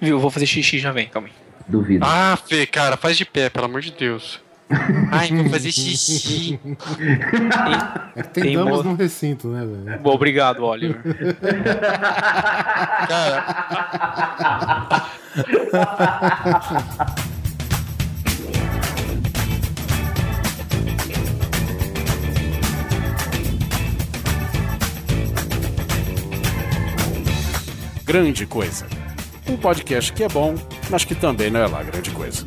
Viu, vou fazer xixi já vem, calma aí. Duvido. Ah, Fê, cara, faz de pé, pelo amor de Deus. Ai, vou fazer xixi. É que tem, Tem damas mo- no recinto, né, velho? Bom, obrigado, Oliver. Cara, Grande Coisa. Um podcast que é bom, mas que também não é lá grande coisa.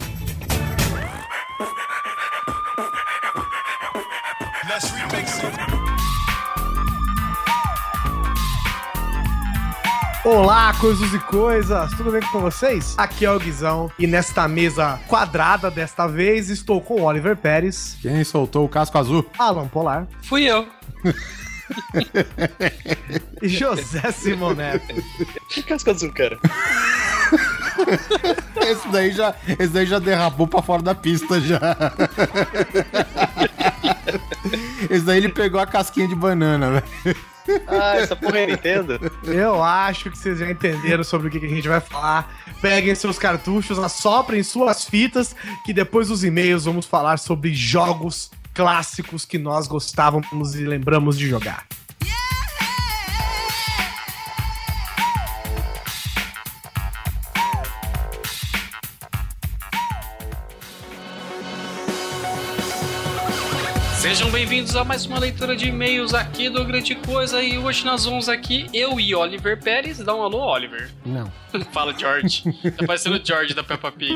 Olá, coisas e coisas, tudo bem com vocês? Aqui é o Guizão e nesta mesa quadrada desta vez estou com o Oliver Pérez, Quem soltou o casco azul? Alan Polar fui eu. e José Simoneto. Casca azul, cara? Esse daí já, esse daí já derrapou pra fora da pista já. Esse daí ele pegou a casquinha de banana, velho. Ah, essa porra é Nintendo? Eu acho que vocês já entenderam sobre o que que a gente vai falar. Peguem seus cartuchos, assoprem suas fitas, que depois dos e-mails vamos falar sobre jogos clássicos que nós gostávamos e lembramos de jogar. Sejam bem-vindos a mais uma leitura de e-mails aqui do Grande Coisa. E hoje nós vamos aqui, eu e Oliver Pérez. Dá um alô, Oliver. Não. Fala, George. Tá parecendo o George da Peppa Pig.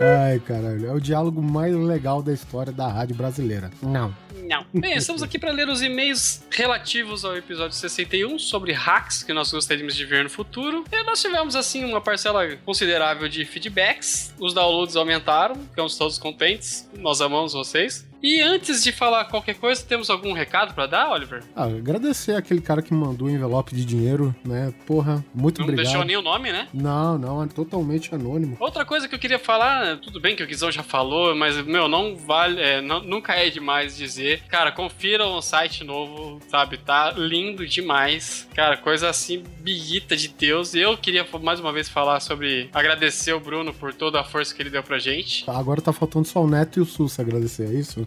Ai, caralho. É o diálogo mais legal da história da rádio brasileira. Não. Não. Bem, estamos aqui para ler os e-mails relativos ao episódio 61 sobre hacks que nós gostaríamos de ver no futuro. E nós tivemos, assim, uma parcela considerável de feedbacks. Os downloads aumentaram, ficamos todos contentes. Nós amamos vocês. E antes de falar qualquer coisa, temos algum recado para dar, Oliver? Ah, agradecer aquele cara que mandou o envelope de dinheiro, né? Porra, muito Não obrigado. deixou nem o nome, né? Não, não, é totalmente anônimo. Outra coisa que eu queria falar, tudo bem que o Guizão já falou, mas, meu, não vale, é, não- nunca é demais dizer. Cara, confiram o site novo, sabe? Tá lindo demais. Cara, coisa assim, biguita de Deus. Eu queria mais uma vez falar sobre agradecer o Bruno por toda a força que ele deu pra gente. Agora tá faltando só o Neto e o Sus agradecer, é isso?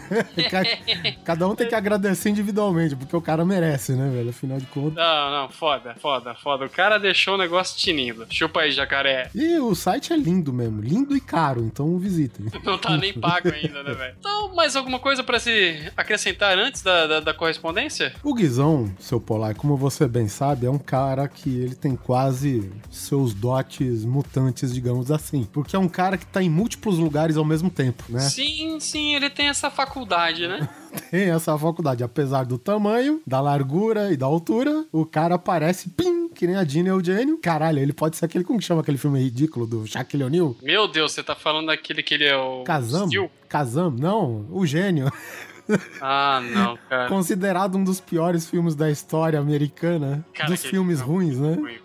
Cada um tem que agradecer individualmente, porque o cara merece, né, velho? Afinal de contas. Não, não, foda, foda, foda. O cara deixou o negócio tinindo. Chupa aí, jacaré. E o site é lindo mesmo, lindo e caro, então visitem. Não tá nem pago ainda, né, velho? Então, mais alguma coisa pra se acrescentar antes da, da, da correspondência? O Guizão, seu Polar, como você bem sabe, é um cara que ele tem quase seus dotes mutantes, digamos assim. Porque é um cara que tá em múltiplos lugares ao mesmo tempo, né? Sim, sim, ele tem essa faculdade, né? Tem essa faculdade. Apesar do tamanho, da largura e da altura, o cara parece pim, que nem a Dina o Eugênio. Caralho, ele pode ser aquele, como que chama aquele filme ridículo do Shaquille O'Neal? Meu Deus, você tá falando daquele que ele é o. Kazam? Steel? Kazam? Não, o gênio. Ah, não, cara. Considerado um dos piores filmes da história americana. Cara, dos filmes filme ruins, né? Ruim.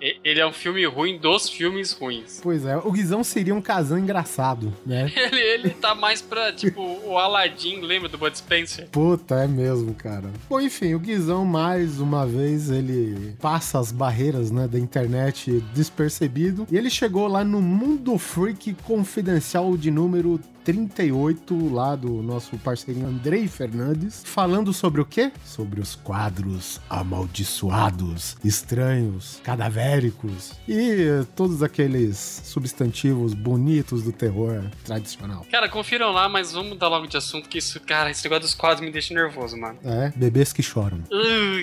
Ele é um filme ruim dos filmes ruins. Pois é, o Guizão seria um Kazam engraçado, né? Ele, ele tá mais pra, tipo, o Aladdin, lembra do Bud Spencer? Puta, é mesmo, cara. Bom, enfim, o Guizão, mais uma vez, ele passa as barreiras, né, da internet despercebido. E ele chegou lá no Mundo Freak Confidencial de número 38, lá do nosso parceirinho Andrei Fernandes, falando sobre o quê? Sobre os quadros amaldiçoados, estranhos, cadavéricos e todos aqueles substantivos bonitos do terror tradicional. Cara, confiram lá, mas vamos mudar logo de assunto, que isso, cara, esse negócio dos quadros me deixa nervoso, mano. É, bebês que choram.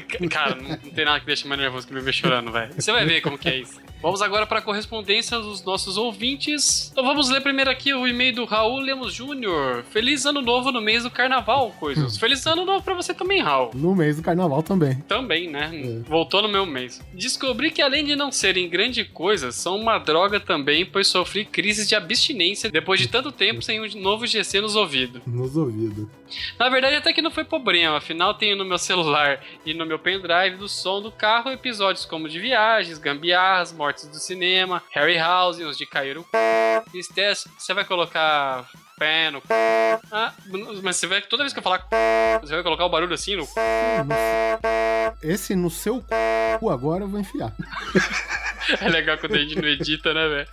Ca- cara, não, não tem nada que deixa mais nervoso que ver chorando, velho. Você vai ver como que é isso. Vamos agora para a correspondência dos nossos ouvintes. Então vamos ler primeiro aqui o e-mail do Raul Lemos Júnior. Feliz ano novo no mês do carnaval, coisas. Feliz ano novo pra você também, Raul. No mês do carnaval também. Também, né? Voltou no meu mês. Descobri que além de não serem grande coisa, são uma droga também, pois sofri crises de abstinência depois de tanto tempo sem um novo GC nos ouvidos. Nos ouvidos. Na verdade, até que não foi problema, afinal tenho no meu celular e no meu pendrive do som do carro episódios como de viagens, gambiarras, mortes do cinema, Harry House, os de cair o c... Stess, você vai colocar pé no ah, mas você vai, toda vez que eu falar c... você vai colocar o barulho assim no. Esse no seu cu agora eu vou enfiar. É legal quando a gente não edita, né, velho?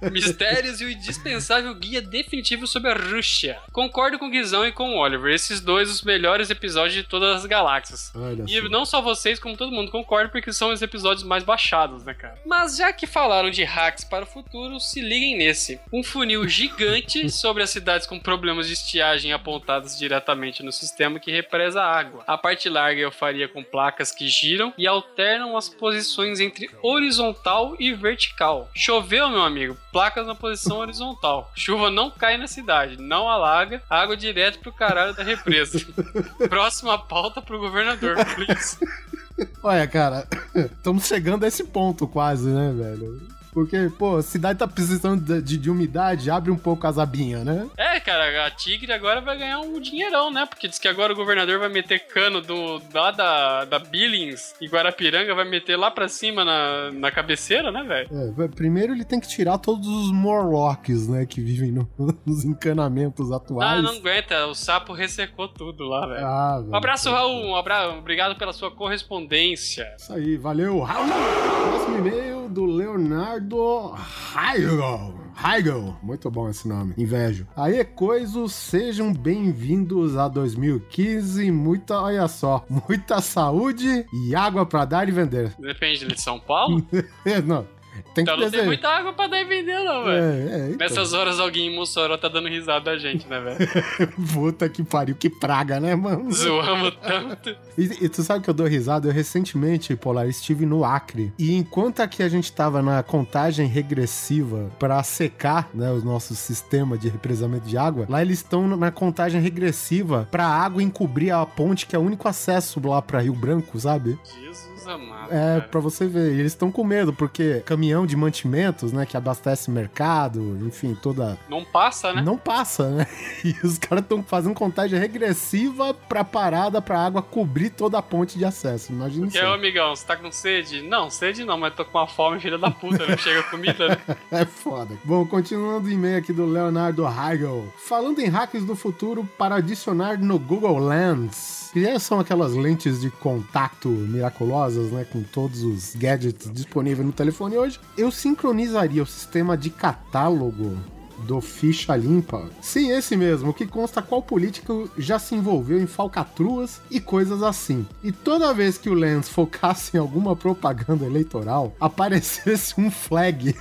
Mistérios e o indispensável guia definitivo sobre a Rússia. Concordo com o Guizão e com o Oliver. Esses dois, os melhores episódios de todas as galáxias. Olha E só. não só vocês, como todo mundo concorda, porque são os episódios mais baixados, né, cara? Mas já que falaram de hacks para o futuro, se liguem nesse. Um funil gigante sobre as cidades com problemas de estiagem apontadas diretamente no sistema que represa a água. A parte larga eu faria com placas que giram e alternam as posições entre horizontal e vertical. Choveu, meu amigo, placas na posição horizontal. Chuva não cai na cidade, não alaga, água direto pro caralho da represa. Próxima pauta pro governador, please. Olha, cara, estamos chegando a esse ponto quase, né, velho? Porque, pô, a cidade tá precisando de, de- de umidade, abre um pouco as abinhas, né? É, cara, a Tigre agora vai ganhar um dinheirão, né? Porque diz que agora o governador vai meter cano do, lá da, da Billings e Guarapiranga, vai meter lá pra cima na, na cabeceira, né, velho? É, primeiro ele tem que tirar todos os Morlocks, né, que vivem no- nos encanamentos Ah, atuais. não aguenta, o sapo ressecou tudo lá, velho. Ah. Um abraço, Raul. Um abraço, obrigado pela sua correspondência. Isso aí, valeu. Raul. Próximo e-mail do Leonardo Heigl. Heigl. Muito bom esse nome. Invejo. Aê, coisos, sejam bem-vindos a 2015. Muita, olha só, muita saúde e água pra dar e vender. Depende de São Paulo. Não, tem então não tem muita água pra dar vender, não, velho. É, é, então. Nessas horas alguém em Mossoró tá dando risada da gente, né, velho? Puta que pariu, que praga, né, mano? Zoamos tanto. E, e tu sabe que eu dou risada? Eu recentemente, Polar, estive no Acre. E enquanto aqui a gente tava na contagem regressiva pra secar, né, o nosso sistema de represamento de água, lá eles estão na contagem regressiva pra água encobrir a ponte, que é o único acesso lá pra Rio Branco, sabe? Jesus amado. É, pra você ver. E eles estão com medo, porque caminhão de mantimentos, né, que abastece mercado, enfim, toda Não passa, né? não passa, né? E os caras estão fazendo contagem regressiva pra parada pra água cobrir toda a ponte de acesso. Imagina Que isso. é, ô, amigão, você tá com sede? Não, sede não, mas tô com uma fome, filha da puta, não chega comida, né? É foda. Bom, continuando o e-mail aqui do Leonardo Heigl. Falando em hacks do futuro para adicionar no Google Lens. Que são aquelas lentes de contato miraculosas, né? Com todos os gadgets disponíveis no telefone hoje. Eu sincronizaria o sistema de catálogo do Ficha Limpa. Sim, esse mesmo, que consta qual político já se envolveu em falcatruas e coisas assim. E toda vez que o Lens focasse em alguma propaganda eleitoral, aparecesse um flag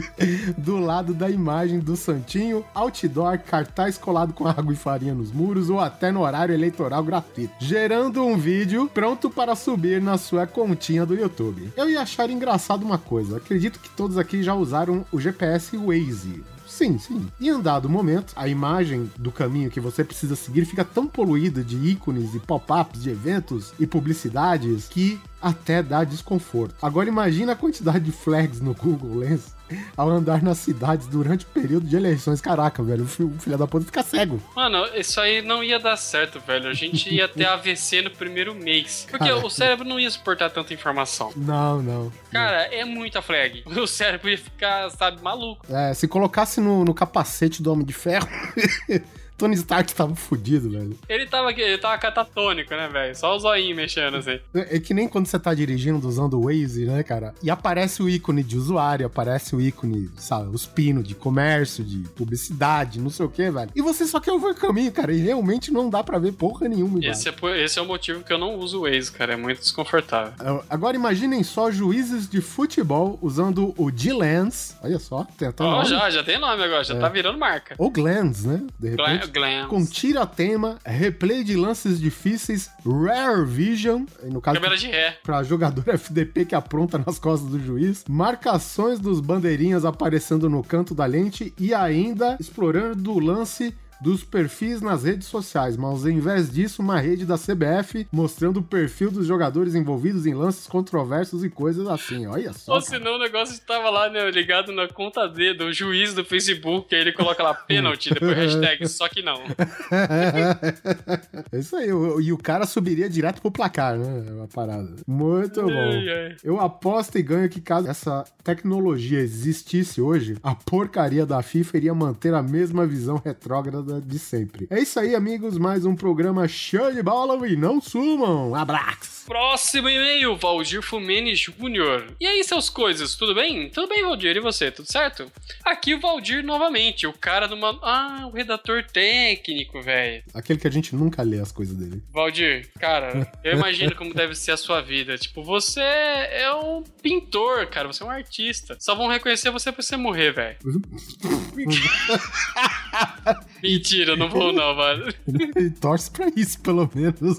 do lado da imagem do santinho, outdoor, cartaz colado com água e farinha nos muros ou até no horário eleitoral gratuito, gerando um vídeo pronto para subir na sua continha do YouTube. Eu ia achar engraçado uma coisa, acredito que todos aqui já usaram o GPS Waze. Sim, sim. E em dado momento, a imagem do caminho que você precisa seguir fica tão poluída de ícones e pop-ups de eventos e publicidades que até dá desconforto. Agora imagina a quantidade de flags no Google Lens ao andar nas cidades durante o período de eleições. Caraca, velho, o fi- o filho da puta fica cego. Mano, isso aí não ia dar certo, velho. A gente ia ter AVC no primeiro mês. Porque Caraca. o cérebro não ia suportar tanta informação. Não, não. Cara, é muita flag. O cérebro ia ficar, sabe, maluco. É, se colocasse no, no capacete do Homem de Ferro, Tony Stark tava fudido, velho. Ele tava, aqui- ele tava catatônico, né, velho? Só o zoinho mexendo assim. É é que nem quando você tá dirigindo usando o Waze, né, cara? E aparece o ícone de usuário, aparece o ícone, sabe, os pinos de comércio, de publicidade, não sei o que, velho. E você só quer ouvir o caminho, cara, e realmente não dá pra ver porra nenhuma. Esse é, esse é o motivo que eu não uso o Waze, cara. É muito desconfortável. Agora imaginem só juízes de futebol usando o G-Lens. Olha só, tem até Ó, nome. já, já tem nome agora, já É. tá virando marca. Ou Glens, né? De repente. Glams. Com tira-tema, replay de lances difíceis, Rare Vision, no caso Câmera de ré. para jogador FDP que apronta nas costas do juiz, marcações dos bandeirinhas aparecendo no canto da lente e ainda explorando o lance dos perfis nas redes sociais, mas ao invés disso, uma rede da CBF mostrando o perfil dos jogadores envolvidos em lances controversos e coisas assim. Olha só. Ou cara. senão o negócio tava lá, né, ligado na conta D do juiz do Facebook, aí ele coloca lá pênalti, depois hashtag, só que não. é isso aí. E o cara subiria direto pro placar, né? A parada. Muito bom. Eu aposto e ganho que caso essa tecnologia existisse hoje, a porcaria da FIFA iria manter a mesma visão retrógrada de sempre. É isso aí, amigos. Mais um programa show de bola e não sumam. Abraço! Próximo e-mail, Valdir Fumene Júnior. E aí, seus coisas, tudo bem? Tudo bem, Valdir, e você, tudo certo? Aqui o Valdir novamente, o cara do mano. Ah, o redator técnico, velho. Aquele que a gente nunca lê as coisas dele. Valdir, cara, eu imagino como deve ser a sua vida. Tipo, você é um pintor, cara, você é um artista. Só vão reconhecer você pra você morrer, velho. Mentira, não vou não, mano. Torce pra isso, pelo menos.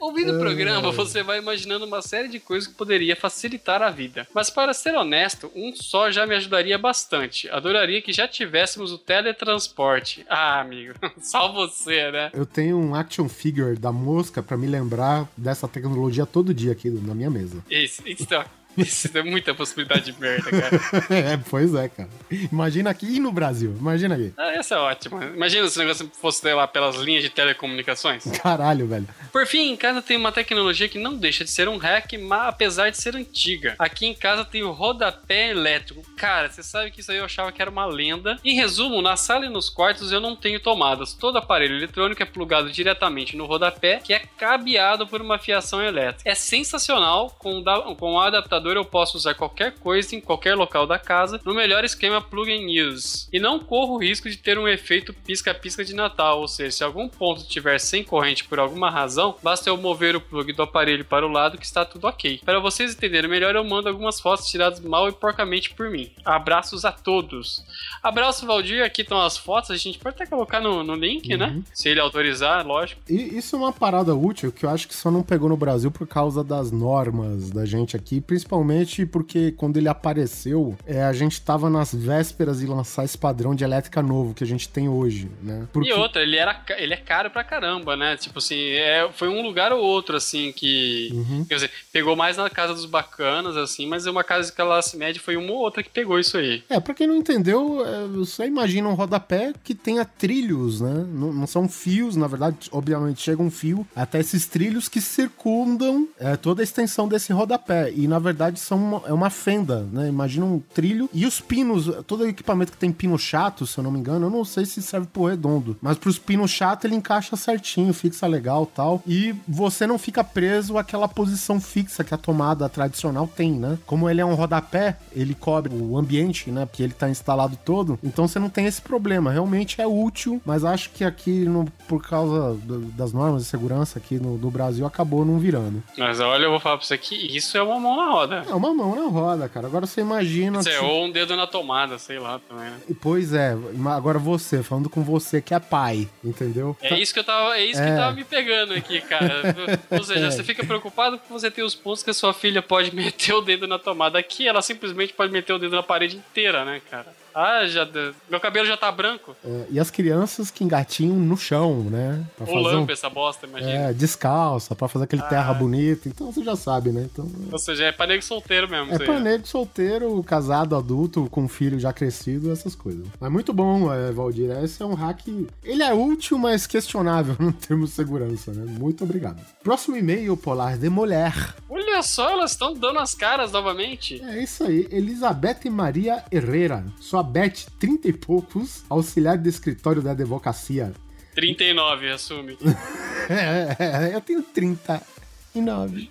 Ouvindo o programa, você vai imaginando uma série de coisas que poderia facilitar a vida. Mas para ser honesto, um só já me ajudaria bastante. Adoraria que já tivéssemos o teletransporte. Ah, amigo, só você, né? Eu tenho um action figure da mosca pra me lembrar dessa tecnologia todo dia aqui na minha mesa. Isso, então, isso é muita possibilidade de merda, cara. é, pois é, cara. Imagina aqui e no Brasil. Imagina aí. Ah, essa é ótima. Imagina se o negócio fosse, sei lá, pelas linhas de telecomunicações. Caralho, velho. Por fim, em casa tem uma tecnologia que não deixa de ser um hack, mas apesar de ser antiga. Aqui em casa tem o rodapé elétrico. Cara, você sabe que isso aí eu achava que era uma lenda. Em resumo, na sala e nos quartos eu não tenho tomadas. Todo aparelho eletrônico é plugado diretamente no rodapé, que é cabeado por uma fiação elétrica. É sensacional, com, o da- com o adaptador eu posso usar qualquer coisa em qualquer local da casa, no melhor esquema plug and use. E não corro o risco de ter um efeito pisca-pisca de Natal, ou seja, se algum ponto estiver sem corrente por alguma razão, basta eu mover o plug do aparelho para o lado que está tudo ok. Para vocês entenderem melhor, eu mando algumas fotos tiradas mal e porcamente por mim. Abraços a todos. Abraço, Valdir. Aqui estão as fotos. A gente pode até colocar no, no link, né? Se ele autorizar, lógico. E isso é uma parada útil que eu acho que só não pegou no Brasil por causa das normas da gente aqui, principalmente porque quando ele apareceu, é, a gente tava nas vésperas de lançar esse padrão de elétrica novo que a gente tem hoje, né? Porque... E outra, ele, era, ele é caro pra caramba, né? Tipo assim, é, foi um lugar ou outro, assim, que. Uhum. Quer dizer, pegou mais na casa dos bacanas, assim, mas uma casa de classe média foi uma ou outra que pegou isso aí. É, pra quem não entendeu, é, você imagina um rodapé que tenha trilhos, né? Não, não são fios, na verdade, obviamente chega um fio até esses trilhos que circundam é, toda a extensão desse rodapé. E na verdade são uma, é uma fenda, né? Imagina um trilho. E os pinos, todo equipamento que tem pino chato, se eu não me engano, eu não sei se serve pro redondo. Mas pros pinos chato ele encaixa certinho, fixa legal tal. E você não fica preso àquela posição fixa que a tomada tradicional tem, né? Como ele é um rodapé, ele cobre o ambiente, né? Porque ele tá instalado todo. Então você não tem esse problema. Realmente é útil, mas acho que aqui, no- por causa do- das normas de segurança aqui no, do Brasil, acabou não virando. Mas olha, eu vou falar pra você que isso é uma mão na roda. É uma mão na roda, cara. Agora você imagina. Isso é, ou um dedo na tomada, sei lá também. né? Pois é, agora você, falando com você que é pai, entendeu? É isso que eu tava, é isso É. que tava me pegando aqui, cara. Ou seja, você fica preocupado porque você tem os pontos que a sua filha pode meter o dedo na tomada. Aqui ela simplesmente pode meter o dedo na parede inteira, né, cara? Ah, já meu cabelo já tá branco. É, e as crianças que engatinham no chão, né? Pra Ou um- lampa essa bosta, imagina. É, descalça, pra fazer aquele Ah. terra bonito. Então você já sabe, né? Então, Ou seja, é pra nego solteiro mesmo. é pra né? negro solteiro, casado, adulto, com filho já crescido, essas coisas. Mas muito bom, é, Valdir. Esse é um hack. Ele é útil, mas questionável no termo de segurança, né? Muito obrigado. Próximo e-mail, Polar de Mulher. Olha só, elas estão dando as caras novamente. É isso aí, Elizabeth Maria Herrera. Sua Beth, 30 e poucos, auxiliar de escritório da advocacia. 39, assume. É, é, eu tenho 39.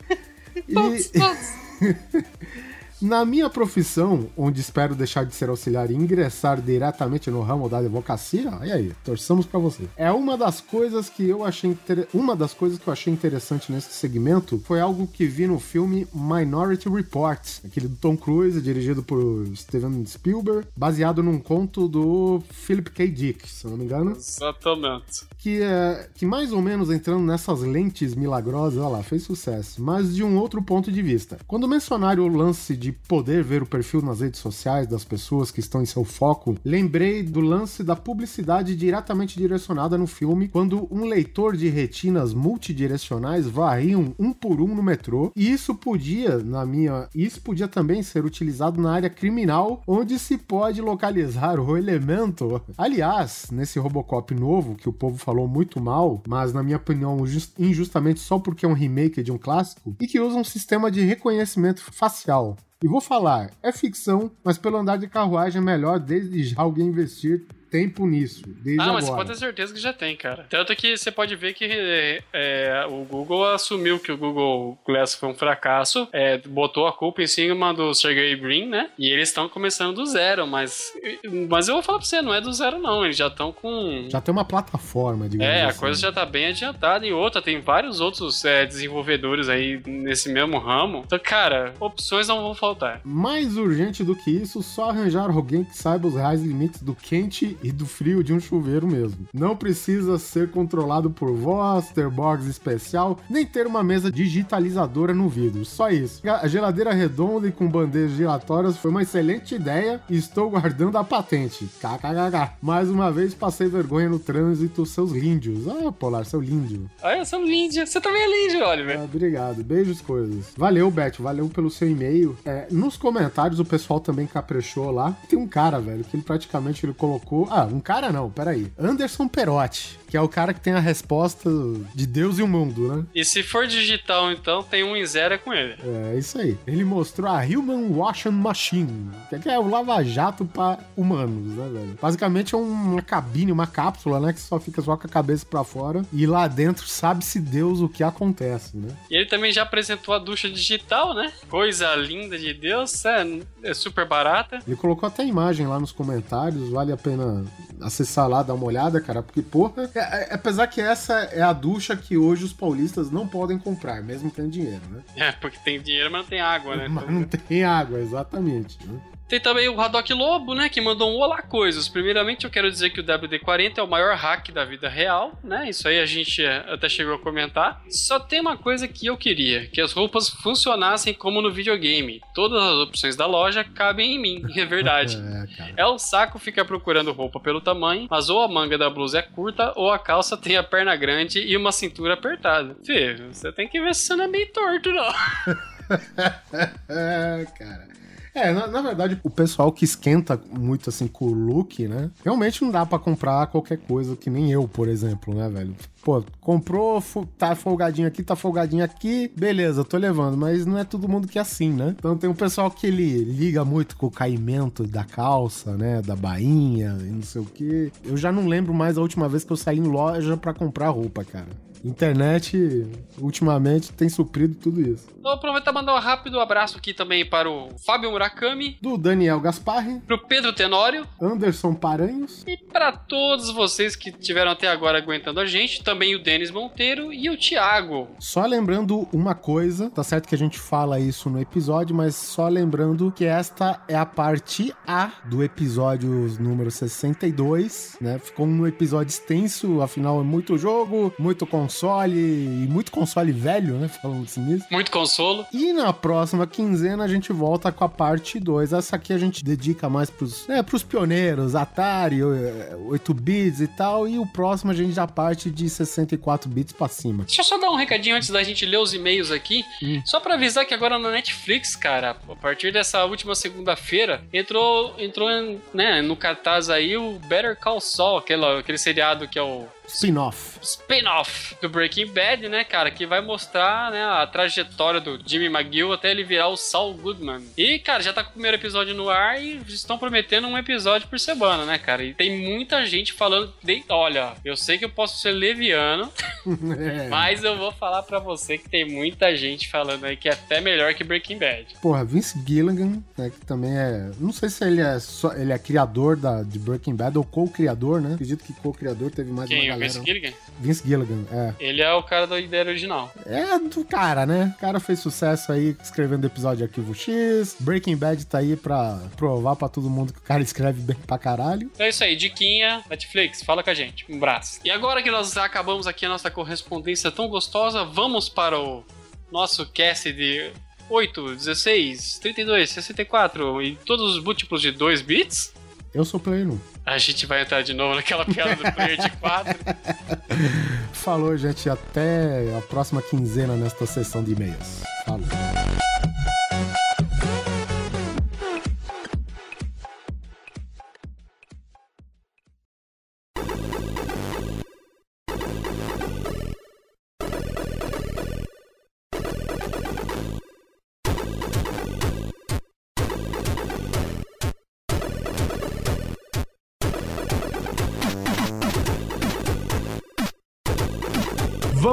E- Todos, todos. Na minha profissão, onde espero deixar de ser auxiliar e ingressar diretamente no ramo da advocacia, e aí, torçamos pra você. É uma das coisas que eu achei inter... uma das coisas que eu achei interessante nesse segmento foi algo que vi no filme Minority Report, aquele do Tom Cruise, dirigido por Steven Spielberg, baseado num conto do Philip K. Dick, se eu não me engano Exatamente. que é que mais ou menos entrando nessas lentes milagrosas, olha lá, fez sucesso, mas de um outro ponto de vista. Quando mencionaram o lance de poder ver o perfil nas redes sociais das pessoas que estão em seu foco, lembrei do lance da publicidade diretamente direcionada no filme, quando um leitor de retinas multidirecionais varriam um por um no metrô, e isso podia, na minha, isso podia também ser utilizado na área criminal, onde se pode localizar o elemento. Aliás, nesse Robocop novo, que o povo falou muito mal, mas na minha opinião just- injustamente só porque é um remake de um clássico, e que usa um sistema de reconhecimento facial. E vou falar, é ficção, mas pelo andar de carruagem é melhor desde já alguém investir tempo nisso, desde Ah, mas você agora. pode ter certeza que já tem, cara. Tanto que você pode ver que é, o Google assumiu que o Google Glass foi um fracasso, é, botou a culpa em cima do Sergey Brin, né? E eles estão começando do zero, mas, mas eu vou falar pra você, não é do zero não, eles já estão com... Já tem uma plataforma, digamos É, a assim. coisa já tá bem adiantada. E outra, tem vários outros é, desenvolvedores aí nesse mesmo ramo. Então, cara, opções não vão faltar. Mais urgente do que isso, só arranjar alguém que saiba os reais limites do quente e do frio de um chuveiro mesmo. Não precisa ser controlado por voz, ter box especial, nem ter uma mesa digitalizadora no vidro. Só isso. A geladeira redonda e com bandejas giratórias foi uma excelente ideia e estou guardando a patente. KKKK. Mais uma vez passei vergonha no trânsito, seus líndios. Ah, Polar, seu líndio. Olha, eu sou lindo. Você também é lindo, Oliver. Ah, obrigado, beijos, coisas. Valeu, Beth, valeu pelo seu e-mail. É, nos comentários o pessoal também caprichou lá. Tem um cara, velho, que ele praticamente ele colocou. Ah, um cara não, peraí. Anderson Perotti, que é o cara que tem a resposta de Deus e o mundo, né? E se for digital, então, tem um em zero é com ele. É isso aí. Ele mostrou a Human Washing Machine, que é o lava-jato pra humanos, né, velho? Basicamente é uma cabine, uma cápsula, né, que só fica só com a cabeça pra fora e lá dentro sabe-se Deus o que acontece, né? E ele também já apresentou a ducha digital, né? Coisa linda de Deus, é, é super barata. Ele colocou até a imagem lá nos comentários, vale a pena acessar lá, dar uma olhada, cara, porque, porra, é- é- apesar que essa é a ducha que hoje os paulistas não podem comprar, mesmo tendo dinheiro, né? É, porque tem dinheiro, mas não tem água, né? Mas não tem água, exatamente. né? Tem também o Haddock Lobo, né? Que mandou um olá coisas. Primeiramente, eu quero dizer que o WD-40 é o maior hack da vida real, né? Isso aí a gente é, até chegou a comentar. Só tem uma coisa que eu queria: que as roupas funcionassem como no videogame. Todas as opções da loja cabem em mim, é verdade. É. É o saco ficar procurando roupa pelo tamanho, mas ou a manga da blusa é curta, ou a calça tem a perna grande e uma cintura apertada. Fê, você tem que ver se você não é meio torto, não. É, cara. É, na, na verdade, o pessoal que esquenta muito assim com o look, né? Realmente não dá pra comprar qualquer coisa, que nem eu, por exemplo, né, velho? Pô, comprou, tá folgadinho aqui, tá folgadinho aqui, beleza, tô levando, mas não é todo mundo que é assim, né? Então tem um pessoal que ele liga muito com o caimento da calça, né, da bainha e não sei o quê. Eu já não lembro mais a última vez que eu saí em loja pra comprar roupa, cara. Internet, ultimamente, tem suprido tudo isso. Então, aproveitar e mandar um rápido abraço aqui também para o Fábio Murakami, Do Daniel Gasparri, pro Pedro Tenório Anderson Paranhos, e para todos vocês que tiveram até agora aguentando a gente, também o Denis Monteiro e o Thiago. Só lembrando uma coisa, tá certo que a gente fala isso no episódio, mas só lembrando que esta é a parte A do episódio número 62, né? Ficou um episódio extenso, afinal é muito jogo, muito console e muito console velho, né? Falando assim nisso. Muito consolo. E na próxima quinzena a gente volta com a parte 2. Essa aqui a gente dedica mais pros, né, pros pioneiros, Atari, eh, 8 bits e tal. E o próximo a gente já parte de 64 bits pra cima. Deixa eu só dar um recadinho antes da gente ler os e-mails aqui. Hum. Só pra avisar que agora na Netflix, cara, a partir dessa última segunda-feira, entrou, entrou né, no cartaz aí o Better Call Saul, aquele, aquele seriado que é o Spin-off. spin-off do Breaking Bad, né, cara, que vai mostrar né, a trajetória do Jimmy McGill até ele virar o Saul Goodman. E, cara, já tá com o primeiro episódio no ar e estão prometendo um episódio por semana, né, cara? E tem muita gente falando, de, olha, eu sei que eu posso ser leviano, É. mas eu vou falar pra você que tem muita gente falando aí que é até melhor que Breaking Bad. Porra, Vince Gilligan, né, que também é. Não sei se ele é só, ele é criador da, de Breaking Bad ou co-criador, né? Acredito que co-criador teve mais Quem? uma Vince Gilligan? Vince Gilligan, é. Ele é o cara da ideia original. É do cara, né? O cara fez sucesso aí escrevendo episódio de Arquivo X. Breaking Bad tá aí pra provar pra todo mundo que o cara escreve bem pra caralho. Então é isso aí, Diquinha, Netflix, fala com a gente. Um abraço. E agora que nós acabamos aqui a nossa correspondência tão gostosa, vamos para o nosso cast de 8, 16, 32, 64 e todos os múltiplos de 2 bits. Eu sou Player 1. A gente vai entrar de novo naquela piada do player de 4. Falou, gente. Até a próxima quinzena nesta sessão de e-mails. Falou.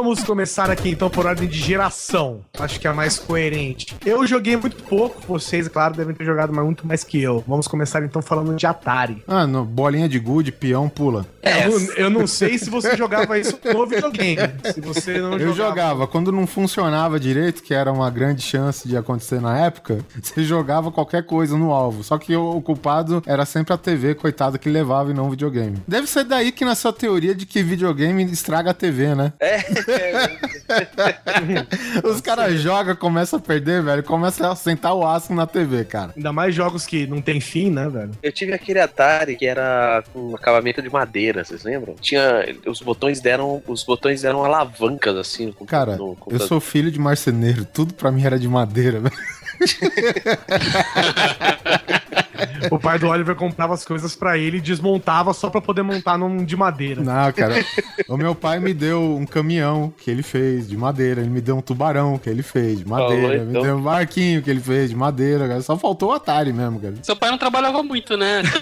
Vamos começar aqui então por ordem de geração. Acho que é a mais coerente. Eu joguei muito pouco, vocês, é claro, devem ter jogado muito mais que eu. Vamos começar então falando de Atari. Ah, no, bolinha de gude, peão, pula. É, eu, não- eu não sei se você jogava isso no videogame. Se você não Eu jogava. Quando não funcionava direito, que era uma grande chance de acontecer na época, você jogava qualquer coisa no alvo. Só que o, culpado era sempre a TV, coitado, que levava e não o videogame. Deve ser daí que nasceu a teoria de que videogame estraga a TV, né? Os caras jogam, começam a perder, velho, começa a sentar o aço na TV, cara. Ainda mais jogos que não tem fim, né, velho? Eu tive aquele Atari que era com acabamento de madeira, vocês lembram? Tinha. Os botões deram. Os botões deram alavancas, assim, no, Cara, no eu sou filho de marceneiro, tudo pra mim era de madeira, velho. O pai do Oliver comprava as coisas pra ele e desmontava só pra poder montar num de madeira. Não, cara. o meu pai me deu um caminhão que ele fez de madeira. Ele me deu um tubarão que ele fez de madeira. Falou, Me então. deu um barquinho que ele fez de madeira. Cara. Só faltou o Atari mesmo, cara. Seu pai não trabalhava muito, né?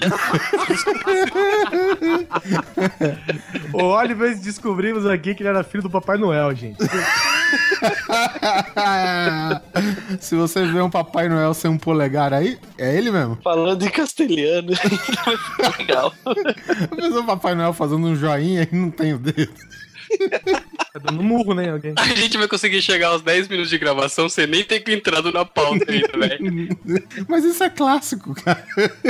O Oliver descobrimos aqui que ele era filho do Papai Noel, gente. Se você vê um Papai Noel sem um polegar aí, é ele mesmo. Falando em castelhano. Legal. Mas o Papai Noel fazendo um joinha e não tem o dedo. Tá dando murro, né, alguém? A gente vai conseguir chegar aos 10 minutos de gravação sem nem ter entrado na pauta ainda, velho. Mas isso é clássico, cara.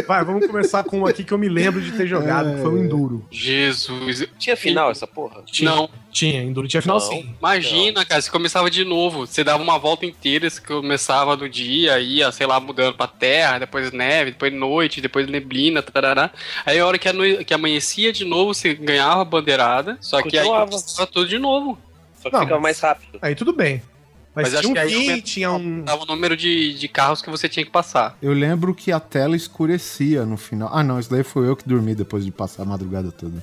Vai, vamos começar com um aqui que eu me lembro de ter jogado, que foi o Enduro. Jesus. Tinha final essa porra? Não, Tinha, Enduro tinha final Não. sim. imagina, cara, você começava de novo. Você dava uma volta inteira, você começava no dia, ia, sei lá, mudando pra terra, depois neve, depois noite, depois neblina, tarará. Aí a hora que, ano- que amanhecia de novo, você ganhava a bandeirada, só que aí Continuava. começava tudo de novo. Só que Não, ficava mais rápido. Aí tudo bem. Mas, Mas acho tinha um que aí fim, tinha um... Dava o número de, de carros que você tinha que passar. Eu lembro que a tela escurecia no final. Ah, não, isso daí foi eu que dormi depois de passar a madrugada toda.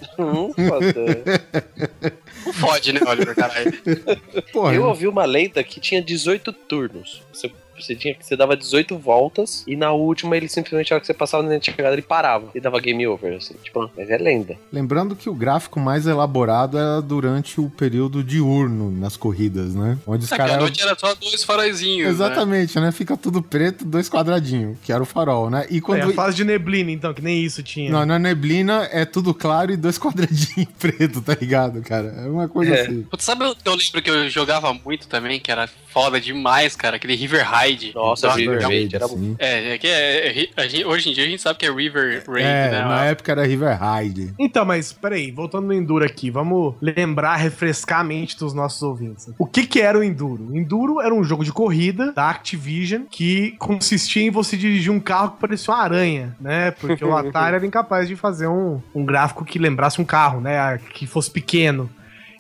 Não fode, né, Oliver, caralho? Porra, Eu ouvi uma lenda que tinha 18 turnos. Você, você, tinha, você dava 18 voltas e na última ele simplesmente, a hora que você passava na chegada, ele parava e dava game over, assim. Tipo, mas é lenda. Lembrando que o gráfico mais elaborado era durante o período diurno nas corridas, né? Onde os É que a caras. noite era só dois faróizinhos. Né? Exatamente, né? Fica tudo preto, dois quadradinhos, que era o farol, né? E É, quando. a fase de neblina, então, que nem isso tinha. Não, na neblina é tudo claro e dois quadradinhos preto, tá ligado, cara? É uma coisa É. assim. Putz, sabe o que eu lembro que eu jogava muito também, que era foda demais, cara? Aquele River Raid. Nossa, Nossa, River é Raid era sim. É, é que é, é a gente- hoje em dia a gente sabe que é River Raid, É, né? na época era River Ride. Então, mas peraí, voltando no Enduro aqui, vamos lembrar, refrescar a mente dos nossos ouvintes. O que que era o Enduro? O Enduro era um jogo de corrida da Activision que consistia em você dirigir um carro que parecia uma aranha, né? Porque o Atari era incapaz de fazer um, um gráfico que lembrasse um carro, né? Que fosse pequeno.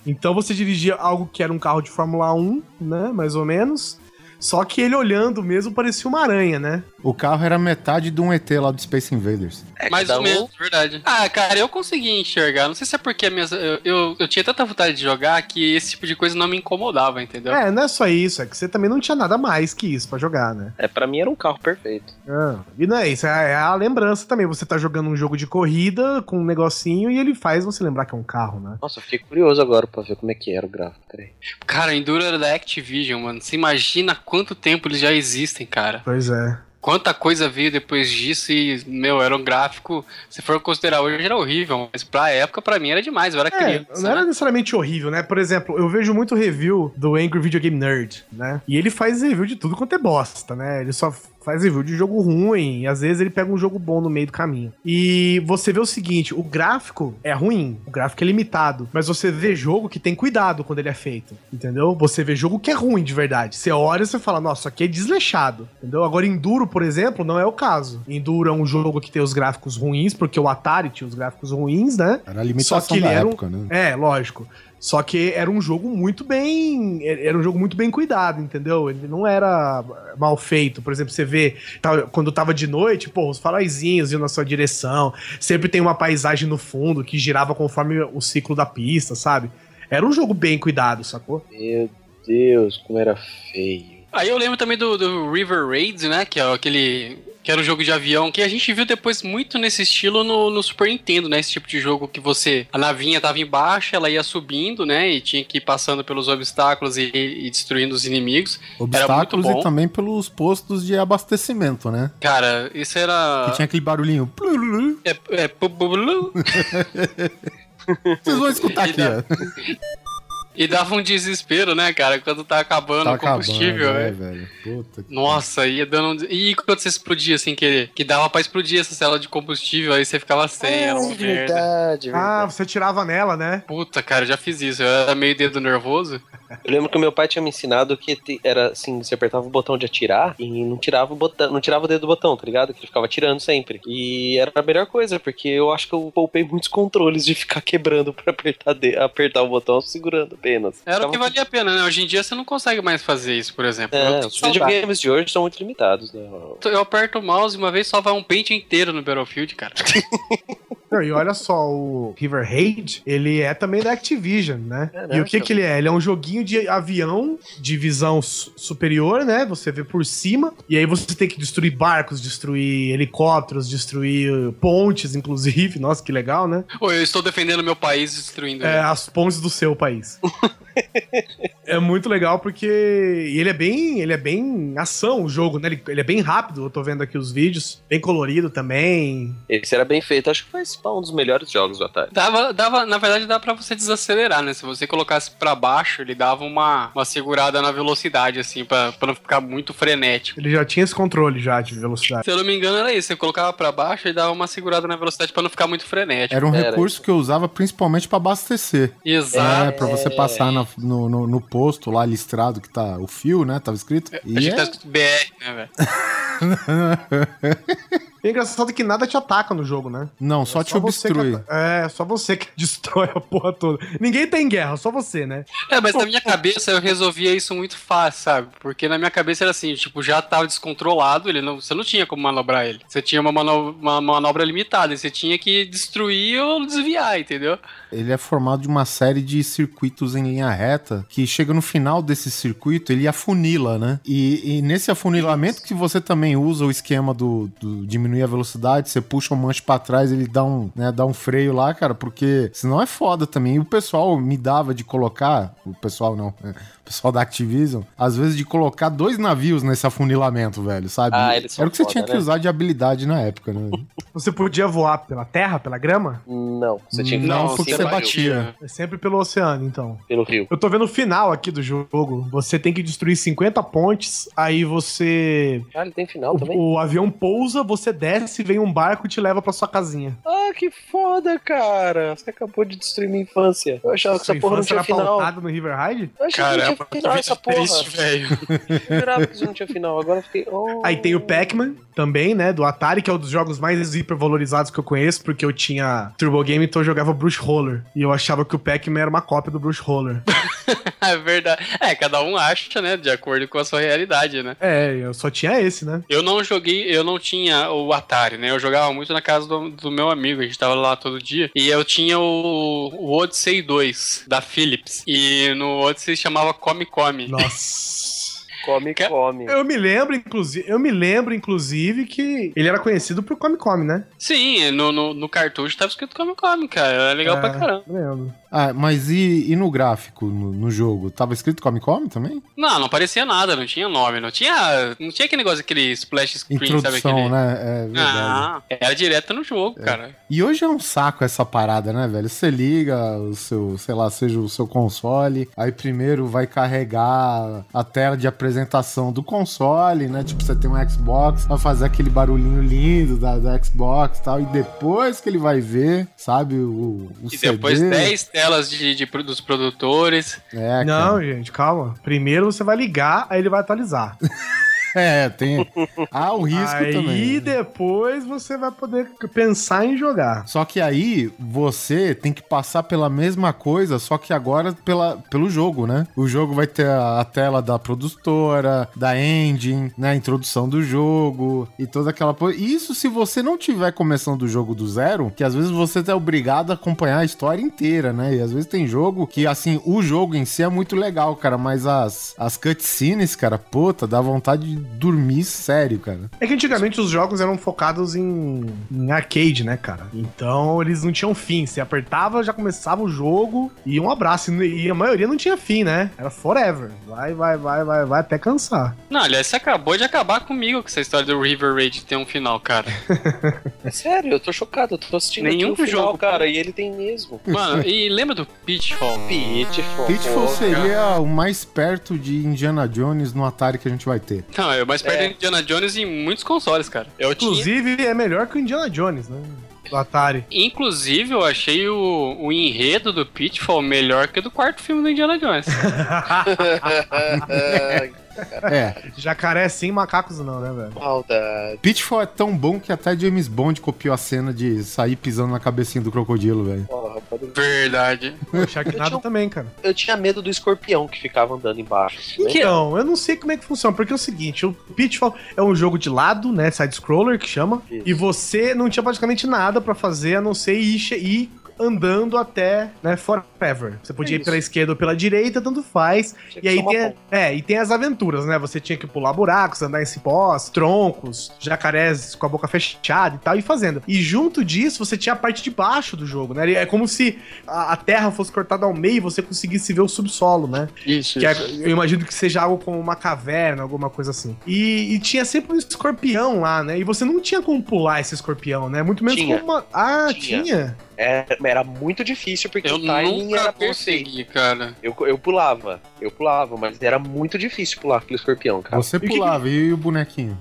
Então você dirigia algo que era um carro de Fórmula 1, né? Mais ou menos. Só que ele olhando mesmo parecia uma aranha, né? O carro era metade de um ET lá do Space Invaders. É, Mais ou um- menos, verdade. Ah, cara, eu consegui enxergar. Não sei se é porque a minha, eu, eu, eu tinha tanta vontade de jogar que esse tipo de coisa não me incomodava, entendeu? É, não é só isso, é que você também não tinha nada mais que isso pra jogar, né? É, pra mim era um carro perfeito. Ah, e não é isso, é é a lembrança também. Você tá jogando um jogo de corrida com um negocinho e ele faz você lembrar que é um carro, né? Nossa, eu fiquei curioso agora pra ver como é que era o gráfico. Peraí. Cara, o Enduro era da Activision, mano. Você imagina quanto tempo eles já existem, cara. Pois é. Quanta coisa veio depois disso e, meu, era um gráfico, se for considerar hoje, era horrível. Mas pra época, pra mim, era demais. Eu era É, criança. não era né? necessariamente horrível, né? Por exemplo, eu vejo muito review do Angry Video Game Nerd, né? E ele faz review de tudo quanto é bosta, né? Ele só faz review de jogo ruim e às vezes ele pega um jogo bom no meio do caminho. E você vê o seguinte, o gráfico é ruim, o gráfico é limitado, mas você vê jogo que tem cuidado quando ele é feito, entendeu? Você vê jogo que é ruim de verdade. Você olha e você fala, nossa, aqui é desleixado, entendeu? Agora Enduro, por exemplo, não é o caso. Enduro é um jogo que tem os gráficos ruins, porque o Atari tinha os gráficos ruins, né? Era a limitação Só que ele da era um- época, né? É, lógico. Só que era um jogo muito bem. Era um jogo muito bem cuidado, entendeu? Ele não era mal feito. Por exemplo, você vê tá, quando tava de noite, pô, os faróizinhos iam na sua direção. Sempre tem uma paisagem no fundo que girava conforme o ciclo da pista, sabe? Era um jogo bem cuidado, sacou? Meu Deus, como era feio. Aí eu lembro também do, do River Raids, né? Que é aquele que era um jogo de avião, que a gente viu depois muito nesse estilo no, no Super Nintendo, né? Esse tipo de jogo que você. A navinha tava embaixo, ela ia subindo, né? E tinha que ir passando pelos obstáculos e, e destruindo os inimigos. Obstáculos e também pelos postos de abastecimento, né? Cara, isso era. Que tinha aquele barulhinho. É, é, Vocês vão escutar aqui, ó. E dava um desespero, né, cara? Quando tá acabando Tá o combustível, acabando, né? é, velho. Puta que Nossa, ia dando um... E quando você explodia sem querer? Que dava pra explodir essa cela de combustível, aí você ficava sem, era uma merda. verdade, Ah, você tirava nela, né? Puta, cara, eu já fiz isso. Eu era meio dedo nervoso. Eu lembro que o meu pai tinha me ensinado que era assim, você apertava o botão de atirar e não tirava o botão, não tirava o dedo do botão, tá ligado? Que ele ficava atirando sempre. E era a melhor coisa, porque eu acho que eu poupei muitos controles de ficar quebrando pra apertar, de- apertar o botão segurando apenas. Era o que Ficava- valia a pena, né? Hoje em dia você não consegue mais fazer isso, por exemplo. É, os videogames de hoje são muito limitados, né? eu aperto o mouse e uma vez só vai um pente inteiro no Battlefield, cara. Não, e olha só, o River Raid, ele é também da Activision, né? Caraca. E o que que ele é? Ele é um joguinho de avião de visão su- superior, né? Você vê por cima, e aí você tem que destruir barcos, destruir helicópteros, destruir pontes, inclusive. Nossa, que legal, né? Ou eu estou defendendo meu país destruindo É, ele. as pontes do seu país. é muito legal porque ele é bem, ele é bem ação o jogo, né? Ele, ele é bem rápido, eu tô vendo aqui os vídeos, bem colorido também. Esse era bem feito, acho que foi esse um dos melhores jogos do Atari. Dava, dava, na verdade, dá pra você desacelerar, né? Se você colocasse pra baixo, ele dava uma, uma segurada na velocidade, assim, pra, pra não ficar muito frenético. Ele já tinha esse controle já de velocidade. Se eu não me engano, era isso. Você colocava pra baixo e dava uma segurada na velocidade pra não ficar muito frenético. Era um Era recurso que eu usava principalmente pra abastecer. Exato. É, pra você passar na- no, no, no posto lá listrado que tá o fio, né? Tava escrito. E Achei que tá é- escrito BR, né, velho? E é engraçado que nada te ataca no jogo, né? Não, só É te você obstrui. que- é, só você que destrói a porra toda. Ninguém tem guerra, só você, né? É, mas na minha cabeça eu resolvia isso muito fácil, sabe? Porque na minha cabeça era assim, tipo, já tava descontrolado, ele não, você não tinha como manobrar ele. Você tinha uma, mano- uma manobra limitada, e você tinha que destruir ou desviar, entendeu? Ele é formado de uma série de circuitos em linha reta que chega no final desse circuito, ele afunila, né? E, e nesse afunilamento que você também usa o esquema do, do diminuir a velocidade, você puxa o manche pra trás, ele dá um, né, dá um freio lá, cara, porque senão é foda também. E o pessoal me dava de colocar, o pessoal não, né, pessoal da Activision, às vezes de colocar dois navios nesse afunilamento, velho, sabe? Ah, eles são Era o que você foda, tinha que né? usar de habilidade na época, né? Você podia voar pela terra, pela grama? Não, você tinha que Não, um porque você batia. É sempre pelo oceano, então. pelo rio. Eu tô vendo o final aqui do jogo. Você tem que destruir 50 pontes, aí você. Ah, ele tem final também? O, o avião pousa, você desce, vem um barco e te leva pra sua casinha. Ah, que foda, cara. Você acabou de destruir minha infância. Eu achava que Sua essa porra não tinha era final. no River Ride? Eu achei Cara, que é não uma tinha final essa porra. triste, velho. Jurava que isso não tinha final. Agora eu fiquei. oh. Aí tem o Pac-Man também, né? Do Atari, que é um dos jogos mais hipervalorizados que eu conheço, porque eu tinha Turbo Game, então eu jogava Bruce Roller. E eu achava que o Pac-Man era uma cópia do Bruce Roller. É verdade. É, cada um acha, né? De acordo com a sua realidade, né? é, eu só tinha esse, né? Eu não joguei, eu não tinha o Atari, né? Eu jogava muito na casa do, do meu amigo, a gente tava lá todo dia. E eu tinha o, o Odyssey 2, da Philips. E no Odyssey chamava Come Come. Nossa. Come, come. Eu me lembro, inclusive, eu me lembro, inclusive, que ele era conhecido por Come Come, né? Sim, no, no, no cartucho tava escrito Come Come, cara. Era legal É, pra caramba. Lembro. Ah, mas e, e no gráfico, no, no jogo? Tava escrito Come Come também? Não, não parecia nada, não tinha nome, não tinha. Não tinha aquele negócio, aquele splash screen, sabe Introdução, aquele. né? É verdade. Ah, era direto no jogo, cara. E hoje é um saco essa parada, né, velho? Você liga o seu, sei lá, seja o seu console, aí primeiro vai carregar a tela de apresentação do console, né? Tipo, você tem um Xbox, vai fazer aquele barulhinho lindo da, da Xbox e tal, e depois que ele vai ver, sabe, o, o E CD. depois 10 telas de, de, dos produtores. É, Não, gente, calma. Primeiro você vai ligar, aí ele vai atualizar. É, tem. Há o risco aí também. né? depois você vai poder pensar em jogar. Só que aí você tem que passar pela mesma coisa, só que agora pela, pelo jogo, né? O jogo vai ter a, a tela da produtora, da engine, né? A introdução do jogo e toda aquela coisa. Isso se você não tiver começando o jogo do zero, que às vezes você é obrigado a acompanhar a história inteira, né? E às vezes tem jogo que, assim, o jogo em si é muito legal, cara, mas as, as cutscenes, cara, puta, dá vontade de dormir sério, cara. É que antigamente os jogos eram focados em, em arcade, né, cara? Então eles não tinham fim. Você apertava, já começava o jogo e um abraço. E a maioria não tinha fim, né? Era forever. Vai, vai, vai, vai, vai até cansar. Não, aliás, você acabou de acabar comigo com essa história do River Raid ter um final, cara. É sério, eu tô chocado. Eu tô assistindo Nenhum final, jogo, cara, e ele tem mesmo. Mano, e lembra do Pitfall? Pitfall. Pitfall seria o mais perto de Indiana Jones no Atari que a gente vai ter. Não, é mais perto É. de Indiana Jones em muitos consoles, cara. Eu tinha. Inclusive, é melhor que o Indiana Jones, né? Do Atari. Inclusive, eu achei o, o enredo do Pitfall melhor que o do quarto filme do Indiana Jones. É, Jacaré sim, macacos não, né, velho? Maldade. Pitfall é tão bom que até James Bond copiou a cena de sair pisando na cabecinha do crocodilo, velho. Verdade. O Sharknado também, cara. Eu tinha medo do escorpião que ficava andando embaixo. assim, né? Então, eu não sei como é que funciona, porque é o seguinte, o Pitfall é um jogo de lado, né, side-scroller que chama, Isso. e você não tinha praticamente nada pra fazer a não ser ir, ir andando até, né, forever. Você podia É ir pela isso. esquerda ou pela direita, tanto faz. Tinha E aí tem, é, e tem as aventuras, né? Você tinha que pular buracos, andar em cipós, troncos, jacarés com a boca fechada e tal, e fazendo. E junto disso, você tinha a parte de baixo do jogo, né? É como se a, a terra fosse cortada ao meio e você conseguisse ver o subsolo, né? Isso, Que é- eu imagino que seja algo como uma caverna, alguma coisa assim. E, e tinha sempre um escorpião lá, né? E você não tinha como pular esse escorpião, né? Muito menos Tinha. como uma. Ah, Tinha. tinha. Era, era muito difícil porque Eu o timing nunca era perfeito. consegui, cara. Eu, eu pulava, eu pulava, mas era muito difícil pular aquele escorpião, cara. Você que- pulava, e o bonequinho?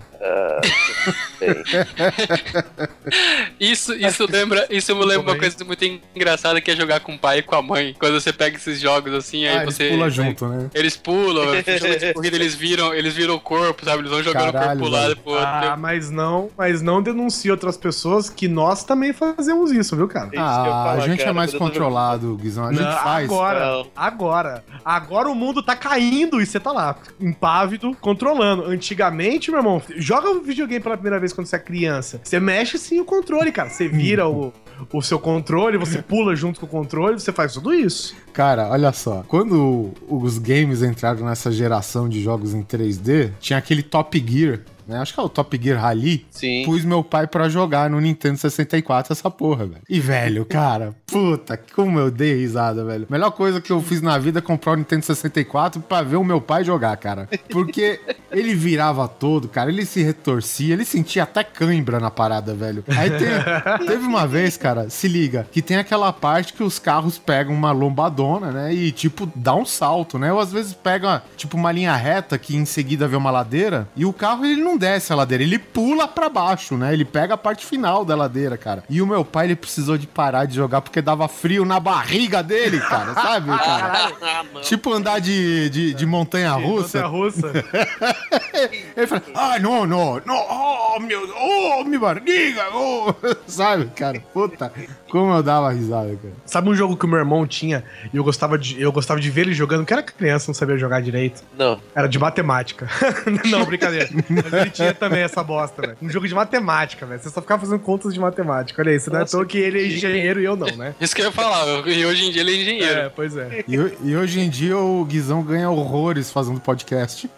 Isso, isso lembra, isso me lembra uma coisa muito engraçada que é jogar com o pai e com a mãe. Quando você pega esses jogos assim, aí Ah, eles você. pulam junto, né? Eles pulam, de corrida, eles viram, eles viram o corpo, sabe? Eles vão jogando o Caralho, corpo pro lado e pro outro. Ah, mas não, mas não denuncie outras pessoas que nós também fazemos isso, viu, cara? Ia Ah, falar, a gente é cara, mais eu tô controlado, Guizão. A gente Não, faz. Agora, Não. agora. Agora o mundo tá caindo e você tá lá, impávido, controlando. Antigamente, meu irmão, joga o videogame pela primeira vez quando você é criança. Você mexe sim o controle, cara. Você vira o, o seu controle, você pula junto com o controle, você faz tudo isso. Cara, olha só. Quando os games entraram nessa geração de jogos em 3D, tinha aquele Top Gear, né? Acho que é o Top Gear Rally. Sim. Pus meu pai pra jogar no Nintendo 64 essa porra, velho. E, velho, cara, puta, como eu dei risada, velho. Melhor coisa que eu fiz na vida é comprar o Nintendo 64 pra ver o meu pai jogar, cara. Porque ele virava todo, cara, ele se retorcia, ele sentia até cãibra na parada, velho. Aí tem- teve uma vez, cara, se liga, que tem aquela parte que os carros pegam uma lombadona, né? E, tipo, dá um salto, né? Ou às vezes pega, tipo, uma linha reta que em seguida vê uma ladeira e o carro, ele não desce a ladeira, ele pula pra baixo, né? Ele pega a parte final da ladeira, cara. E o meu pai, ele precisou de parar de jogar porque dava frio na barriga dele, cara, sabe, cara? Ah, não. Tipo andar de, de, de montanha russa. russa. Ele fala, ah, não, não, não, oh, meu, oh, minha barriga, oh, sabe, cara, puta, como eu dava risada, cara. Sabe um jogo que o meu irmão tinha e eu gostava de, eu gostava de ver ele jogando, que era criança, não sabia jogar direito. Não. Era de matemática. não, brincadeira. Mas ele tinha também essa bosta, velho. Um jogo de matemática, velho. Você só ficava fazendo contas de matemática. Olha isso, não é à toa que ele é engenheiro e eu não, né? Isso que eu ia falar, e hoje em dia ele é engenheiro. É, pois é. E, e hoje em dia o Guizão ganha horrores fazendo podcast.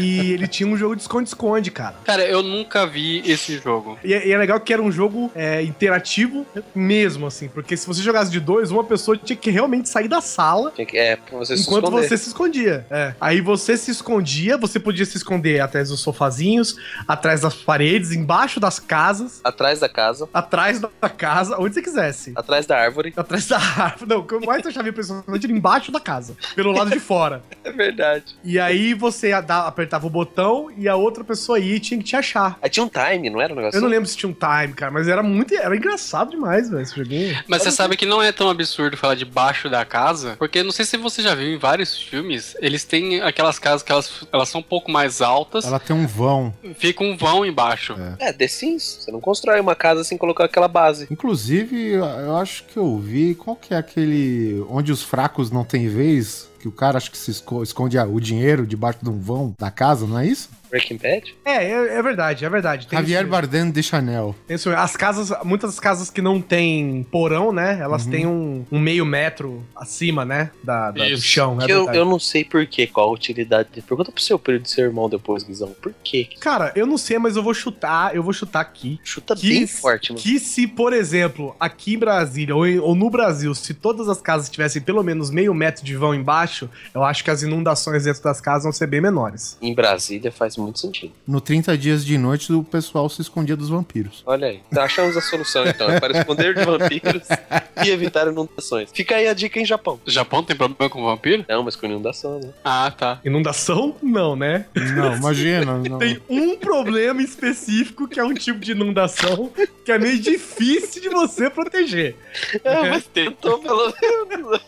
E ele tinha um jogo de esconde-esconde, cara. Cara, eu nunca vi esse jogo. E é, e é legal que era um jogo é, interativo mesmo, assim. Porque se você jogasse de dois, uma pessoa tinha que realmente sair da sala que- É, você se enquanto esconder. você se escondia. É. Aí você se escondia, você podia se esconder atrás dos sofazinhos, atrás das paredes, embaixo das casas, Atrás da casa, atrás da casa, onde você quisesse. atrás da árvore. Atrás da árvore. Não, o que eu mais achava impressionante era embaixo da casa, pelo lado de fora. É verdade. E aí você apertava o botão e a outra pessoa ia e tinha que te achar. Aí tinha um time, não era um negócio Eu não assim? lembro se tinha um time, cara, mas era muito. Era engraçado demais, velho, esse joguinho. Mas você sabe que não é tão absurdo falar debaixo da casa, porque não sei se você já viu em vários filmes, eles têm aquelas casas que elas, elas são um pouco mais altas, Ela tem um vão. fica um vão embaixo. É, The Sims. Você não constrói uma casa sem colocar aquela base. Inclusive, eu acho que eu vi, qual que é aquele onde os fracos não têm vez? Que o cara acho que se esco- esconde o dinheiro debaixo de um vão da casa, não é isso? Breaking Bad? É, é, é verdade, é verdade. Tem Javier isso- Bardem de Chanel. tem isso- as casas, muitas casas que não tem porão, né? Elas Uhum. têm um, um meio metro acima, né? Da, da- do chão, né? Que eu, eu não sei por quê, qual a utilidade. Pergunta pro seu primo do seu irmão depois, Guizão. Por quê? Cara, eu não sei, mas eu vou chutar, eu vou chutar aqui. Chuta Que, bem forte, mano. que se, por exemplo, aqui em Brasília ou, em- ou no Brasil, se todas as casas tivessem pelo menos meio metro de vão embaixo, eu acho que as inundações dentro das casas vão ser bem menores. Em Brasília faz muito sentido. No 30 dias de noite, o pessoal se escondia dos vampiros. Olha aí. Então, achamos a solução, então. É para esconder de vampiros e evitar inundações. Fica aí a dica em Japão. O Japão tem problema com vampiro? Não, mas com inundação, né? Ah, tá. Inundação? Não, né? Não, imagina. não. Tem um problema específico que é um tipo de inundação que é meio difícil de você proteger. É, mas tentou pelo menos.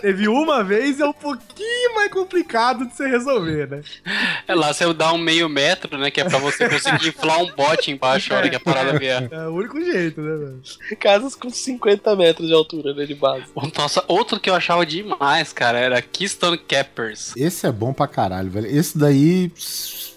Teve uma vez e é um pouquinho mais complicado de você resolver, né? É lá, você dá um meio metro, né? Que é pra você conseguir inflar um bote embaixo a hora que a parada vier. É o único jeito, né, velho? Casas com 50 metros de altura, né, de base. Nossa, outro que eu achava demais, cara, era Keystone Cappers. Esse é bom pra caralho, velho. Esse daí,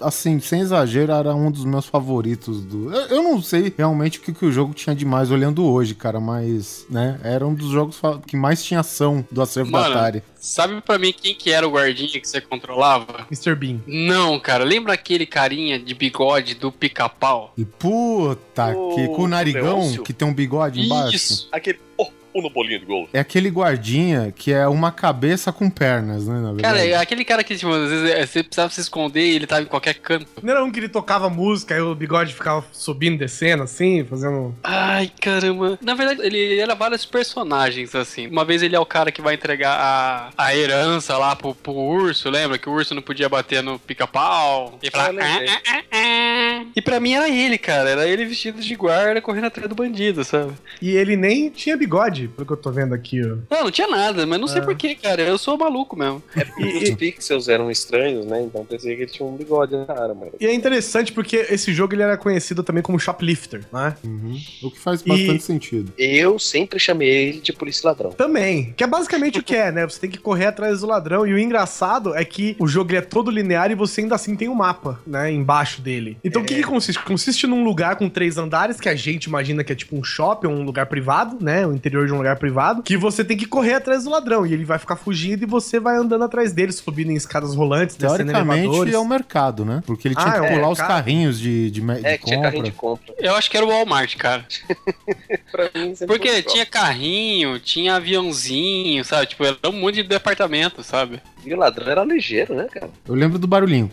assim, sem exagero, era um dos meus favoritos do. Eu, eu não sei realmente o que, que o jogo tinha de mais olhando hoje, cara, mas, né, era um dos jogos que mais tinha ação do acervo Mano. da Atari. Sabe pra mim quem que era o guardinha que você controlava? Mr. Bean. Não, cara, lembra aquele carinha de bigode do pica-pau? E puta, O que com o narigão Leôncio? que tem um bigode embaixo. Isso! Aquele. Oh, um no bolinho de gol. É aquele guardinha que é uma cabeça com pernas, né, na verdade. Cara, é aquele cara que, tipo, às vezes é, você precisava se esconder e ele tava em qualquer canto. Não era um que ele tocava música e o bigode ficava subindo, descendo, assim, fazendo. Ai, caramba. Na verdade, ele era vários personagens, assim. Uma vez ele é o cara que vai entregar a, a herança lá pro, pro urso, lembra? Que o urso não podia bater no pica-pau. E Ah, lembrei. "Ah, ah, ah, ah." E pra mim era ele, cara. Era ele vestido de guarda correndo atrás do bandido, sabe? E ele nem tinha bigode, pelo que eu tô vendo aqui, ó. Não, não tinha nada, mas não sei Ah. porquê, cara. Eu sou maluco mesmo. É porque os pixels eram estranhos, né? Então pensei que ele tinha um bigode na cara, mano. E é interessante porque esse jogo ele era conhecido também como Shoplifter, né? Uhum. O que faz E- bastante sentido. Eu sempre chamei ele de polícia ladrão. Também, que é basicamente o que é, né? Você tem que correr atrás do ladrão. E o engraçado é que o jogo ele é todo linear e você ainda assim tem um mapa, né? Embaixo dele. Então o que, que consiste? Consiste num lugar com três andares, que a gente imagina que é tipo um shopping, um lugar privado, né? O interior de um lugar privado, que você tem que correr atrás do ladrão. E ele vai ficar fugindo e você vai andando atrás dele, subindo em escadas rolantes, descendo elevadores. é o mercado, né? Porque ele tinha Ah, que é pular os mercado? carrinhos de, de, de É, que tinha compra. carrinho de compra. Eu acho que era o Walmart, cara. Pra mim, Porque tinha carrinho, tinha aviãozinho, sabe? Tipo, era um monte de departamento, sabe? E o ladrão era ligeiro, né, cara? Eu lembro do barulhinho.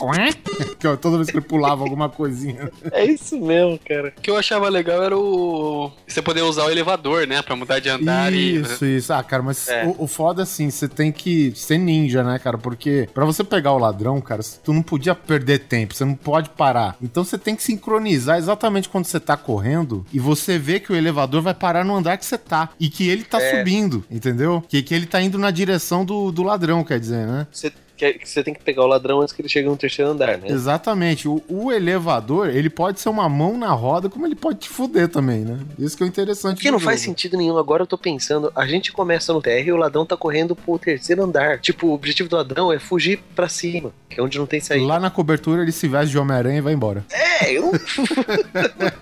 Toda vez que ele pulava alguma coisinha. É isso mesmo, cara. O que eu achava legal era o. Você poder usar o elevador, né? Pra mudar de andar e. Isso, isso. Ah, cara, mas É. o, o foda é assim, você tem que ser ninja, né, cara? Porque pra você pegar o ladrão, cara, tu não podia perder tempo, você não pode parar. Então você tem que sincronizar exatamente quando você tá correndo e você vê que o elevador vai parar no andar que você tá. E que ele tá É. subindo, entendeu? Que, que ele tá indo na direção do, do ladrão, quer dizer, né? Você, quer- que você tem que pegar o ladrão antes que ele chegue no terceiro andar, né? Exatamente. O, o elevador, ele pode ser uma mão na roda, como ele pode te fuder também, né? Isso que é o interessante Porque não faz jogo. sentido nenhum. Agora eu tô pensando, a gente começa no TR e o ladrão tá correndo pro terceiro andar. Tipo, o objetivo do ladrão é fugir pra cima, que é onde não tem saída. Lá na cobertura ele se veste de Homem-Aranha e vai embora. É, eu.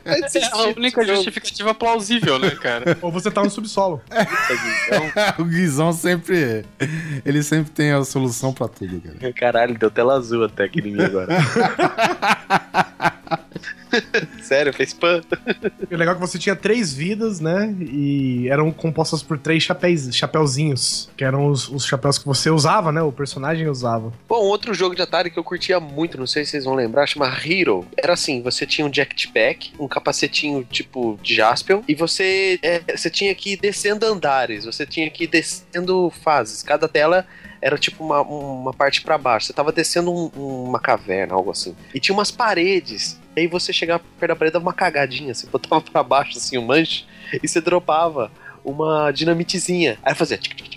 É a única justificativa plausível, né, cara? Ou você tá no subsolo. o Guizão sempre. Ele sempre tem a solução pra tudo, cara. Caralho, deu tela azul até aqui em mim agora. Sério, fez pan. O legal é que você tinha três vidas, né? E eram compostas por três chapéus, chapéuzinhos. Que eram os, os chapéus que você usava, né? O personagem usava. Bom, outro jogo de Atari que eu curtia muito, não sei se vocês vão lembrar, chama Hero. Era assim, você tinha um jetpack, um capacetinho tipo de Jaspion, e você, é, você tinha que ir descendo andares, você tinha que ir descendo fases. Cada tela era tipo uma, uma parte pra baixo. Você tava descendo um- uma caverna, algo assim. E tinha umas paredes. E aí você chegava perto da parede, dava uma cagadinha, você botava pra baixo assim um manche, e você dropava uma dinamitezinha. Aí fazia tic, tic,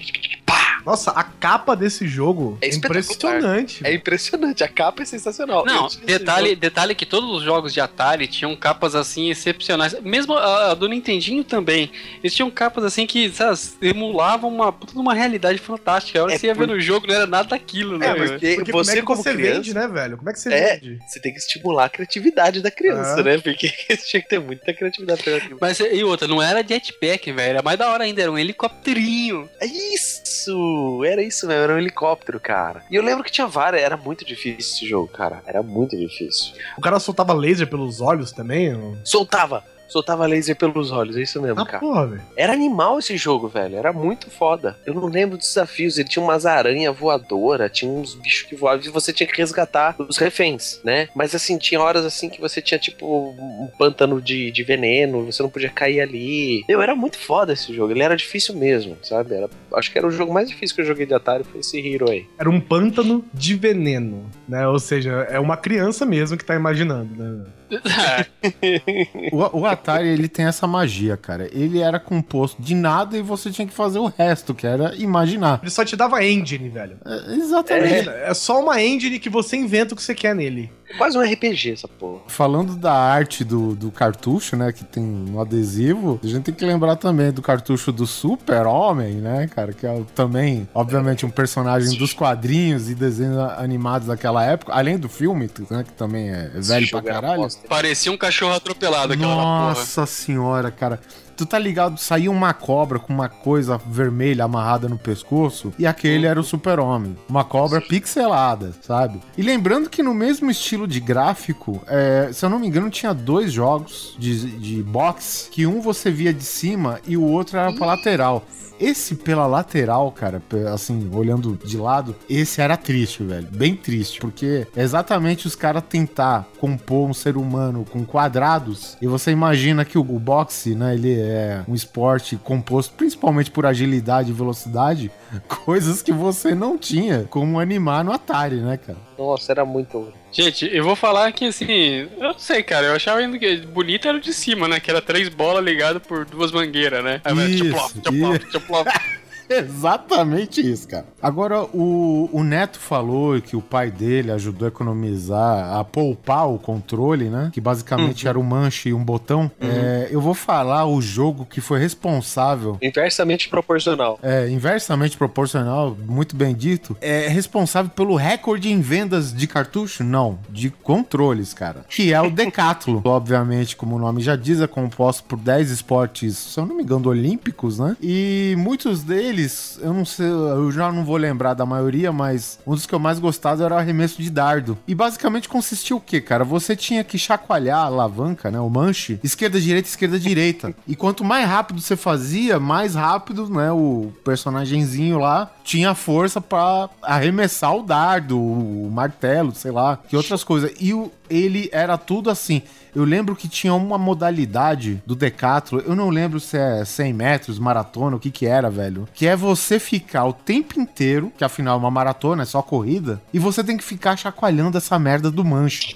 Nossa, a capa desse jogo É é, impressionante. É impressionante, a capa é sensacional. Não, detalhe, detalhe que todos os jogos de Atari tinham capas assim excepcionais. Mesmo a, a do Nintendinho também. Eles tinham capas assim que sabe, emulavam uma uma realidade fantástica. A hora É que você ia ver por- no jogo não era nada daquilo, né? É, porque, Porque você, como é que como você criança, vende, né, velho? Como é que você É. vende? você tem que estimular a criatividade da criança, Ah. né? Porque tinha que ter muita criatividade pra. Mas e outra, não era jetpack, velho. Era mais da hora ainda, era um helicópterinho. É isso! Era isso mesmo, era um helicóptero, cara. E eu lembro que tinha várias, era muito difícil esse jogo, cara. Era muito difícil. O cara soltava laser pelos olhos também? Soltava! Soltava laser pelos olhos, é isso mesmo, Ah, cara. porra. Era animal esse jogo, velho. Era muito foda. Eu não lembro dos desafios. Ele tinha umas aranhas voadoras, tinha uns bichos que voavam e você tinha que resgatar os reféns, né? Mas assim, tinha horas assim que você tinha, tipo, um pântano de, de veneno, você não podia cair ali. Meu, era muito foda esse jogo. Ele era difícil mesmo, sabe? Era, acho que era o jogo mais difícil que eu joguei de Atari, foi esse Hero aí. Era um pântano de veneno, né? Ou seja, é uma criança mesmo que tá imaginando, né? O, o Atari, ele tem essa magia, cara. Ele era composto de nada e você tinha que fazer o resto, que era imaginar. Ele só te dava engine, velho. É, exatamente. É, é só uma engine que você inventa o que você quer nele. Quase um RPG essa porra. Falando da arte do, do cartucho, né, que tem no adesivo, a gente tem que lembrar também do cartucho do Super-Homem, né, cara, que é também, obviamente, um personagem dos quadrinhos e desenhos animados daquela época, além do filme, né, que também é velho pra caralho. Parecia um cachorro atropelado aquela porra. Nossa senhora, cara. Tu tá ligado? Saiu uma cobra com uma coisa vermelha amarrada no pescoço e aquele era o super-homem. Uma cobra pixelada, sabe? E lembrando que no mesmo estilo de gráfico, é, se eu não me engano, tinha dois jogos de, de boxe que um você via de cima e o outro era pra lateral. Esse pela lateral, cara, assim, olhando de lado, esse era triste, velho. Bem triste. Porque é exatamente os caras tentar compor um ser humano com quadrados. E você imagina que o, o boxe, né, ele é um esporte composto principalmente por agilidade e velocidade. Coisas que você não tinha como animar no Atari, né, cara? Nossa, era muito. Gente, eu vou falar que assim, eu não sei, cara, eu achava ainda que bonito era o de cima, né? Que era três bolas ligadas por duas mangueiras, né? Aí Isso, tchoplof, tchoplof, tchoplof. Exatamente isso, cara. Agora, o, o Neto falou que o pai dele ajudou a economizar, a poupar o controle, né? Que basicamente era um manche e um botão. É, eu vou falar o jogo que foi responsável Inversamente proporcional. é, inversamente proporcional, muito bem dito, é responsável pelo recorde em vendas de cartucho? Não, de controles, cara. Que é o Decathlon. Obviamente, como o nome já diz, é composto por 10 esportes, se eu não me engano, olímpicos, né? E muitos deles, eu não sei, eu já não vou lembrar da maioria, mas um dos que eu mais gostava era o arremesso de dardo. E basicamente consistia o quê, cara? Você tinha que chacoalhar a alavanca, né? O manche, esquerda, direita, esquerda, direita. E quanto mais rápido você fazia, mais rápido, né? O personagemzinho lá tinha força pra arremessar o dardo, o martelo, sei lá, que outras coisas. E o, ele era tudo assim. Eu lembro que tinha uma modalidade do Decathlon, eu não lembro se é 100 metros, maratona, o que que era, velho. Que é você ficar o tempo inteiro, que afinal é uma maratona, é só corrida, e você tem que ficar chacoalhando essa merda do manche.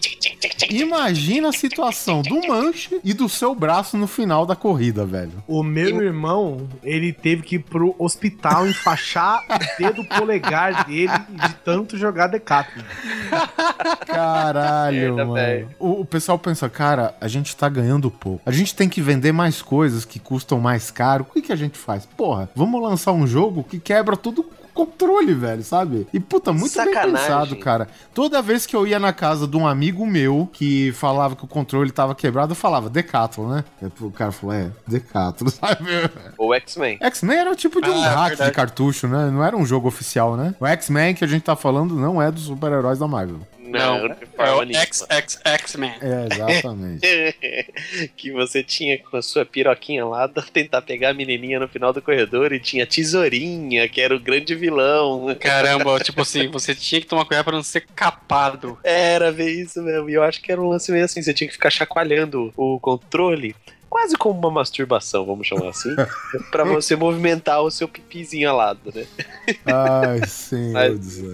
Imagina a situação do manche e do seu braço no final da corrida, velho. O meu irmão, ele teve que ir pro hospital enfaixar o dedo polegar dele de tanto jogar Decathlon. Caralho, Merda, mano. O, o pessoal pensa, cara, a gente tá ganhando pouco. A gente tem que vender mais coisas que custam mais caro. O que, que a gente faz? Porra, vamos lançar um jogo que quebra tudo com controle, velho, sabe? E puta, muito bem Sacanagem. pensado, cara. Toda vez que eu ia na casa de um amigo meu que falava que o controle tava quebrado, eu falava Decathlon, né? O cara falou, é, Decathlon, sabe? O X-Men. X-Men era o tipo de um Ah, hack verdade. de cartucho, né? Não era um jogo oficial, né? O X-Men que a gente tá falando não é dos super-heróis da Marvel. Não, de é o. XXX-Men. É, exatamente. que você tinha com a sua piroquinha lá, tentar pegar a menininha no final do corredor e tinha Tesourinha, que era o grande vilão. Caramba, tipo assim, você tinha que tomar cuidado pra não ser capado. Era ver isso mesmo. E eu acho que era um lance meio assim, você tinha que ficar chacoalhando o controle. Quase como uma masturbação, vamos chamar assim. pra você movimentar o seu pipizinho alado, né? Ai, senhor céu.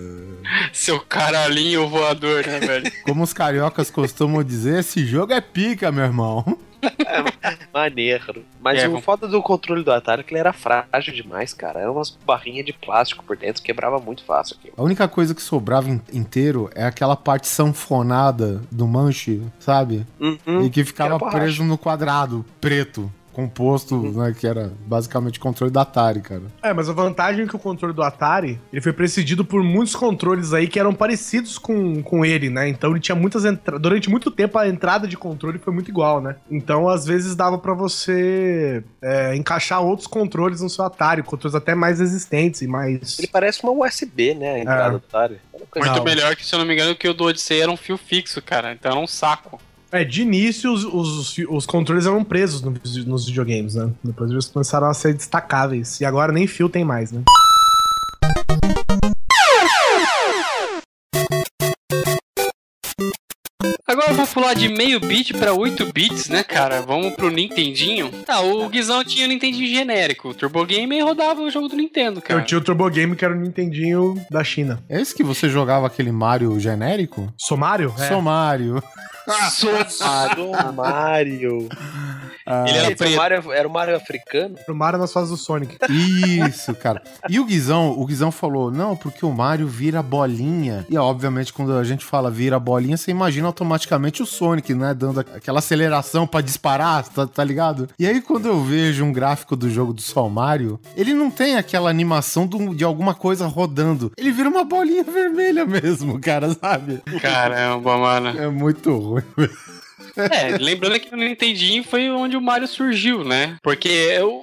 Seu caralhinho voador, né, velho? Como os cariocas costumam dizer, esse jogo é pica, meu irmão. Maneiro. Mas É, o vamos- foda do controle do Atari é que ele era frágil demais, cara. Era umas barrinhas de plástico por dentro, quebrava muito fácil aqui. A única coisa que sobrava in- inteiro é aquela parte sanfonada do manche, sabe? Uhum. e que ficava preso no quadrado preto, composto, né? Que era basicamente controle da Atari, cara. É, mas a vantagem é que o controle do Atari, ele foi precedido por muitos controles aí que eram parecidos com, com ele, né? Então ele tinha muitas entradas. Durante muito tempo a entrada de controle foi muito igual, né? Então às vezes dava pra você é, encaixar outros controles no seu Atari, controles até mais resistentes e mais. Ele parece uma USB, né? A entrada É. do Atari. Muito Não. melhor que, se eu não me engano, que o do Odyssey era um fio fixo, cara. Então era um saco. É, de início os, os, os controles eram presos no- nos videogames, né? Depois eles começaram a ser destacáveis. E agora nem fio tem mais, né? Agora eu vou pular de meio bit pra 8 bits, né, cara? Vamos pro Nintendinho. Ah, o Guizão tinha o Nintendinho genérico. O Turbo Game rodava o jogo do Nintendo, cara. Eu tinha o Turbo Game que era o Nintendinho da China. É esse que você jogava aquele Mario genérico? Somário? É. Sou Mario. Ah, Mario. Ah, Ele era Esse preto. Mario era o Mario africano? O Mario nas fases do Sonic. Isso, cara. E o Guizão, o Guizão falou, não, porque o Mario vira bolinha. E obviamente, quando a gente fala vira bolinha, você imagina automaticamente o Sonic, né? Dando aquela aceleração pra disparar, tá, tá ligado? E aí, quando eu vejo um gráfico do jogo do Sol Mario, ele não tem aquela animação do- de alguma coisa rodando. Ele vira uma bolinha vermelha mesmo, cara, sabe? Caramba, mano. É muito ruim. É, lembrando que o Nintendinho foi onde o Mario surgiu, né? Porque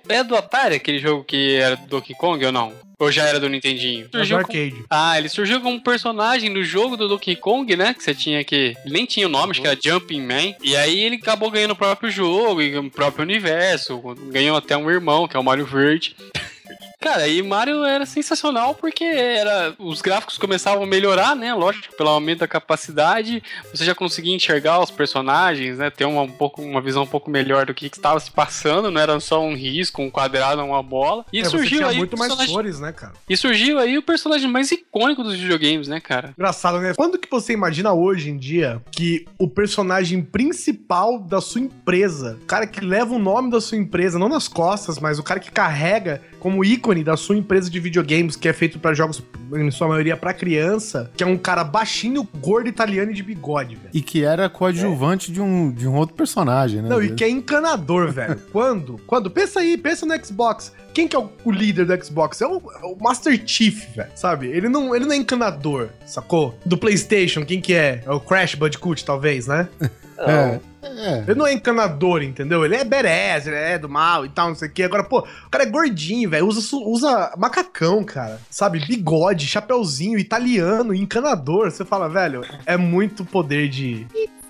é é do Atari aquele jogo que era do Donkey Kong ou não? Ou já era do Nintendinho? Mas do Surgiu com- arcade. Ah, ele surgiu como personagem no jogo do Donkey Kong, né? Que você tinha que. Ele nem tinha o nome, acho que era Jumping Man. E aí ele acabou ganhando o próprio jogo e o próprio universo. Ganhou até um irmão, que é o Mario Verde. Cara, e Mario era sensacional porque era os gráficos começavam a melhorar, né? Lógico, pelo aumento da capacidade, você já conseguia enxergar os personagens, né? Ter uma, um pouco, uma visão um pouco melhor do que estava se passando, não era só um risco, um quadrado, uma bola. E É, surgiu aí muito mais cores, né, cara? e surgiu aí o personagem mais icônico dos videogames, né, cara? Engraçado, né? Quando que você imagina hoje em dia que o personagem principal da sua empresa, o cara que leva o nome da sua empresa, não nas costas, mas o cara que carrega como ícone da sua empresa de videogames, que é feito pra jogos, em sua maioria, pra criança, que é um cara baixinho, gordo, italiano e de bigode, velho. E que era coadjuvante de, um, de um outro personagem, né? Não, e que é encanador, velho. Quando? Quando? Pensa aí, pensa no Xbox. Quem que é o, o líder do Xbox? É o, é o Master Chief, velho. Sabe? Ele não, ele não é encanador, sacou? Do PlayStation, quem que é? É o Crash Bandicoot, talvez, né? É, é. Ele não é encanador, entendeu? Ele é badass, ele é do mal e tal, não sei o quê. Agora, pô, o cara é gordinho, velho. Usa, usa macacão, cara. Sabe? Bigode, chapeuzinho, italiano, encanador. Você fala, velho, é muito poder de.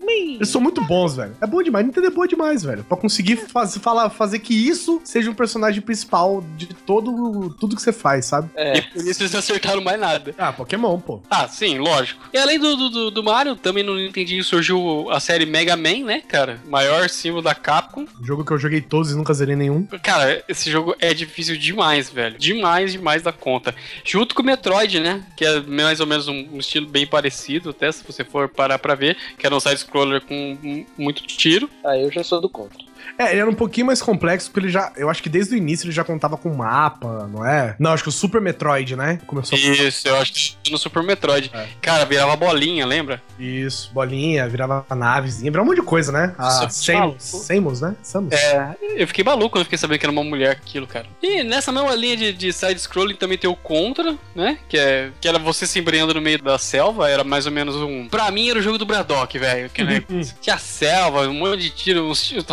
Eles são muito bons, velho. É bom demais. Nintendo é boa demais, velho. Pra conseguir faz, falar, fazer que isso seja um personagem principal de todo tudo que você faz, sabe? É. E por isso eles não acertaram mais nada. Ah, Pokémon, pô. Ah, sim, lógico. E além do, do- do, Mario, também no Nintendinho surgiu a série Mega Man, né, cara? Maior símbolo da Capcom. Jogo que eu joguei todos e nunca zerei nenhum. Cara, esse jogo é difícil demais, velho. Demais, demais da conta. Junto com o Metroid, né? Que é mais ou menos um, um estilo bem parecido, até se você for parar pra ver. Que era um side-scroller com muito tiro. Ah, eu já sou do contra. É, ele era um pouquinho mais complexo, porque ele já. Eu acho que desde o início ele já contava com mapa, não é? Não, acho que o Super Metroid, né? Começou Isso, eu acho que no Super Metroid. É. Cara, virava bolinha, lembra? Isso, bolinha, virava navezinha, virava um monte de coisa, né? A Samus. Samus, né? Samus. É, eu fiquei maluco quando eu fiquei sabendo que era uma mulher aquilo, cara. E nessa mesma linha de, de side-scrolling também tem o Contra, né? Que, é, que era você se embreando no meio da selva, era mais ou menos um... Pra mim era o jogo do Braddock, velho. que, né, Tinha selva, um monte de tiro, uns, tiros-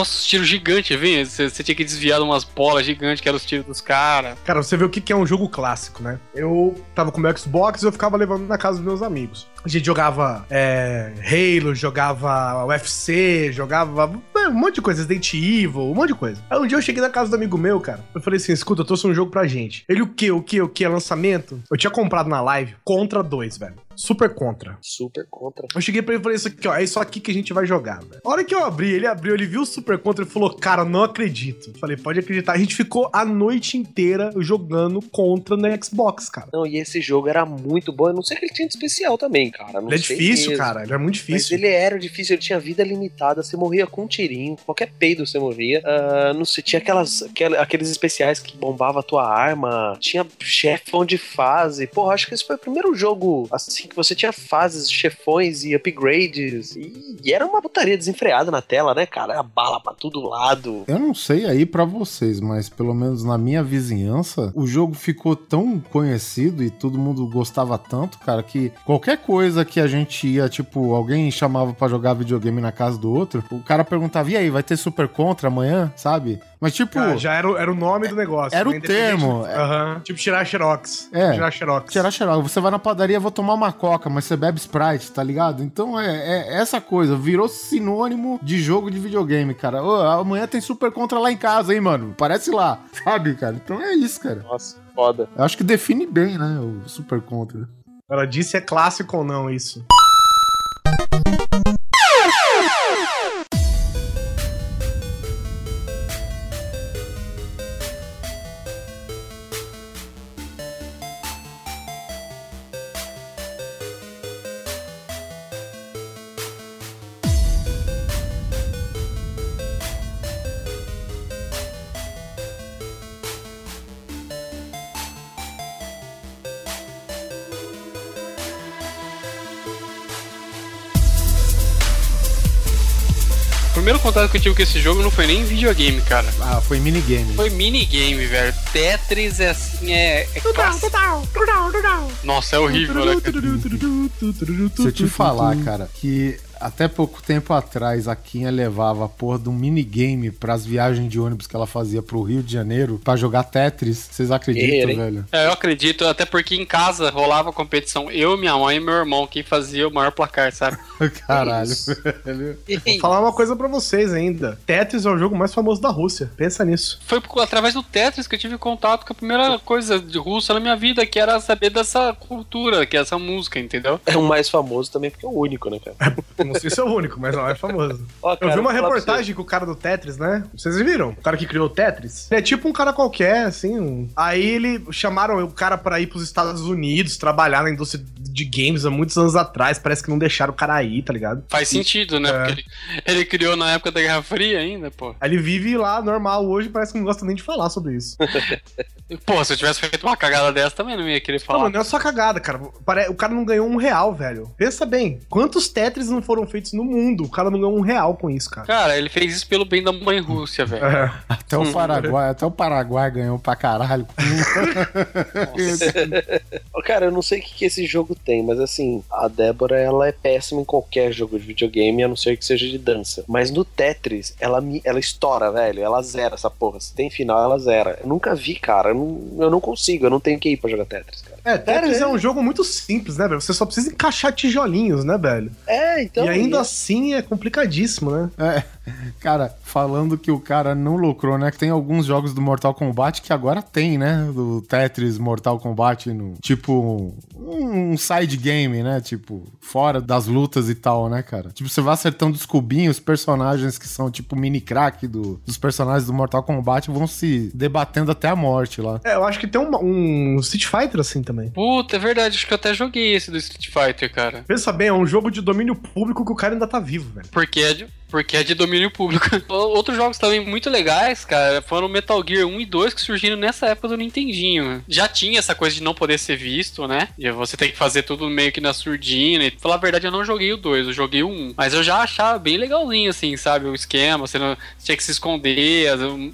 tiros gigantes, viu? Você, você tinha que desviar de umas bolas gigantes que eram os tiros dos caras. Cara, você vê o que que é um jogo clássico, né? Eu tava com o meu Xbox e eu ficava levando na casa dos meus amigos. A gente jogava é, Halo, jogava UFC, jogava um monte de coisa, Resident Evil, um monte de coisa. Aí um dia eu cheguei na casa do amigo meu, cara. Eu falei assim: escuta, eu trouxe um jogo pra gente. Ele, o quê? O quê? O quê? É lançamento? Eu tinha comprado na live Contra 2, velho. Super Contra. Super contra. Eu cheguei pra ele e falei isso aqui, ó. É isso aqui que a gente vai jogar, velho. A hora que eu abri, ele abriu, ele viu o Super Contra e falou, cara, não acredito. Eu falei, pode acreditar. A gente ficou a noite inteira jogando Contra no Xbox, cara. Não, e esse jogo era muito bom. Eu não sei o que ele tinha de especial também, cara. Não Ele é sei difícil, mesmo. cara. Ele é muito Mas difícil. ele era difícil, ele tinha vida limitada, você morria com um tirinho, qualquer peido você morria. Ah, não sei, tinha aquelas, aquel- aqueles especiais que bombava a tua arma, tinha chefão de fase. Porra, acho que esse foi o primeiro jogo assim que você tinha fases, chefões e upgrades. E, e era uma putaria desenfreada na tela, né, cara? A bala pra todo lado. Eu não sei aí pra vocês, mas pelo menos na minha vizinhança, o jogo ficou tão conhecido e todo mundo gostava tanto, cara, que qualquer coisa que a gente ia, tipo, alguém chamava pra jogar videogame na casa do outro, o cara perguntava: "E aí, vai ter Super Contra amanhã?", sabe? Mas tipo, Ah, já era, o- era o nome do negócio. Era o né? Independente termo. Aham. Tipo tirar xerox. É. Tirar xerox. Tirar xerox. Você vai na padaria, vou tomar uma coca, mas você bebe Sprite, tá ligado? Então é, é essa coisa, virou sinônimo de jogo de videogame, cara. Ô, amanhã tem Super Contra lá em casa, hein, mano? Parece lá, sabe, cara? Então é isso, cara. Nossa, foda. Eu acho que define bem, né, o Super Contra. Ela disse se é clássico ou não isso. Que eu tive com esse jogo não foi nem videogame, cara. Ah, foi minigame. Foi minigame, velho. Tetris é assim, é. é. Nossa, é horrível, né? cara? Se eu te falar, cara, que até pouco tempo atrás a Kinha levava a porra de um minigame pras viagens de ônibus que ela fazia pro Rio de Janeiro pra jogar Tetris, vocês acreditam, hein? velho? É, eu acredito, até porque em casa rolava competição. Eu, minha mãe e meu irmão, quem fazia o maior placar, sabe? Caralho, isso? velho. Vou falar uma coisa pra vocês ainda. Tetris é o jogo mais famoso da Rússia. Pensa nisso. Foi através do Tetris que eu tive contato com a primeira coisa de russa na minha vida, que era saber dessa cultura, que é essa música, entendeu? É o mais famoso também porque é o único, né, cara? Não sei se é o único, mas é o mais famoso. Ó, Eu cara, vi uma reportagem com o cara do Tetris, né? Vocês viram? O cara que criou o Tetris. Ele é tipo um cara qualquer, assim. um- Aí ele chamaram o cara pra ir pros Estados Unidos trabalhar na indústria de games há muitos anos atrás. Parece que não deixaram o cara ir, tá ligado? Faz sentido, né? É. Porque ele, ele criou na época da Guerra Fria ainda, pô. Aí ele vive lá normal hoje, parece que não gosta nem de falar sobre isso. Pô, se eu tivesse feito uma cagada dessa, também não ia querer Não, falar. mano, não é só cagada, cara. O cara não ganhou um real, velho. Pensa bem, quantos Tetris não foram feitos no mundo? O cara não ganhou um real com isso, cara. Cara, ele fez isso pelo bem da mãe Rússia, velho. É. Até o Paraguai, até o Paraguai ganhou pra caralho. Cara, eu não sei o que, que esse jogo tem, mas assim, a Débora ela é péssima em qualquer jogo de videogame, a não ser que seja de dança. Mas no Tetris, ela me, ela estoura, velho. Ela zera essa porra. Se tem final, ela zera. Eu nunca vi, cara. Eu não, eu não consigo, eu não tenho que ir pra jogar Tetris, cara. É, Tetris Cara, é um jogo muito simples, né, velho? Você só precisa encaixar tijolinhos, né, velho? É, então. e ainda e- assim é complicadíssimo, né? É, cara, falando que o cara não lucrou, né? Que tem alguns jogos do Mortal Kombat que agora tem, né? Do Tetris Mortal Kombat, no, tipo um side game, né? Tipo, fora das lutas e tal, né, cara? Tipo, você vai acertando os cubinhos, os personagens que são tipo mini crack do, dos personagens do Mortal Kombat vão se debatendo até a morte lá. É, eu acho que tem um, um Street Fighter assim também. Puta, é verdade, acho que eu até joguei esse do Street Fighter, cara. Pensa bem, é um jogo de domínio público que o cara ainda tá vivo, velho. Porque é de, porque é de domínio público. Outros jogos também muito legais, cara, foram Metal Gear 1 e 2 que surgiram nessa época do Nintendinho. Já tinha essa coisa de não poder ser visto, né? E você tem que fazer tudo meio que na surdina. E, pra falar a verdade, eu não joguei o 2, eu joguei o 1. Mas eu já achava bem legalzinho, assim, sabe? O esquema, você, não, você tinha que se esconder,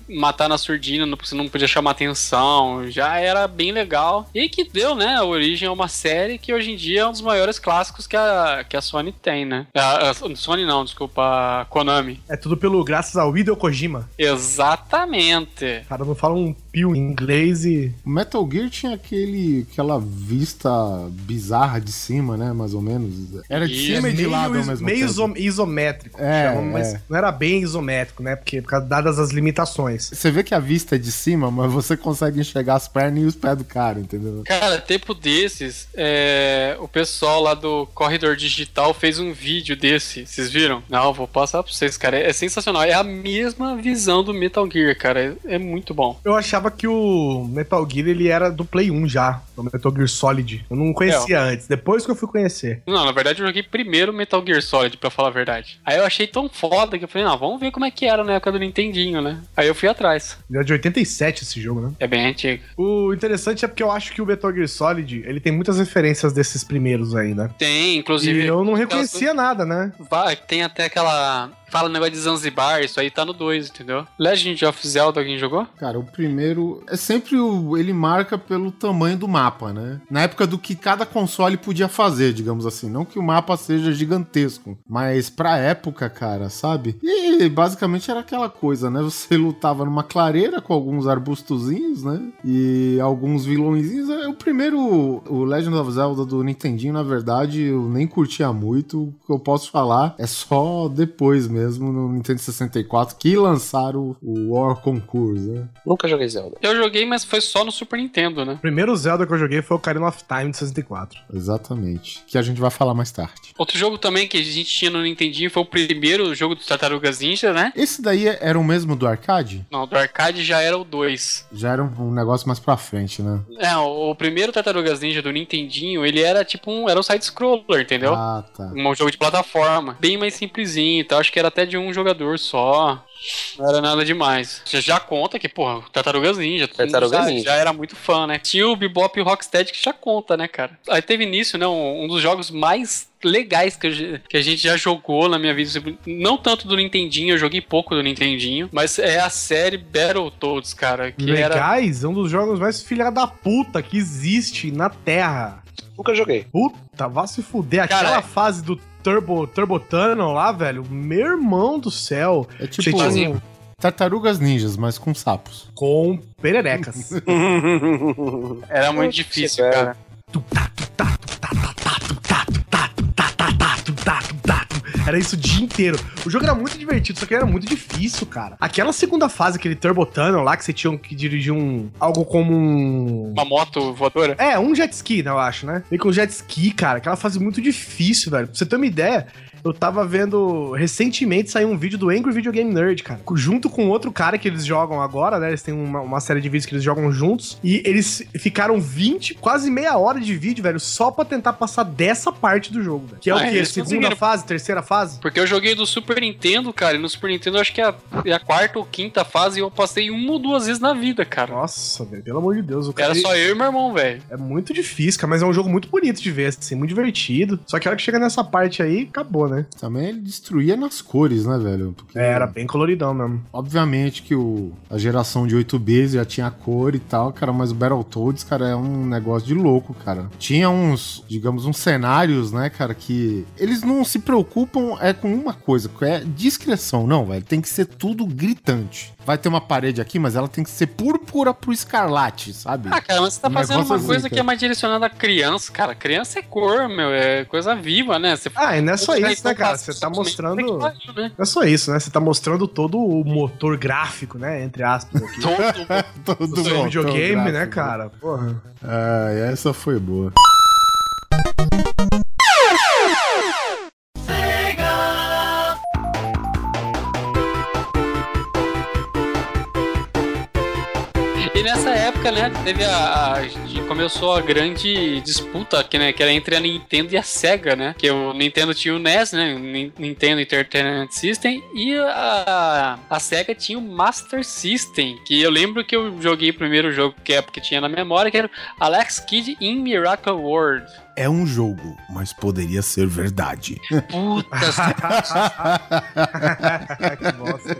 matar na surdina, não- você não podia chamar atenção. Já era bem legal. E que deu, né, a origem a uma série que hoje em dia é um dos maiores clássicos que a, que a Sony tem, né? A, a Sony não, desculpa, a Konami. É tudo pelo graças ao Hideo Kojima. Exatamente. O cara não fala um pio em inglês e. O Metal Gear tinha aquele, aquela vista bizarra de cima, né? Mais ou menos. Era de Isso. cima e de meio, lado ao is- mesmo meio tempo. iso- isométrico. É, chama, mas é. não era bem isométrico, né? Porque por causa- dadas as limitações. Você vê que a vista é de cima, mas você consegue enxergar as pernas e os pés do cara, entendeu? Cara, tempo desses, é, o pessoal lá do Corredor Digital fez um vídeo desse. Vocês viram? Não, vou passar pra vocês, cara. É sensacional. É a mesma visão do Metal Gear, cara. É, é muito bom. Eu achava que o Metal Gear ele era do Play 1 já, do Metal Gear Solid. Eu não conhecia antes, depois que eu fui conhecer. Não, na verdade eu joguei primeiro Metal Gear Solid, pra falar a verdade. Aí eu achei tão foda que eu falei, não, vamos ver como é que era na época do Nintendinho, né? Aí eu fui atrás. É de 87 esse jogo, né? É bem antigo. O interessante é porque eu acho que o Metal Gear Solid, ele tem muitas referências desses primeiros aí, né? Tem, E inclusive. eu não reconhecia nada, né? Vai, tem até aquela. Fala negócio de Zanzibar, isso aí tá no 2, entendeu? Legend of Zelda, alguém jogou? Cara, o primeiro é sempre o. Ele marca pelo tamanho do mapa, né? Na época do que cada console podia fazer, digamos assim. Não que o mapa seja gigantesco, mas pra época, cara, sabe? E basicamente era aquela coisa, né? Você lutava numa clareira com alguns arbustozinhos, né? E alguns vilõezinhos. É, O primeiro, o Legend of Zelda do Nintendinho, na verdade, eu nem curtia muito. O que eu posso falar é só depois mesmo, no Nintendo 64, que lançaram o War Concourse, né? Nunca joguei Zelda. Eu joguei, mas foi só no Super Nintendo, né? O primeiro Zelda que eu joguei foi o Ocarina of Time de 64. Exatamente. Que a gente vai falar mais tarde. Outro jogo também que a gente tinha no Nintendinho foi o primeiro jogo dos Tartarugas Ninja, né? Esse daí era o mesmo do arcade? Não, do arcade já era o 2. Já era um, negócio mais pra frente, né? É, o, primeiro Tartarugas Ninja do Nintendinho, ele era tipo um. Era um side-scroller, entendeu? Ah, tá. Um jogo de plataforma. Bem mais simplesinho e tal. Acho que era até de um jogador só. Não era nada demais. Já, já conta que, porra, Tartarugas Ninja. Tartarugas já, Ninja. já era muito fã, né? Tinha o Bebop e o Rocksteady que já conta, né, cara? Aí teve nisso, né? Um, um dos jogos mais legais que, eu que a gente já jogou na minha vida. Não tanto do Nintendinho, eu joguei pouco do Nintendinho. Mas é a série Battletoads, cara. Que era. Legais, é um dos jogos mais filha da puta que existe na Terra. Nunca joguei. Puta, vá se fuder. Aquela Cara, fase do Turbo, Turbo Tunnel lá, velho, meu irmão do céu. É tipo tinha tartarugas ninjas, mas com sapos. com pererecas. Era muito difícil, cara. Era isso o dia inteiro. O jogo era muito divertido, só que era muito difícil, cara. Aquela segunda fase, aquele Turbo Tunnel lá, que você tinha que dirigir um. algo como um. Uma moto voadora. É, um jet ski, né, eu acho, né? Vem com jet ski, cara. Aquela fase muito difícil, velho. Pra você ter uma ideia, eu tava vendo. Recentemente saiu um vídeo do Angry Video Game Nerd, cara. Junto com outro cara que eles jogam agora, né? Eles têm uma, uma série de vídeos que eles jogam juntos. E eles ficaram 20, quase meia hora de vídeo, velho, só pra tentar passar dessa parte do jogo, velho. Que é Ah, o quê? Segunda fase, terceira fase? Porque eu joguei do Super Nintendo, cara, e no Super Nintendo eu acho que é a, é a quarta ou quinta fase e eu passei uma ou duas vezes na vida, cara. Nossa, velho, pelo amor de Deus. O cara Era só eu e meu irmão, velho. É muito difícil, cara, mas é um jogo muito bonito de ver, assim, muito divertido. Só que a hora que chega nessa parte aí, acabou, né? Também ele destruía nas cores, né, velho? Porque, É, era bem coloridão mesmo. Obviamente que o, a geração de 8 bits já tinha cor e tal, cara, mas o Battletoads, cara, é um negócio de louco, cara. Tinha uns, digamos, uns cenários, né, cara, que eles não se preocupam é com uma coisa, que é discreção. Não, velho, tem que ser tudo gritante. Vai ter uma parede aqui, mas ela tem que ser púrpura pro escarlate, sabe? Ah, cara, mas você tá Um fazendo uma assim, coisa cara. que é mais direcionada a criança, cara. Criança é cor, meu, é coisa viva, né? Você Ah, e não é só Você isso, né, cara? Você tá Puta mostrando. né? é só isso, né? Você tá mostrando todo o motor gráfico, né? Entre aspas, aqui. Todo Todo do seu montão videogame, né, gráfico. cara? Porra. Ah, essa foi boa. Época, né, teve a, a- começou a grande disputa que, né, que era entre a Nintendo e a Sega, né? Que o Nintendo tinha o NES, né? Nintendo Entertainment System e a, a Sega tinha o Master System, que eu lembro que eu joguei o primeiro jogo que é porque tinha na memória, que era Alex Kidd in Miracle World. É um jogo, mas poderia ser verdade. Puta, que bosta.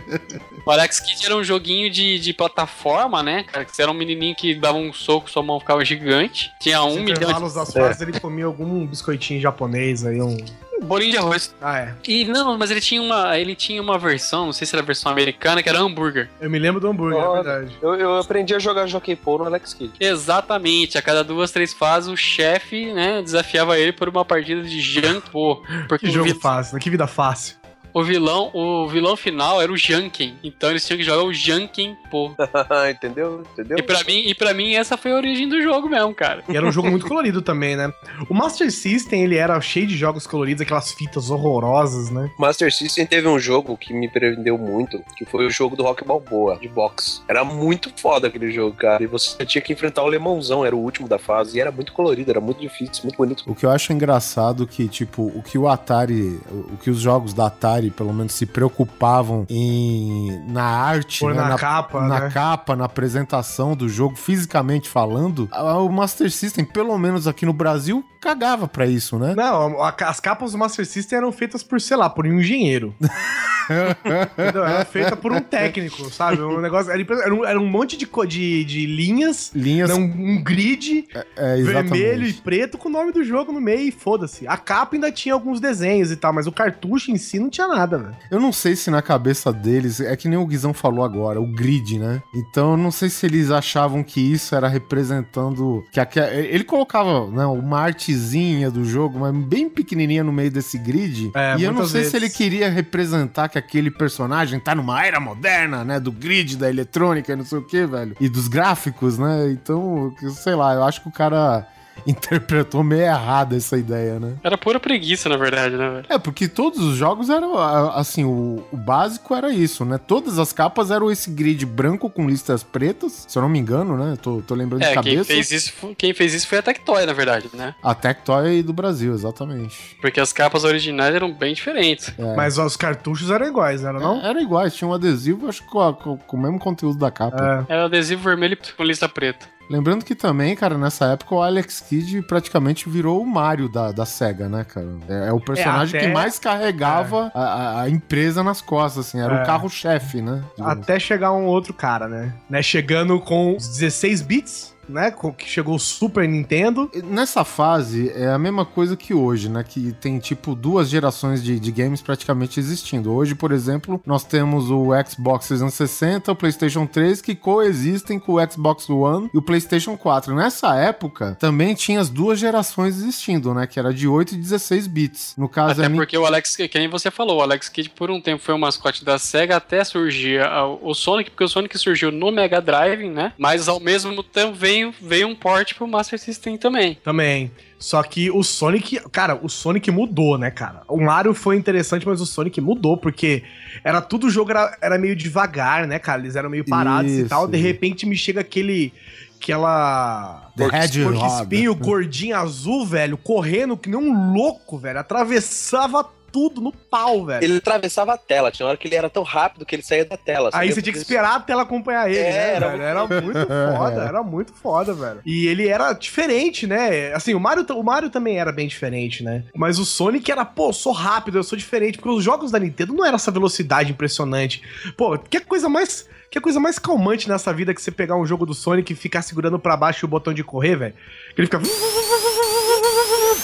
o Alex Kidd era um joguinho de, de plataforma, né? Cara, que você era um menininho que dava um soco, sua mão ficava gigante. Tinha um milhão de das fases ele comia algum biscoitinho japonês aí, um. Bolinho de arroz. Ah, é. E não, mas ele tinha uma, ele tinha uma versão, não sei se era a versão americana, que era hambúrguer. Eu me lembro do hambúrguer, é Olha. verdade. Eu, eu aprendi a jogar Jockey Pô no Alex Kidd. Exatamente, a cada duas, três fases o chefe, né, desafiava ele por uma partida de Janko, porque Que o, jogo vi- fácil, né? Que vida fácil. O vilão, o vilão final era o Janken, então eles tinham que jogar o Janken, pô. Entendeu? Entendeu? E pra mim, e para mim essa foi a origem do jogo mesmo, cara. E era um jogo muito colorido também, né? O Master System, ele era cheio de jogos coloridos, aquelas fitas horrorosas, né? Master System teve um jogo que me prendeu muito, que foi o jogo do Rock Balboa, de boxe. Era muito foda aquele jogo, cara. E você tinha que enfrentar o Lemãozão, era o último da fase. E era muito colorido, era muito difícil, muito bonito. O que eu acho engraçado que, tipo, o que o Atari, o que os jogos da Atari, pelo menos, se preocupavam em na arte, né, na, capa, na né? capa, na apresentação do jogo, fisicamente falando, o Master System, pelo menos aqui no Brasil, cagava pra isso, né? Não, a- as capas do Master System eram feitas por, sei lá, por um engenheiro. Entendeu? Era feita por um técnico, sabe? Um negócio, era, um, era um monte de, de, de linhas, Linhas. um, um grid é, exatamente. vermelho e preto com o nome do jogo no meio e foda-se. A capa ainda tinha alguns desenhos e tal, mas o cartucho em si não tinha nada, velho. Eu não sei se na cabeça deles, é que nem o Guizão falou agora, o grid, né? Então eu não sei se eles achavam que isso era representando. que aque- Ele colocava né, uma artezinha do jogo, mas bem pequenininha no meio desse grid. É, e eu não sei se vezes. ele queria representar que aquele personagem tá numa era moderna, né? Do grid, da eletrônica e não sei o que, velho. E dos gráficos, né? Então, que- sei lá, eu acho que o cara interpretou meio errado essa ideia, né? Era pura preguiça, na verdade, né, velho? É, porque todos os jogos eram, assim, o, o básico era isso, né? Todas as capas eram esse grid branco com listas pretas, se eu não me engano, né? Tô, tô lembrando de É, quem cabeça. fez, isso, quem fez isso foi a Tectoy, na verdade, né? A Tectoy do Brasil, exatamente. Porque as capas originais eram bem diferentes. É. Mas os cartuchos eram iguais, não era não? É, Era iguais, tinha um adesivo, acho que com, a- com- com o mesmo conteúdo da capa. É. Era adesivo vermelho com lista preta. Lembrando que também, cara, nessa época o Alex Kidd praticamente virou o Mario da, da SEGA, né, cara? É, é o personagem até- que mais carregava a, a- a empresa nas costas, assim, era É. o carro-chefe, né? digamos. Até chegar um outro cara, né? né? Chegando com os 16 bits, né? Com, que chegou o Super Nintendo. Nessa fase é a mesma coisa que hoje, né? Que tem tipo duas gerações de, de games praticamente existindo. Hoje, por exemplo, nós temos o Xbox 360, o PlayStation 3 que coexistem com o Xbox One e o PlayStation 4. Nessa época também tinha as duas gerações existindo, né? Que era de 8 e 16 bits. No caso, Até a porque o Alex, que nem você falou, o Alex Kidd por um tempo foi o mascote da SEGA até surgir o Sonic, porque o Sonic surgiu no Mega Drive, né? Mas ao mesmo tempo veio, veio um port pro Master System também. Também. Só que o Sonic, cara, o Sonic mudou, né, cara? O Mario foi interessante, mas o Sonic mudou, porque era tudo o jogo era, era meio devagar, né, cara? Eles eram meio parados e Isso. tal. De repente me chega aquele. Aquela. Hedgehog. espinho gordinho azul, velho, correndo que nem um louco, velho. Atravessava tudo no pau, velho. Ele atravessava a tela, tinha hora que ele era tão rápido que ele saía da tela. Aí você tinha que esperar a tela acompanhar ele, É, né, era velho? Era muito foda, era muito foda, velho. E ele era diferente, né? Assim, o Mario, o Mario também era bem diferente, né? Mas o Sonic era, pô, eu sou rápido, eu sou diferente, porque os jogos da Nintendo não era essa velocidade impressionante. Pô, que coisa mais... Que coisa mais calmante nessa vida que você pegar um jogo do Sonic e ficar segurando pra baixo o botão de correr, velho. Que ele fica...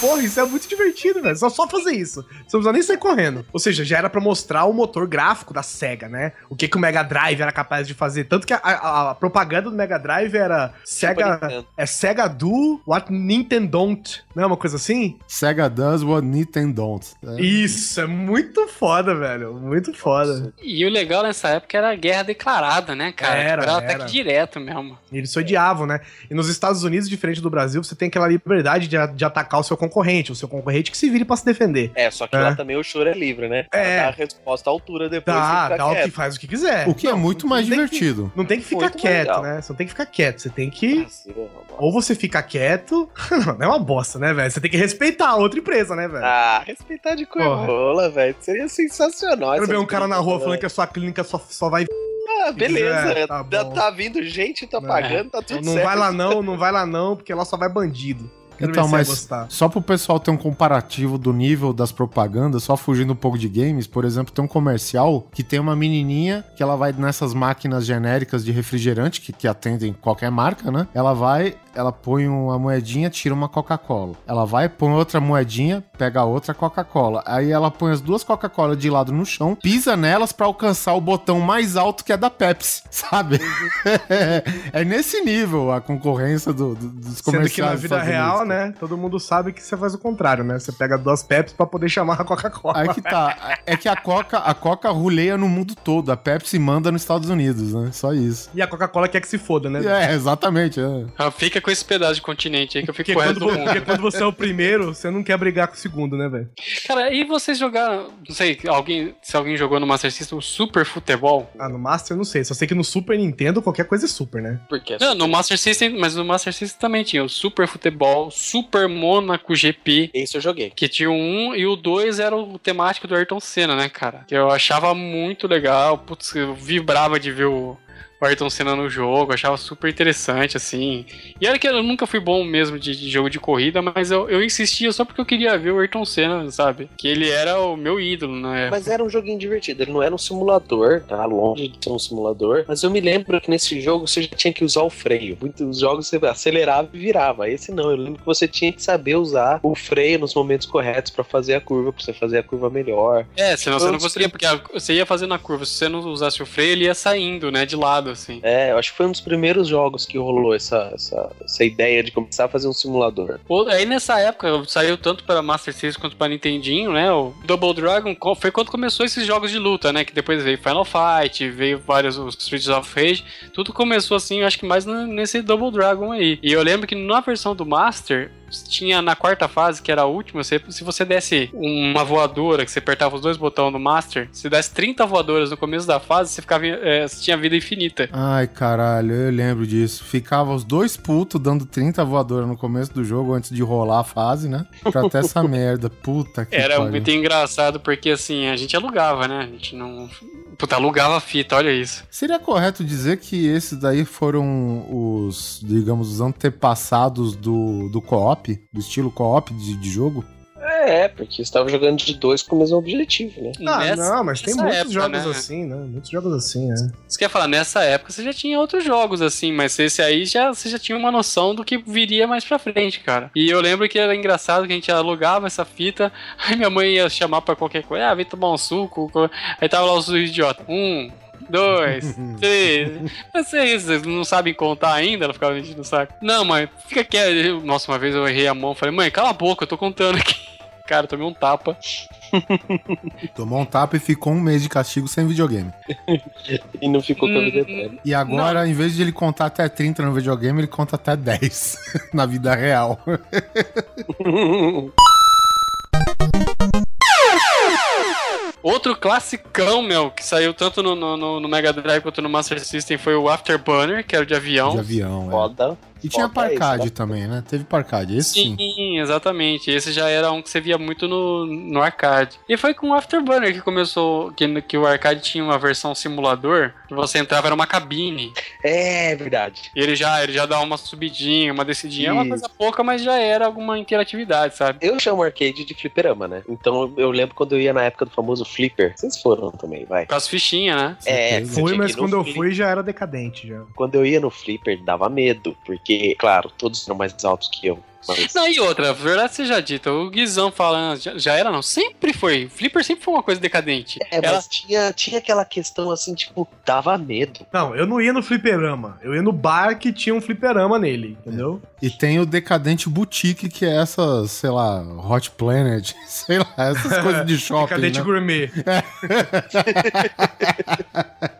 Porra, isso é muito divertido, velho. Só, só fazer isso. Você não precisa nem sair correndo. Ou seja, já era pra mostrar o motor gráfico da SEGA, né? O que, que o Mega Drive era capaz de fazer. Tanto que a, a- a propaganda do Mega Drive era SEGA. É SEGA do what Nintendo don't. Não é uma coisa assim? Sega does what Nintendo don't. É. Isso, é muito foda, velho. Muito foda. E o legal nessa época era a guerra declarada, né, cara? Era, Tipo, era. ataque direto mesmo. Eles se odiavam, né? E nos Estados Unidos, diferente do Brasil, você tem aquela liberdade de, de atacar o seu concorrente. O seu concorrente que se vire pra se defender. É, só que É. lá também o choro é livre, né? É. Dá a resposta à altura depois. Tá, dá o que faz o que quiser. O que é muito mais não tem que- divertido. Não tem que ficar Muito quieto, legal. né? Você não tem que ficar quieto. Você tem que. quieto. Ou você fica quieto. não é uma bosta, né, velho? Você tem que respeitar a outra empresa, né, velho? Ah, respeitar de coirola, velho. Seria sensacional. Quero essa ver um cara na rua falando que a sua clínica só, só vai. Ah, beleza. É, tá tá, tá vindo gente, tá É. pagando, tá tudo Não certo. vai lá não, não vai lá não, porque lá só vai bandido. Quero Então, mas só pro pessoal ter um comparativo do nível das propagandas, só fugindo um pouco de games, por exemplo, tem um comercial que tem uma menininha que ela vai nessas máquinas genéricas de refrigerante que, que atendem qualquer marca, né? Ela vai ela põe uma moedinha, tira uma Coca-Cola. Ela vai, põe outra moedinha, pega outra Coca-Cola. Aí ela põe as duas Coca-Cola de lado no chão, pisa nelas pra alcançar o botão mais alto que é da Pepsi, sabe? é nesse nível a concorrência do, do- dos Sendo comerciais. que na vida real, Unidos. né? Todo mundo sabe que você faz o contrário, né? Você pega duas Pepsi pra poder chamar a Coca-Cola. Aí que tá. É que a Coca, a Coca ruleia no mundo todo. A Pepsi manda nos Estados Unidos, né? Só isso. E a Coca-Cola quer que se foda, né? É, exatamente. É. Fica com esse pedaço de continente aí que eu fico Porque com o resto quando, do porque quando você é o primeiro, você não quer brigar com o segundo, né, velho? Cara, e vocês jogaram, não sei, alguém, se alguém jogou no Master System o Super Futebol? Ah, no Master eu não sei. Só sei que no Super Nintendo qualquer coisa é Super, né? Porque Não, no Master System, mas no Master System também tinha o Super Futebol, Super Monaco GP, esse eu joguei. que tinha o 1 e o 2 era o temático do Ayrton Senna, né, cara? Que eu achava muito legal, putz, eu vibrava de ver o, o Ayrton Senna no jogo, achava super interessante, assim. E era que eu nunca fui bom mesmo de, de jogo de corrida, mas eu, eu insistia só porque eu queria ver o Ayrton Senna, sabe? Que ele era o meu ídolo, né? Mas era um joguinho divertido. Ele não era um simulador, tá? Longe de ser um simulador. Mas eu me lembro que nesse jogo você já tinha que usar o freio. Muitos jogos você acelerava e virava. Esse não. Eu lembro que você tinha que saber usar o freio nos momentos corretos pra fazer a curva, pra você fazer a curva melhor. É, senão você não conseguia, porque você ia fazendo a curva, se você não usasse o freio, ele ia saindo, né, de lado, assim. É, eu acho que foi um dos primeiros jogos que rolou essa, essa, essa ideia de começar a fazer um simulador. Pô, Aí nessa época saiu tanto para Master System quanto para Nintendinho, né? O Double Dragon foi quando começou esses jogos de luta, né? Que depois veio Final Fight, veio vários os Streets of Rage. Tudo começou assim, eu acho que mais nesse Double Dragon aí. E eu lembro que na versão do Master tinha na quarta fase, que era a última, você- se você desse uma voadora, que você apertava os dois botões no Master, se desse 30 voadoras no começo da fase, você ficava é, você tinha vida infinita. Ai, caralho, eu lembro disso. Ficava os dois putos dando 30 voadoras no começo do jogo antes de rolar a fase, né? Pra ter essa merda. Puta que Era pariu. muito engraçado porque assim, a gente alugava, né? A gente não. Puta, alugava a fita, olha isso. Seria correto dizer que esses daí foram os, digamos, os antepassados do, do co-op, do estilo co-op de, de jogo? É, porque você estava jogando de dois com o mesmo objetivo, né? Ah, Nessa- não, mas tem muitos época, jogos né? assim, né? Muitos jogos assim, né? Você quer falar, nessa época você já tinha outros jogos, assim, mas esse aí já, você já tinha uma noção do que viria mais pra frente, cara. E eu lembro que era engraçado que a gente alugava essa fita, aí minha mãe ia chamar pra qualquer coisa, ah, vem tomar um suco. co- Aí tava lá os idiotas. Um, dois, três. Vocês vocês não sabem contar ainda? Ela ficava me enchendo o saco. Não, mãe, fica quieto. Nossa, uma vez eu errei a mão, falei, mãe, cala a boca, eu tô contando aqui. Cara, eu tomei um tapa. Tomou um tapa e ficou um mês de castigo sem videogame. E não ficou com a vida Hum, eterna. E agora, em vez de ele contar até 30 no videogame, ele conta até 10 na vida real. Outro classicão, meu, que saiu tanto no, no- no- Mega Drive quanto no Master System foi o Afterburner, que era o de avião. De avião, é. E tinha esse, parcade né? também, né? Teve parcade, esse sim. Sim, exatamente. Esse já era um que você via muito no, no arcade. E foi com o Afterburner que começou, que, que o arcade tinha uma versão simulador, que você entrava era uma cabine. É verdade. E ele já, ele já dá uma subidinha, uma descidinha, é uma Isso. coisa pouca, mas já era alguma interatividade, sabe? Eu chamo arcade de fliperama, né? Então eu lembro quando eu ia na época do famoso flipper. Vocês foram também, vai. Com as fichinhas, né? É, Fui, mas quando eu fui já era decadente já. Quando eu ia no flipper, dava medo. Porque, claro, todos eram mais altos que eu. Mas Não, e outra, verdade seja dita, o Guizão falando, já, já era não, sempre foi. Flipper sempre foi uma coisa decadente. É, Ela- mas tinha, tinha aquela questão assim, tipo, dava medo. Não, eu não ia no fliperama. Eu ia no bar que tinha um fliperama nele, entendeu? E tem o Decadente Boutique, que é essas, sei lá, Hot Planet, sei lá, essas coisas de shopping, Decadente né? gourmet.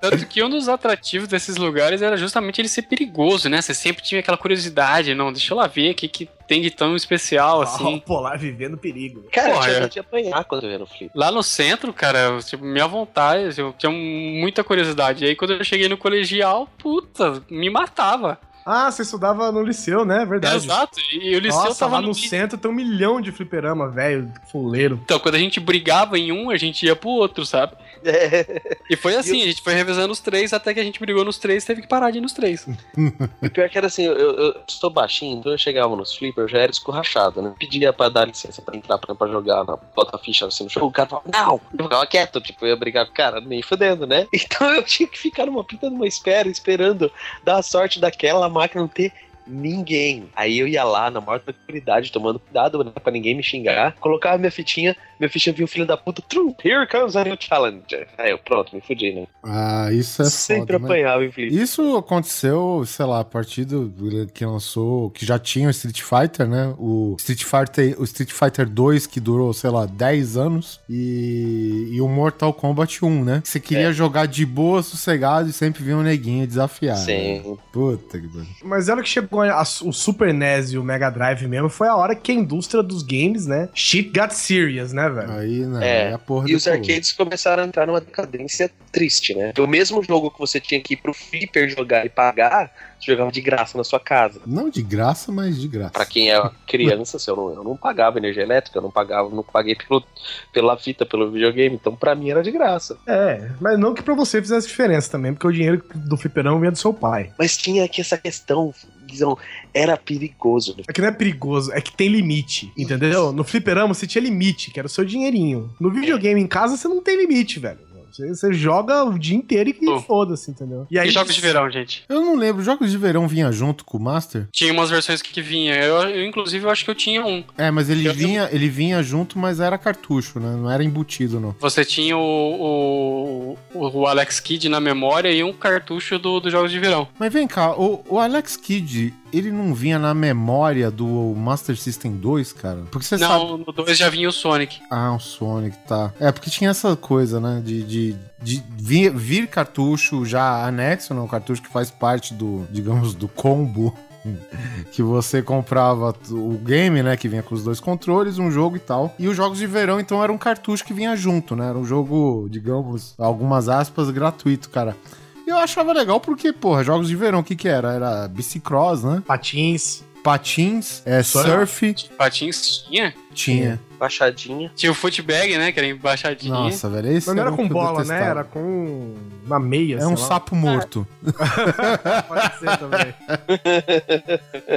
Tanto que um dos atrativos desses lugares era justamente ele ser perigoso, né? Você sempre tinha aquela curiosidade, não, deixa eu lá ver o que, que tem de tão especial, assim. Pô, lá vivendo perigo. Cara, Porra, eu tinha é. de apanhar quando eu ia no flipper. Lá no centro, cara, eu, tipo, minha vontade, eu tinha muita curiosidade. E aí quando eu cheguei no colegial, puta, me matava. Ah, você estudava no liceu, né? Verdade. Exato, e o liceu Nossa, tava lá no... no centro tem um milhão de fliperama, velho, fuleiro. Então, quando a gente brigava em um, a gente ia pro outro, sabe? E foi assim, a gente foi revezando os três, até que a gente brigou nos três, teve que parar de ir nos três. E pior que era assim, eu, eu sou baixinho, então eu chegava nos flipper, eu já era escorrachado, né? Pedia pra dar licença pra entrar pra, pra jogar, na, bota a ficha assim no jogo, o cara falava, não! Eu ficava quieto, tipo, eu ia brigar com o cara, nem fudendo, né? Então eu tinha que ficar numa pinta numa espera, esperando dar a sorte daquela máquina não ter ninguém. Aí eu ia lá, na maior tranquilidade, tomando cuidado né, pra ninguém me xingar, colocava minha fitinha, minha fitinha vinha o filho da puta, True, here comes a new challenger. Aí eu, pronto, me fudi, né? Ah, isso é Sempre foda, mas- apanhava Flip. Isso aconteceu, sei lá, a partir do que lançou, que já tinha o Street Fighter, né? O Street Fighter, o Street Fighter 2 que durou, sei lá, 10 anos e, e o Mortal Kombat 1, né? Você queria É. jogar de boa, sossegado e sempre vinha um neguinho desafiar. né? Sim. Puta que pariu. Mas era que chegou a- o Super NES e o Mega Drive mesmo, foi a hora que a indústria dos games, né? Shit got serious, né, velho? Aí, né? É, a porra E os decolou. arcades começaram a entrar numa decadência triste, né? O mesmo jogo que você tinha que ir pro Flipper jogar e pagar, você jogava de graça na sua casa. Não de graça, mas de graça. Pra quem é criança, assim, eu, não, eu não pagava energia elétrica, eu não pagava, não paguei pelo, pela fita, pelo videogame, então pra mim era de graça. É, mas não que pra você fizesse diferença também, porque o dinheiro do fliperão vinha do seu pai. Mas tinha aqui essa questão, Guizão, era perigoso. né? É que não é perigoso, é que tem limite, entendeu? No fliperama você tinha limite, que era o seu dinheirinho. No videogame em casa você não tem limite, velho. Você, você joga o dia inteiro e Oh. foda-se, entendeu? E jogos de verão, gente? Eu não lembro, jogos de verão vinha junto com o Master? Tinha umas versões que vinha. Eu, eu, inclusive, eu acho que eu tinha um. É, mas ele Eu- vinha, ele vinha junto, mas era cartucho, né? Não era embutido, não. Você tinha o, o, o Alex Kidd na memória e um cartucho do- dos jogos de verão. Mas vem cá, o, o Alex Kidd, ele não vinha na memória do Master System 2, cara? Porque você sabe. Não, no 2 já vinha o Sonic. Ah, o Sonic, tá. É, porque tinha essa coisa, né? De, de, de vir, vir cartucho já anexo, né? O cartucho que faz parte do, digamos, do combo. Que você comprava o game, né? Que vinha com os dois controles, um jogo e tal. E os jogos de verão, então, era um cartucho que vinha junto, né? Era um jogo, digamos, algumas aspas, gratuito, cara. E eu achava legal porque, porra, jogos de verão, o que que era? Era bicicross, né? Patins. Patins, é, Surf. surf, Patins tinha. tinha. Baixadinha. Tinha o footbag, né? Que era embaixadinha. Nossa, velho, esse Mas não era um com bola, né? Era com uma meia, É sei um lá. sapo morto. Pode ser também.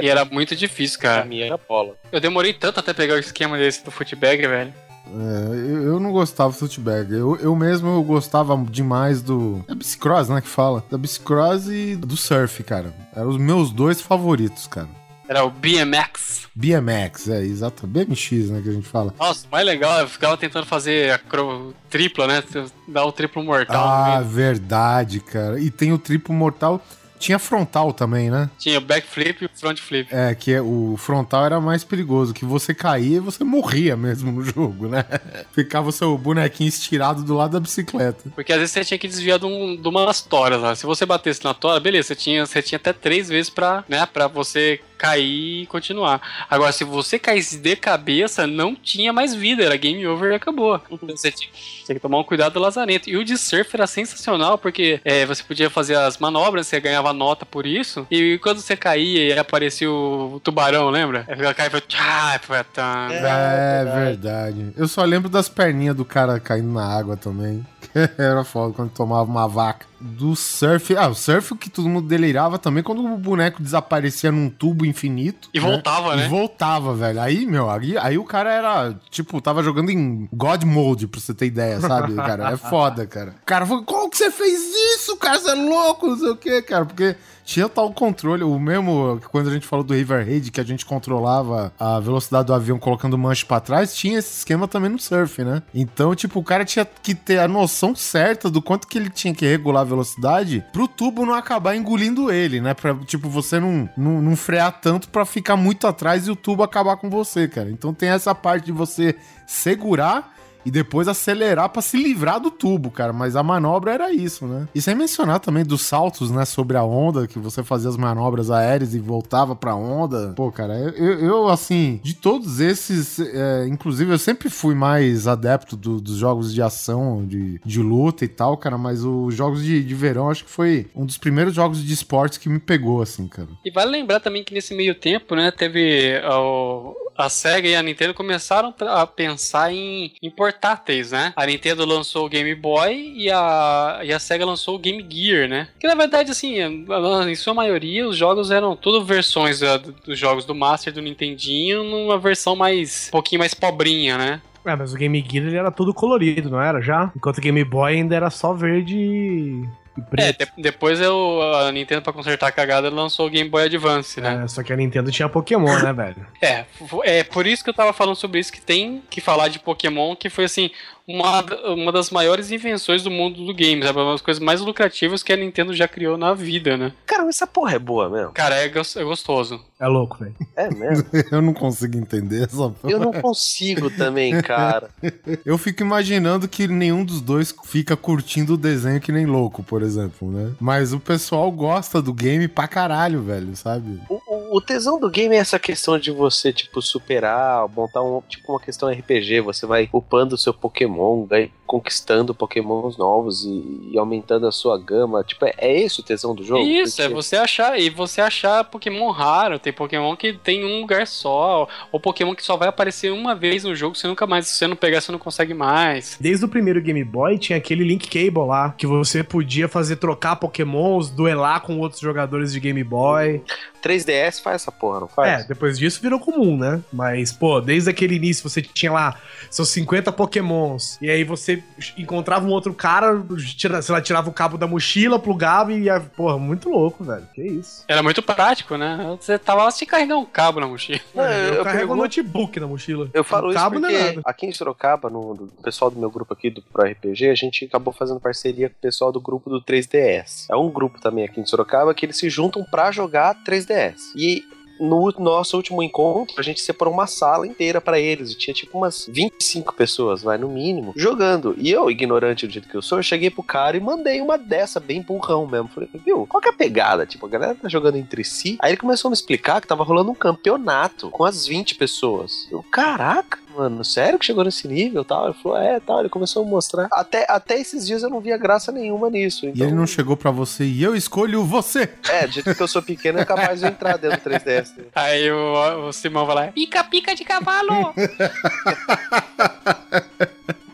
E era muito difícil, cara. mim era bola. Eu demorei tanto até pegar o esquema desse do footbag, velho. É, eu, não gostava do footbag. Eu, eu mesmo eu gostava demais do. É bicicross, né? Que fala. Da bicicross e do surf, cara. Eram os meus dois favoritos, cara. Era o BMX. BMX, é, exato. BMX, né? Que a gente fala. Nossa, mais legal, eu ficava tentando fazer a cro... tripla, né? Dar o triplo mortal. Ah, verdade, cara. E tem o triplo mortal. Tinha frontal também, né? Tinha o backflip e o front flip. É, que é, o frontal era mais perigoso, que você caía e você morria mesmo no jogo, né? Ficava o seu bonequinho estirado do lado da bicicleta. Porque às vezes você tinha que desviar de, um, de umas toras lá. Se você batesse na tora, beleza, você tinha, você tinha até três vezes pra, né, pra você cair e continuar. Agora, se você caísse de cabeça, não tinha mais vida, era game over e acabou. Então você tinha, tinha que tomar um cuidado do lazarento. E o de surf era sensacional, porque é, você podia fazer as manobras, você ganhava nota por isso, e quando você caía e aparecia o tubarão, lembra? Aí ficava caindo e foi... tchá, foi tá. É, verdade. Eu só lembro das perninhas do cara caindo na água também. Era foda quando tomava uma vaca. Do surf. Ah, o surf que todo mundo delirava também quando o boneco desaparecia num tubo infinito. E né? voltava, né? E voltava, velho. Aí, meu, aí, aí o cara era, tipo, tava jogando em God Mode, pra você ter ideia, sabe, cara? É foda, cara. O cara falou, como que você fez isso, cara? Você é louco, não sei o quê, cara. Porque tinha tal controle, o mesmo quando a gente falou do River Raid, que a gente controlava a velocidade do avião colocando manche pra trás, tinha esse esquema também no surf, né? Então, tipo, o cara tinha que ter a noção certa do quanto que ele tinha que regular a velocidade pro tubo não acabar engolindo ele, né? Pra, tipo, você não, não, não frear tanto pra ficar muito atrás e o tubo acabar com você, cara. Então tem essa parte de você segurar e depois acelerar pra se livrar do tubo, cara. Mas a manobra era isso, né? E sem mencionar também dos saltos, né, sobre a onda, que você fazia as manobras aéreas e voltava pra onda. Pô, cara, eu, eu assim, de todos esses, é, inclusive eu sempre fui mais adepto do- dos jogos de ação, de, de luta e tal, cara, mas os jogos de, de verão acho que foi um dos primeiros jogos de esportes que me pegou, assim, cara. E vale lembrar também que nesse meio tempo, né, teve ó, a Sega e a Nintendo começaram a pensar em, em portáteis, né? A Nintendo lançou o Game Boy e a, e a Sega lançou o Game Gear, né? Que na verdade, assim, em sua maioria, os jogos eram tudo versões ah, dos jogos do Master do Nintendinho numa versão mais, um pouquinho mais pobrinha, né? É, mas o Game Gear ele era todo colorido, não era já? Enquanto o Game Boy ainda era só verde É, de- depois eu, a Nintendo, pra consertar a cagada, lançou o Game Boy Advance, né? É, só que a Nintendo tinha Pokémon, né, velho? É, é por isso que eu tava falando sobre isso, que tem que falar de Pokémon, que foi assim, uma, uma das maiores invenções do mundo do game, sabe? Uma das coisas mais lucrativas que a Nintendo já criou na vida, né? Cara, essa porra é boa mesmo. Cara, é, é gostoso. É louco, velho. É mesmo. Eu não consigo entender essa Eu não consigo também, cara. Eu fico imaginando que nenhum dos dois fica curtindo o desenho que nem louco, por exemplo, né? Mas o pessoal gosta do game pra caralho, velho, sabe? O, o- o tesão do game é essa questão de você, tipo, superar, montar um, tipo, uma questão RPG. Você vai upando o seu Pokémon, vai conquistando Pokémons novos e, e aumentando a sua gama. Tipo, é, é esse o tesão do jogo? Isso, é Porque- você achar, e você achar Pokémon raro, tem Pokémon que tem um lugar só, ou Pokémon que só vai aparecer uma vez no jogo, você nunca mais, se você não pegar, você não consegue mais. Desde o primeiro Game Boy tinha aquele Link Cable lá, que você podia fazer trocar Pokémons, duelar com outros jogadores de Game Boy. 3DS faz essa porra, não É, faz? depois disso virou comum, né? Mas, pô, desde aquele início você tinha lá seus 50 Pokémons, e aí você encontrava um outro cara, tira, sei lá, tirava o cabo da mochila, plugava e ia, porra, muito louco, velho. Que isso. Era muito prático, né? Você tava lá sem carregar um cabo na mochila. Não, eu, eu, eu carrego pergunto- um notebook na mochila. Eu falo o isso cabo não é porque nada. aqui em Sorocaba, no, do pessoal do meu grupo aqui do Pro RPG, a gente acabou fazendo parceria com o pessoal do grupo do 3DS. É um grupo também aqui em Sorocaba que eles se juntam pra jogar 3DS. E no nosso último encontro, a gente separou uma sala inteira pra eles. E tinha tipo umas 25 pessoas, vai, no mínimo, jogando. E eu, ignorante do jeito que eu sou, cheguei pro cara e mandei uma dessa, bem burrão mesmo. Falei, viu, qual que é a pegada? Tipo, a galera tá jogando entre si. Aí ele começou a me explicar que tava rolando um campeonato com as 20 pessoas. Eu, caraca, mano, sério que chegou nesse nível tal? Ele falou, é, tal. Ele começou a mostrar. Até, até esses dias eu não via graça nenhuma nisso. E Então, ele não chegou pra você e eu escolho você. É, do jeito que eu sou pequeno, é capaz de eu entrar dentro do 3DS. Aí o, o Simão vai lá, pica, pica de cavalo!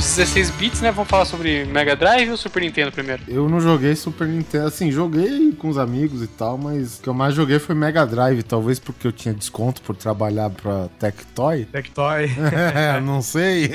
Dos 16 bits, né? Vamos falar sobre Mega Drive ou Super Nintendo primeiro? Eu não joguei Super Nintendo, assim, joguei com os amigos e tal, mas o que eu mais joguei foi Mega Drive, talvez porque eu tinha desconto por trabalhar pra Tectoy. Tectoy. É, não sei.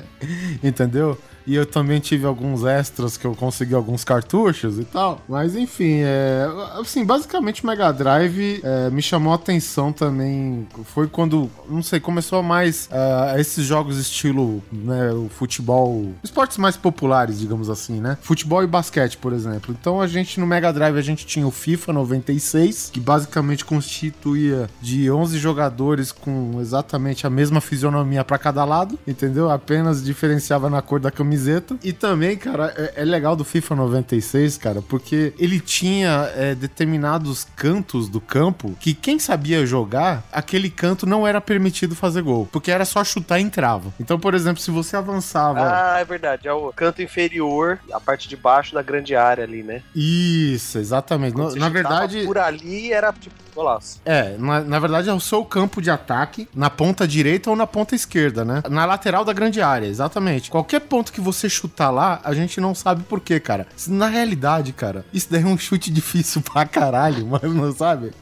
Entendeu? E eu também tive alguns extras que eu consegui alguns cartuchos e tal. Mas enfim, é, assim, basicamente o Mega Drive é, me chamou a atenção também. Foi quando, não sei, começou mais ah, esses jogos estilo, né, o futebol, esportes mais populares, digamos assim, né? Futebol e basquete, por exemplo. Então a gente no Mega Drive a gente tinha o FIFA 96, que basicamente constituía de 11 jogadores com exatamente a mesma fisionomia pra cada lado, entendeu? Apenas diferenciava na cor da camiseta. E também, cara, é, é legal do FIFA 96, cara, porque ele tinha é, determinados cantos do campo que quem sabia jogar, aquele canto não era permitido fazer gol, porque era só chutar e entrava. Então, por exemplo, se você avançava. Ah, é verdade. É o canto inferior, a parte de baixo da grande área ali, né? Isso, exatamente. Quando Na, na verdade. Por ali era tipo golaço. É, na, na verdade é o seu campo de ataque, na ponta direita ou na ponta esquerda, né? Na lateral da grande área, exatamente. Qualquer ponto que você chutar lá, a gente não sabe por quê, cara. Na realidade, cara, isso daí é um chute difícil pra caralho, mas não sabe?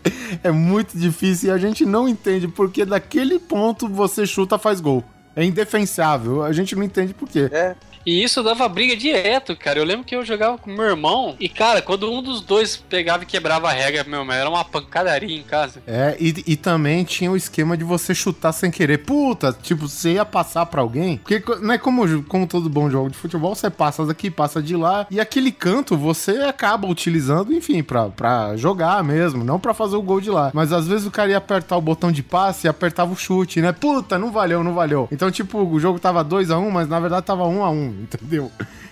É muito difícil e a gente não entende porque daquele ponto você chuta, faz gol. É indefensável, a gente não entende por quê. É, E isso dava briga direto, cara. Eu lembro que eu jogava com meu irmão e, cara, quando um dos dois pegava e quebrava a regra, meu, mas era uma pancadaria em casa. É, e, e também tinha o esquema de você chutar sem querer. Puta, tipo, você ia passar pra alguém. Porque, não é como, como todo bom jogo de futebol, você passa daqui, passa de lá. E aquele canto você acaba utilizando, enfim, pra, pra jogar mesmo, não pra fazer o gol de lá. Mas às vezes o cara ia apertar o botão de passe e apertava o chute, né? Puta, não valeu, não valeu. Então, tipo, o jogo tava 2x1, mas na verdade tava 1x1, entendeu?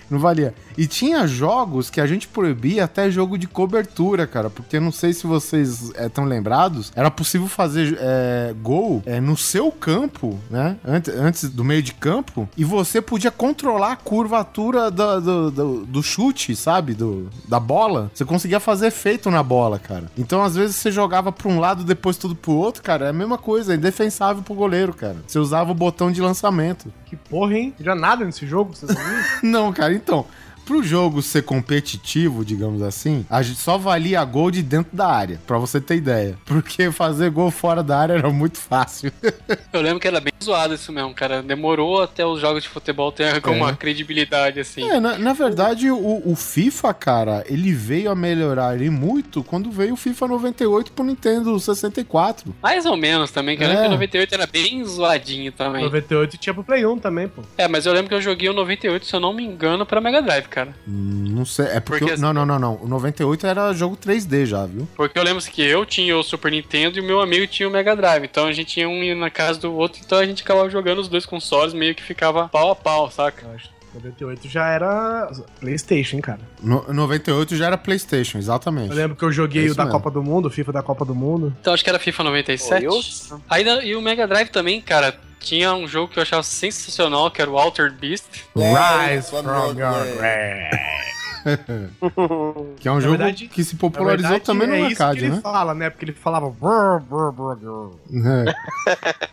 Não valia. E tinha jogos que a gente proibia até jogo de cobertura, cara. Porque não sei se vocês estão lembrados. Era possível fazer é, gol é, no seu campo, né? Antes, antes do meio de campo. E você podia controlar a curvatura do, do, do- do chute, sabe? Do, da bola. Você conseguia fazer efeito na bola, cara. Então, às vezes, você jogava pra um lado, depois tudo pro outro, cara. É a mesma coisa. É indefensável pro goleiro, cara. Você usava o botão de lançamento. Que porra, hein? Já nada nesse jogo, vocês não cara, então. Pro jogo ser competitivo, digamos assim, a gente só valia gol de dentro da área, pra você ter ideia. Porque fazer gol fora da área era muito fácil. Eu lembro que era bem zoado isso mesmo, cara. Demorou até os jogos de futebol terem alguma credibilidade, assim. É, na, na verdade, o, o FIFA, cara, ele veio a melhorar e muito quando veio o FIFA 98 pro Nintendo 64. Mais ou menos também, lembro É. que o 98 era bem zoadinho também. 98 tinha pro Play 1 também, pô. É, mas eu lembro que eu joguei o 98, se eu não me engano, pra Mega Drive, cara. Não sei, é porque. Porque eu- não, não, não, não. O 98 era jogo 3D já, viu? Porque eu lembro que eu tinha o Super Nintendo e o meu amigo tinha o Mega Drive. Então a gente ia um na casa do outro, então a gente acabava jogando os dois consoles, meio que ficava pau a pau, saca? Eu acho que 98 já era Playstation, cara. No, 98 já era PlayStation, exatamente. Eu lembro que eu joguei É o da mesmo. Copa do Mundo, o FIFA da Copa do Mundo. Então acho que era FIFA 97. Oi, Ainda, e o Mega Drive também, cara. Tinha um jogo que eu achava sensacional, que era o Altered Beast. Rise from your grave. Que é um Na jogo verdade- que se popularizou verdade, também no é isso arcade, que ele né? fala, né? Porque ele falava...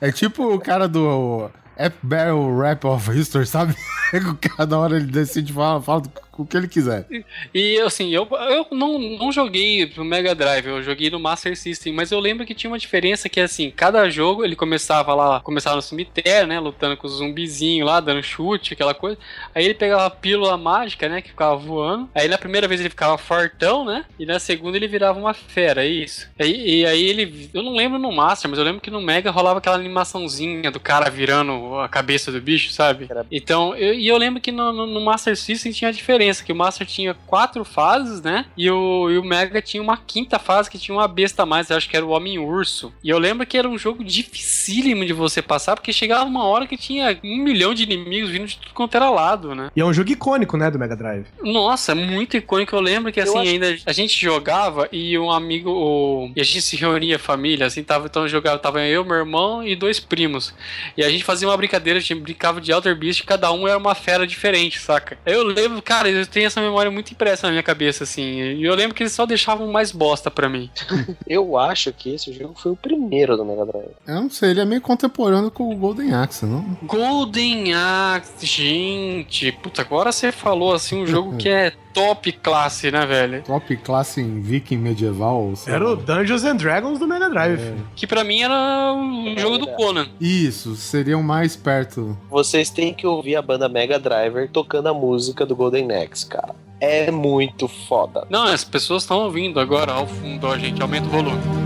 É. É tipo o cara do App Battle Rap of History, sabe? Cada hora ele decide falar, fala o que ele quiser. E assim, eu, eu não, não joguei pro Mega Drive, eu joguei no Master System, mas eu lembro que tinha uma diferença que assim, cada jogo ele começava lá, começava no cemitério, né, lutando com os zumbizinhos lá, dando chute, aquela coisa. Aí ele pegava a pílula mágica, né, que ficava voando. Aí na primeira vez ele ficava fortão, né, e na segunda ele virava uma fera, é isso. E, e aí ele, eu não lembro no Master, mas eu lembro que no Mega rolava aquela animaçãozinha do cara virando a cabeça do bicho, sabe? Então, eu, e eu lembro que no, no- no Master System tinha a diferença, que o Master tinha quatro fases, né? E o, e o Mega tinha uma quinta fase que tinha uma besta a mais, eu acho que era o Homem-Urso. E eu lembro que era um jogo dificílimo de você passar, porque chegava uma hora que tinha um milhão de inimigos vindo de tudo quanto era lado, né? E é um jogo icônico, né, do Mega Drive. Nossa, muito icônico. Eu lembro que assim, acho- ainda a gente jogava e um amigo. o- E a gente se reunia, família, assim, tava, então jogava, tava eu, meu irmão e dois primos. E a gente fazia uma brincadeira, a gente brincava de Alter Beast, cada um era uma fera diferente, saca? Eu lembro, cara, eu tenho essa memória muito impressa na minha cabeça, assim. E eu lembro que eles só deixavam mais bosta pra mim. Eu acho que esse jogo foi o primeiro do Mega Drive. Eu não sei, ele é meio contemporâneo com o Golden Axe, não? Golden Axe, gente. Puta, agora você falou assim um jogo que é top classe, né, velho? Top classe em viking medieval. Era o Dungeons and Dragons do Mega Drive. filho. Que pra mim era o jogo do Conan. Isso, seriam mais perto. Vocês têm que ouvir a banda Mega Driver tocando a música do Golden Axe, cara. É muito foda. Não, as pessoas estão ouvindo agora ao fundo, ó, gente. Aumenta o volume.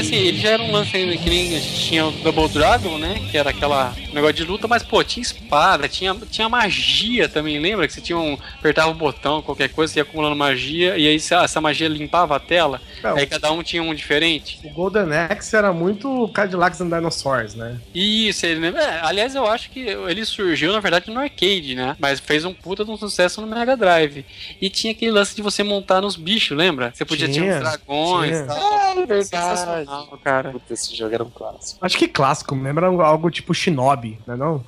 Assim, ele já era um lance ainda que nem a gente tinha o Double Dragon, né? Que era aquela negócio de luta, mas pô, tinha espada, tinha, tinha magia também, lembra? Que você tinha um. apertava o botão, qualquer coisa, você ia acumulando magia, e aí essa, magia limpava a tela, Não, aí cada um tinha um diferente. O Golden Axe era muito Cadillacs and Dinosaurs, né? Isso, ele lembra. É, aliás, eu acho que ele surgiu, na verdade, no arcade, né? Mas fez um puta de um sucesso no Mega Drive. E tinha aquele lance de você montar nos bichos, lembra? Você podia ter Tinha, uns dragões tinha. e tal. É Sensacional, cara. Puta, esse jogo era um clássico. Acho que clássico, lembra algo tipo Shinobi, né não?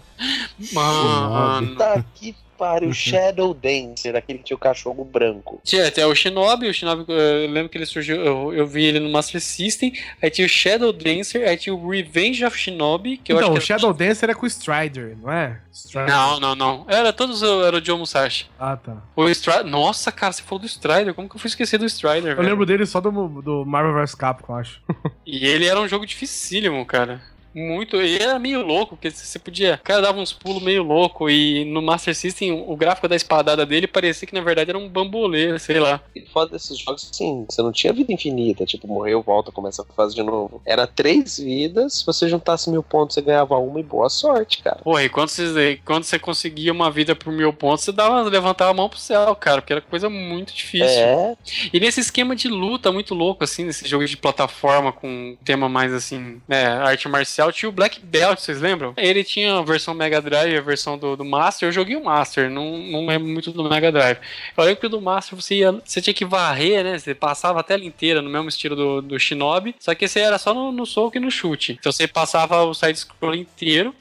Mano. Tá que pariu, Shadow Dancer, aquele que tinha o cachorro branco. Tinha até o Shinobi, o Shinobi, eu lembro que ele surgiu, eu, eu vi ele no Master System, aí tinha o Shadow Dancer, aí tinha o Revenge of Shinobi, que eu então, o acho que era- Shadow Dancer é com o Strider, não é? Strider. Não, não, não. Era todos, era o Joe Musashi. Ah, tá. O Strider, nossa, cara, você falou do Strider, como que eu fui esquecer do Strider, Eu velho? lembro dele só do, do Marvel vs Capcom, acho. E ele era um jogo dificílimo, cara. Muito. E era meio louco, porque você podia. O cara dava uns pulos meio louco. E no Master System, o gráfico da espadada dele parecia que na verdade era um bambolê, sei lá. E foda desses jogos, assim, você não tinha vida infinita, tipo, morreu, volta, começa a fase de novo. Era três vidas, se você juntasse mil pontos, você ganhava uma e boa sorte, cara. Porra, e quando você, quando você conseguia uma vida por mil pontos, você dava, levantava a mão pro céu, cara, porque era coisa muito difícil. É, E nesse esquema de luta muito louco, assim, nesse jogo de plataforma com tema mais assim, né, arte marcial, tinha o Black Belt, vocês lembram? Ele tinha a versão Mega Drive a versão do, do Master. Eu joguei o Master, não, não lembro muito do Mega Drive. Eu lembro que do Master você, ia, você tinha que varrer, né? Você passava a tela inteira no mesmo estilo do, do Shinobi, só que esse era só no, no soco e no chute. Então você passava o side-scroll inteiro.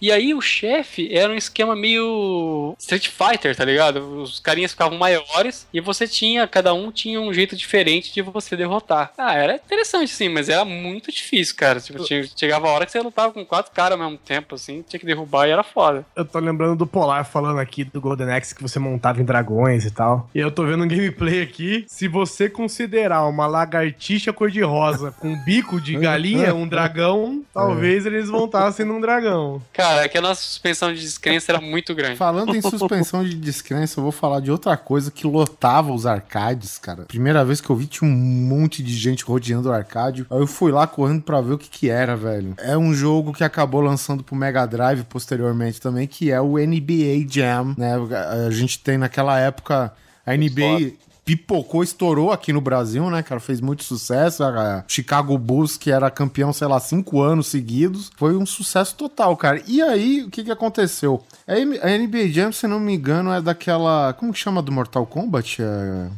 E aí o chefe era um esquema meio Street Fighter, tá ligado? Os carinhas ficavam maiores e você tinha, cada um tinha um jeito diferente de você derrotar. Ah, era interessante sim, mas era muito difícil, cara. Tipo, chegava a hora que você lutava com quatro caras ao mesmo tempo, assim, tinha que derrubar e era foda. Eu tô lembrando do Polar falando aqui do Golden Axe que você montava em dragões e tal. E eu tô vendo um gameplay aqui. Se você considerar uma lagartixa cor-de-rosa com bico de galinha, um dragão, talvez eles montassem num dragão. Cara, é que a nossa suspensão de descrença era muito grande. Falando em suspensão de descrença, eu vou falar de outra coisa que lotava os arcades, cara. Primeira vez que eu vi, tinha um monte de gente rodeando o arcade. Aí eu fui lá correndo pra ver o que que era, velho. É um jogo que acabou lançando pro Mega Drive posteriormente também, que é o NBA Jam, né? A gente tem naquela época a NBA pipocou, estourou aqui no Brasil, né, cara? Fez muito sucesso. A Chicago Bulls, que era campeão, sei lá, cinco anos seguidos, foi um sucesso total, cara. E aí, o que que aconteceu? A NBA Jam, se não me engano, é daquela. Como que chama do Mortal Kombat? É...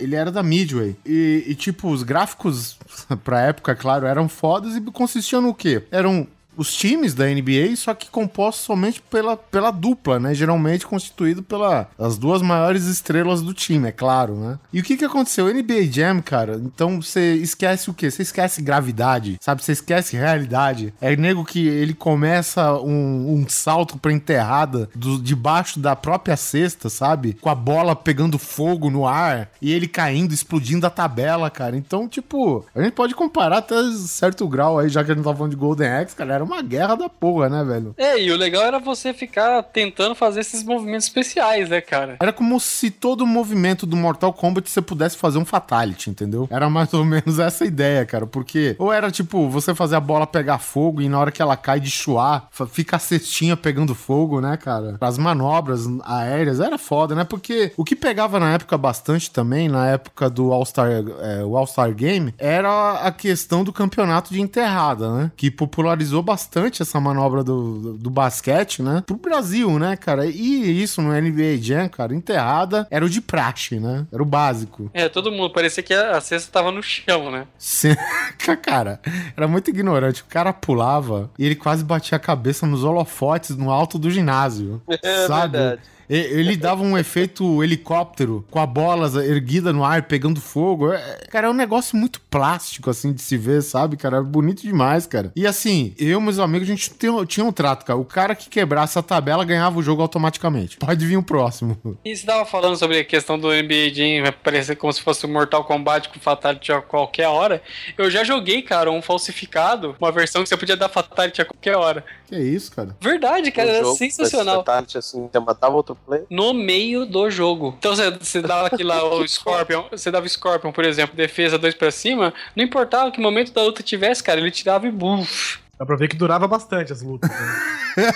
Ele era da Midway. E, e, tipo, os gráficos, pra época, claro, eram fodas e consistiam no quê? Eram os times da NBA, só que compostos somente pela, pela dupla, né? Geralmente constituído pelas as duas maiores estrelas do time, é claro, né? E o que que aconteceu? NBA Jam, cara, então você esquece o quê? Você esquece gravidade, sabe? Você esquece realidade. É nego que ele começa um, um salto pra enterrada do, debaixo da própria cesta, sabe? Com a bola pegando fogo no ar e ele caindo, explodindo a tabela, cara. Então, tipo, a gente pode comparar até certo grau aí, já que a gente tá falando de Golden Axe, cara, era uma guerra da porra, né, velho? É, e o legal era você ficar tentando fazer esses movimentos especiais, né, cara? Era como se todo movimento do Mortal Kombat você pudesse fazer um Fatality, entendeu? Era mais ou menos essa ideia, cara. Porque, ou era tipo, você fazer a bola pegar fogo e na hora que ela cai de chuar, fica a cestinha pegando fogo, né, cara? As manobras aéreas, era foda, né? Porque o que pegava na época bastante também, na época do All-Star é, o All-Star Game, era a questão do campeonato de enterrada, né? Que popularizou bastante essa manobra do, do, do basquete, né? Pro Brasil, né, cara? E isso no NBA Jam, cara, enterrada era o de praxe, né? Era o básico. É, todo mundo, parecia que a cesta tava no chão, né? Se- cara, era muito ignorante. O cara pulava e ele quase batia a cabeça nos holofotes no alto do ginásio. É sabe? verdade. Ele dava um efeito helicóptero com a bola erguida no ar, pegando fogo. É- Cara, é um negócio muito plástico, assim, de se ver, sabe, cara? É bonito demais, cara. E assim, eu e meus amigos, a gente tinha, tinha um trato, cara. O cara que quebrasse a tabela ganhava o jogo automaticamente. Pode vir o próximo. E você tava falando sobre a questão do NBA Jam, vai parecer como se fosse um Mortal Kombat com Fatality a qualquer hora. Eu já joguei, cara, um falsificado, uma versão que você podia dar Fatality a qualquer hora. Que isso, cara? Verdade, cara, era sensacional. fatality, assim, você matava outro player. No meio do jogo. Então você, você dava aqui lá o Scorpion, você dava o Scorpion, por exemplo, defesa 2 pra cima, não importava que momento da luta tivesse, cara, ele tirava e buf. Dá pra ver que durava bastante as lutas. né?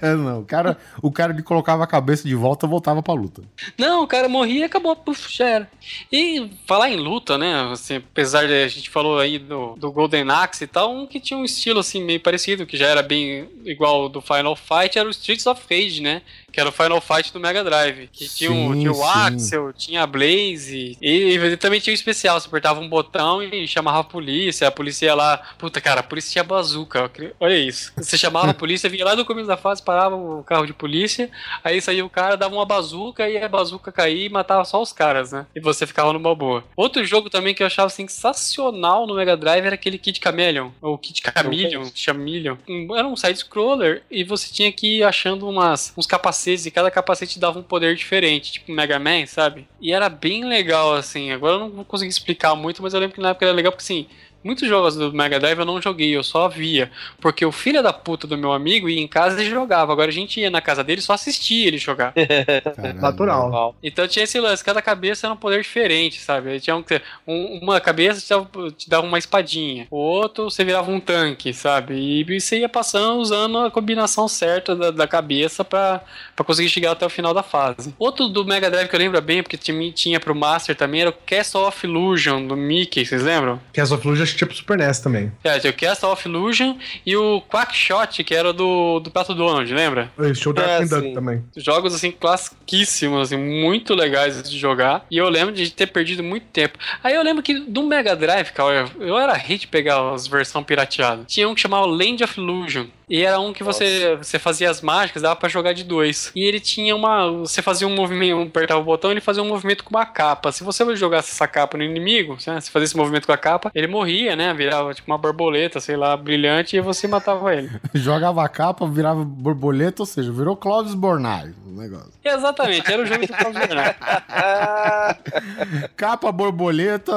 Não. O cara, o cara que colocava a cabeça de volta voltava pra luta. Não, o cara morria e acabou, puf, já era. E falar em luta, né? Assim, apesar de a gente falou aí do, do Golden Axe e tal, um que tinha um estilo assim meio parecido, que já era bem igual ao do Final Fight, era o Streets of Rage, né? Que era o Final Fight do Mega Drive. Que tinha, tinha o. Axel, tinha a Blaze. E, e também tinha o especial. Você apertava um botão e chamava a polícia. A polícia ia lá. Puta, cara, a polícia tinha bazuca. Olha isso. Você chamava a polícia, vinha lá do começo da fase, parava o carro de polícia. Aí saía o cara, dava uma bazuca e a bazuca caía e matava só os caras, né? E você ficava numa boa. Outro jogo também que eu achava sensacional no Mega Drive era aquele Kid Chameleon. Ou Kid Chameleon, Chameleon. Era um side-scroller e você tinha que ir achando umas, uns capacetes e cada capacete dava um poder diferente, tipo Mega Man, sabe? E era bem legal, assim. Agora eu não vou conseguir explicar muito, mas eu lembro que na época era legal porque, assim, Muitos jogos do Mega Drive eu não joguei, eu só via. Porque o filho da puta do meu amigo ia em casa e jogava. Agora a gente ia na casa dele e só assistia ele jogar. Natural. Então tinha esse lance, cada cabeça era um poder diferente, sabe? Tinha um, um- uma cabeça te dava, te dava uma espadinha, o outro você virava um tanque, sabe? E você ia passando usando a combinação certa da, da cabeça pra, pra conseguir chegar até o final da fase. Outro do Mega Drive que eu lembro bem, porque tinha, tinha pro Master também, era o Castle of Illusion do Mickey, vocês lembram? Castle of Illusion acho pro Super NES também. É, tinha o Castle of Illusion e o Quackshot, que era do, do Pato Donald, lembra? Esse o Dark É, and Duck sim. também. Jogos, assim, classiquíssimos, assim, muito legais de jogar. E eu lembro de ter perdido muito tempo. Aí eu lembro que do Mega Drive, cara, eu era hit pegar as versões pirateadas. Tinha um que chamava Land of Illusion. E era um que você, você fazia as mágicas, dava pra jogar de dois. E ele tinha uma. Você fazia um movimento, apertava o botão, ele fazia um movimento com uma capa. Se você jogasse essa capa no inimigo, né, se fazia esse movimento com a capa, ele morria, né? Virava tipo uma borboleta, sei lá, brilhante, e você matava ele. Jogava a capa, virava borboleta, ou seja, virou Clóvis Bornai o negócio. Exatamente, era o jogo do Carlos Bernardo. Capa, borboleta,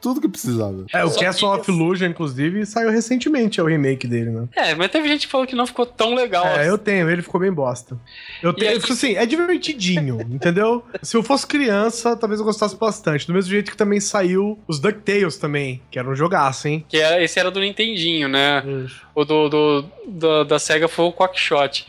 tudo que precisava. É, o Castle of Illusion, inclusive, saiu recentemente, é o remake dele, né? É, mas teve gente falou que não ficou tão legal. É, assim. eu tenho, ele ficou bem bosta. Eu tenho, tipo assim, é divertidinho, entendeu? Se eu fosse criança, talvez eu gostasse bastante. Do mesmo jeito que também saiu os DuckTales também, que era um jogaço, hein? Que era, esse era do Nintendinho, né? O do, do- do- da SEGA foi o Quackshot.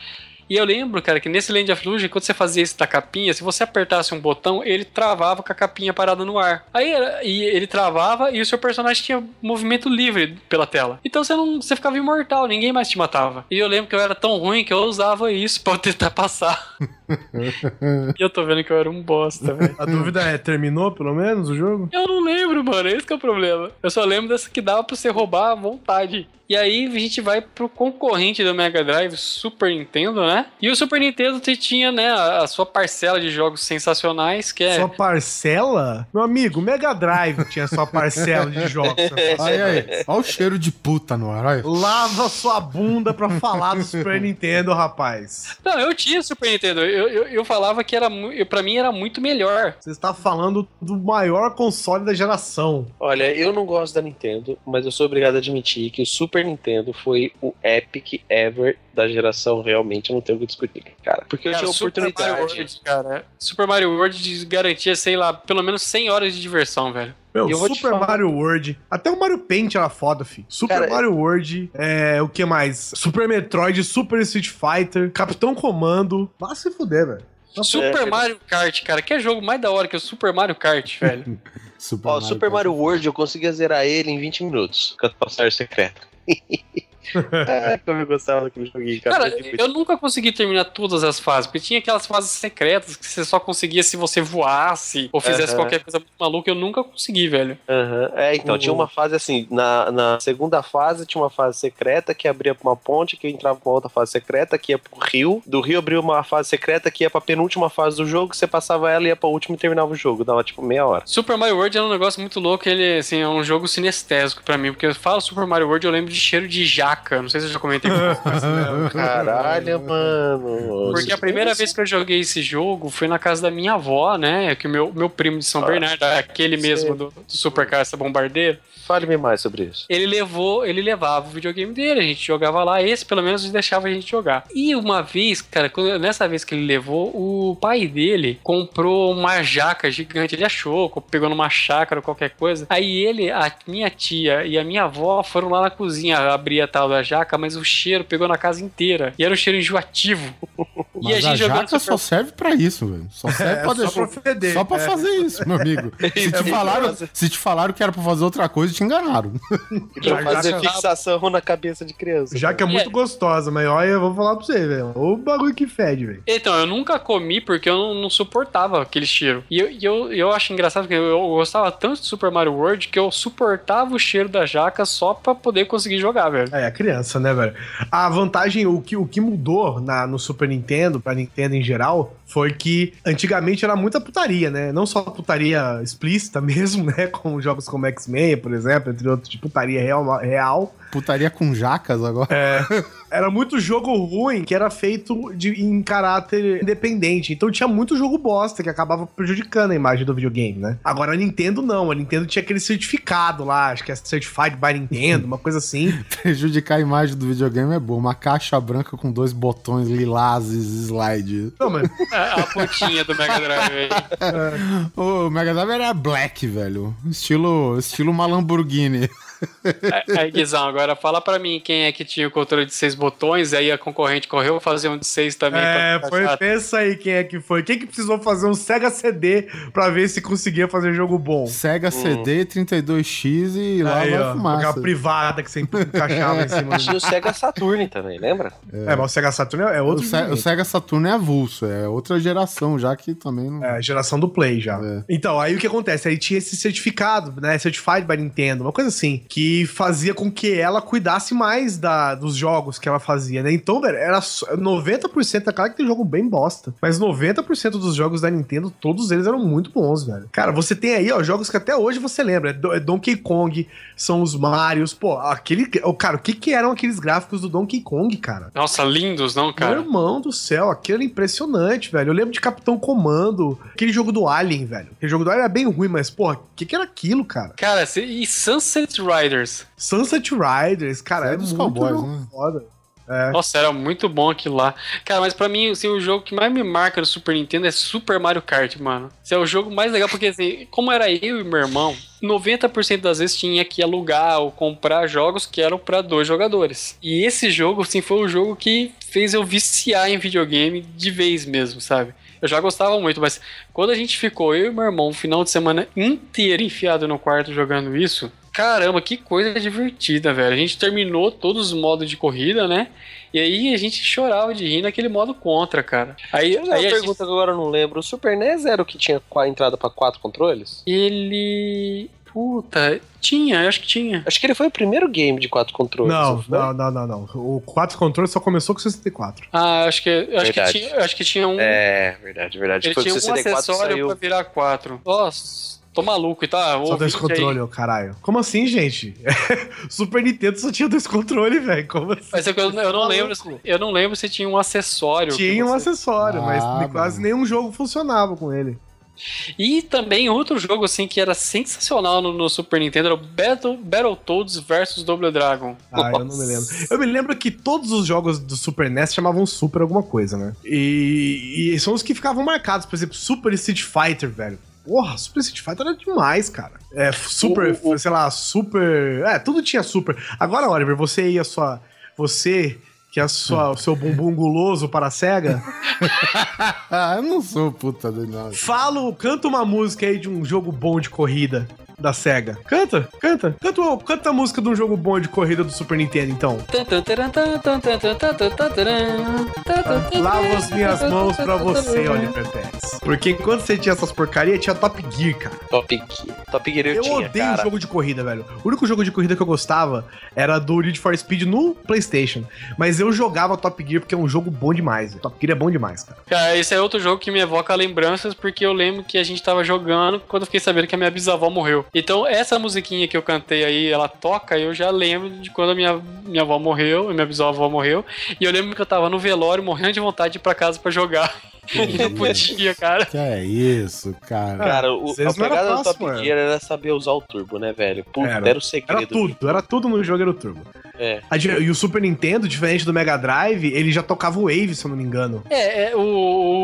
E eu lembro, cara, que nesse Land of Illusion, quando você fazia isso da capinha, se você apertasse um botão, ele travava com a capinha parada no ar. Aí e ele travava e o seu personagem tinha movimento livre pela tela. Então você não você ficava imortal, ninguém mais te matava. E eu lembro que eu era tão ruim que eu usava isso pra tentar passar. e eu tô vendo que eu era um bosta, velho. A dúvida é, terminou pelo menos o jogo? Eu não lembro, mano. Esse que é o problema. Eu só lembro dessa que dava pra você roubar à vontade. E aí a gente vai pro concorrente do Mega Drive, Super Nintendo, né? E o Super Nintendo você tinha, né, a, sua parcela de jogos sensacionais, que é. Sua parcela? Meu amigo, o Mega Drive tinha sua parcela de jogos. Aí, aí, olha o cheiro de puta no ar, olha. Lava sua bunda pra falar do Super Nintendo, rapaz. Não, eu tinha Super Nintendo. Eu, eu, eu falava que era eu- pra mim era muito melhor. Você está falando do maior console da geração. Olha, eu não gosto da Nintendo, mas eu sou obrigado a admitir que o Super Nintendo foi o epic ever da geração, realmente, eu não tenho o que discutir, cara. Porque eu Cara, tinha Super Mario oportunidade. World, cara. Super Mario World garantia, sei lá, pelo menos 100 horas de diversão, velho. Meu, Super falar- Mario World. Até o Mario Paint era foda, fi. Super Cara, Mario World. É, o que mais? Super Metroid, Super Street Fighter, Capitão Comando. Vá se fuder, velho. Super é- Mario Kart, cara. Que é jogo mais da hora que o Super Mario Kart, velho. Super Ó, Super Mario World eu conseguia zerar ele em 20 minutos, a passagem secreta. ah, como eu gostava daquele joguinho, cara. Cara, eu nunca consegui terminar todas as fases, porque tinha aquelas fases secretas que você só conseguia se você voasse ou fizesse qualquer coisa muito maluca. Eu nunca consegui, velho. É, então, Uhum. tinha uma fase assim, na, na segunda fase tinha uma fase secreta que abria pra uma ponte, que entrava pra uma outra fase secreta, que ia pro rio. Do rio abriu uma fase secreta que ia pra penúltima fase do jogo, você passava ela, ia pra última e terminava o jogo. Dava tipo meia hora. Super Mario World era um negócio muito louco, ele assim, é um jogo sinestésico pra mim, porque eu falo Super Mario World, eu lembro de cheiro de jaca. Não sei se eu já comentei com vocês. Caralho, mano. Porque a primeira vez que eu joguei esse jogo foi na casa da minha avó, né? Que o meu, meu primo de São Ah, Bernardo, aquele sei. mesmo do, do Super Caça Bombardeiro, Fale-me mais sobre isso. ele levou, ele levava o videogame dele, a gente jogava lá, esse pelo menos deixava a gente jogar. E uma vez, cara, quando- nessa vez que ele levou, o pai dele comprou uma jaca gigante, ele achou, pegou numa chácara ou qualquer coisa. Aí ele, a minha tia e a minha avó foram lá na cozinha abrir a tal da jaca, mas o cheiro pegou na casa inteira. E era um cheiro enjoativo. e Mas a, jogando jaca Super só serve pra isso, velho. Só serve pra só deixar. pra feder. Só pra É. fazer isso, meu amigo. Se te, falaram, se te falaram que era pra fazer outra coisa, te enganaram. Pra fazer já- fixação na cabeça de criança. Já que é muito É. gostosa, mas olha, eu vou falar pra você, velho. O bagulho que fede, velho. Então, eu nunca comi porque eu não, não suportava aquele cheiro. E eu, e eu, eu acho engraçado que eu, eu gostava tanto de Super Mario World que eu suportava o cheiro da jaca só pra poder conseguir jogar, velho. É, criança, né, velho? A vantagem, o que, o que mudou na, no Super Nintendo, pra Nintendo em geral, foi que antigamente era muita putaria, né? Não só putaria explícita mesmo, né? Com jogos como X-Men, por exemplo, entre outros de putaria real, real. Putaria com jacas agora. Era muito jogo ruim que era feito de, em caráter independente. Então tinha muito jogo bosta que acabava prejudicando a imagem do videogame, né? Agora a Nintendo não. A Nintendo tinha aquele certificado lá, acho que é Certified by Nintendo, uma coisa assim. Prejudicar a imagem do videogame é bom. Uma caixa branca com dois botões lilazes slide. Não, mas A, pontinha do Mega Drive aí. O Mega Drive era black, velho. Estilo, estilo uma Lamborghini. Aí, aí, Guizão, agora fala pra mim quem é que tinha o controle de seis botões, aí a concorrente correu fazer um de seis também. É, pra foi, chato. pensa aí quem é que foi. Quem que precisou fazer um Sega CD pra ver se conseguia fazer jogo bom? Sega CD, 32X e lá Aí, vai ó, fumaça. aquela privada que você encaixava em cima. Tinha o Sega Saturn também, lembra? É, mas o Sega Saturn é é O, outro Se- o. Sega Saturn é avulso, é outra geração já que também não... É, geração do Play já. É. Então, aí o que acontece? Aí tinha esse certificado, né? Certified by Nintendo, uma coisa assim, que fazia com que ela cuidasse mais da, dos jogos que ela fazia, né? Então, velho, era só- 90%, é claro que tem jogo bem bosta, mas 90% dos jogos da Nintendo, todos eles eram muito bons, velho. Cara, você tem aí, ó, jogos que até hoje você lembra. É, é Donkey Kong, são os Marios, pô, aquele. Cara, o que que eram aqueles gráficos do Donkey Kong, cara? Nossa, lindos, não, Meu cara? irmão do céu, aquilo era impressionante, velho. Eu lembro de Capitão Comando, aquele jogo do Alien, velho. Aquele jogo do Alien era bem ruim, mas, porra, o que, que era aquilo, cara? Cara, e Sunset Riders? Sunset Riders, cara, É é, dos muito cowboys, né? foda. É. Nossa, era muito bom aquilo lá. Cara, mas pra mim, assim, o jogo que mais me marca no Super Nintendo é Super Mario Kart, mano. Esse é o jogo mais legal, porque assim, como era eu e meu irmão, 90% das vezes tinha que alugar ou comprar jogos que eram pra dois jogadores. E esse jogo, assim, foi o jogo que fez eu viciar em videogame de vez mesmo, sabe? Eu já gostava muito, mas quando a gente ficou, eu e meu irmão, um final de semana inteiro enfiado no quarto jogando isso, caramba, que coisa divertida, velho. A gente terminou todos os modos de corrida, né? E aí a gente chorava de rir naquele modo contra, cara. Aí, aí a gente- pergunta que agora eu não lembro. O Super NES era o que tinha qua- entrada pra quatro controles? ele. Puta, tinha, eu acho que tinha. Acho que ele foi o primeiro game de quatro controles. Não, foi? não, não, não, não. O 4 controles só começou com o 64. Ah, acho que, eu acho que, tinha, eu acho que tinha um. É, verdade, verdade. ele Foi tinha um 64 acessório saiu. pra virar quatro. Nossa, tô maluco e tá. Só dois controles, ô caralho. Como assim, gente? Super Nintendo só tinha dois controles, velho. Como assim? Mas é eu, eu não Maluco. lembro. se- Eu não lembro se tinha um acessório. Tinha um você- acessório, Ah, mas quase bom. nenhum jogo funcionava com ele. E também outro jogo assim que era sensacional no, no Super Nintendo era o Battle, Battletoads vs Double Dragon. Ah, eu não me lembro. Eu me lembro que todos os jogos do Super NES chamavam Super alguma coisa, né? E, e são os que ficavam marcados. Por exemplo, Super Street Fighter, velho. Porra, Super Street Fighter era demais, cara. É, Super, O- o- sei lá, Super... É, tudo tinha Super. Agora, Oliver, você e a sua... Você, que é sua, o seu bumbum guloso para a SEGA, Ah, eu não sou puta de nada. fala, canta uma música aí de um jogo bom de corrida da SEGA. Canta, canta. Canta, canta a música de um jogo bom de corrida do Super Nintendo, então. Lavo as minhas mãos pra você, Oliver Pérez. Porque enquanto você tinha essas porcarias, tinha Top Gear, cara. Top Gear. Top Gear eu, Eu tinha, odeio cara. jogo de corrida, velho. O único jogo de corrida que eu gostava era do Need for Speed no PlayStation. Mas eu jogava Top Gear porque é um jogo bom demais. velho. Top Gear é bom demais, cara. Cara, esse é outro jogo que me evoca lembranças, porque eu lembro que a gente tava jogando quando eu fiquei sabendo que a minha bisavó morreu. Então, essa musiquinha que eu cantei aí, ela toca, e eu já lembro de quando a minha, minha avó morreu, e minha bisavó morreu. E eu lembro que eu tava no velório, morrendo de vontade de ir pra casa pra jogar. e não podia, cara. Que é isso, cara. Cara, o, Às a pegada do Top mano. Gear era saber usar o turbo, né, velho? Puta, Era. era, o segredo. Era tudo, era tudo no jogo, era o turbo. É. A E o Super Nintendo, diferente do Mega Drive, ele já tocava o Wave, se eu não me engano. É, é, o,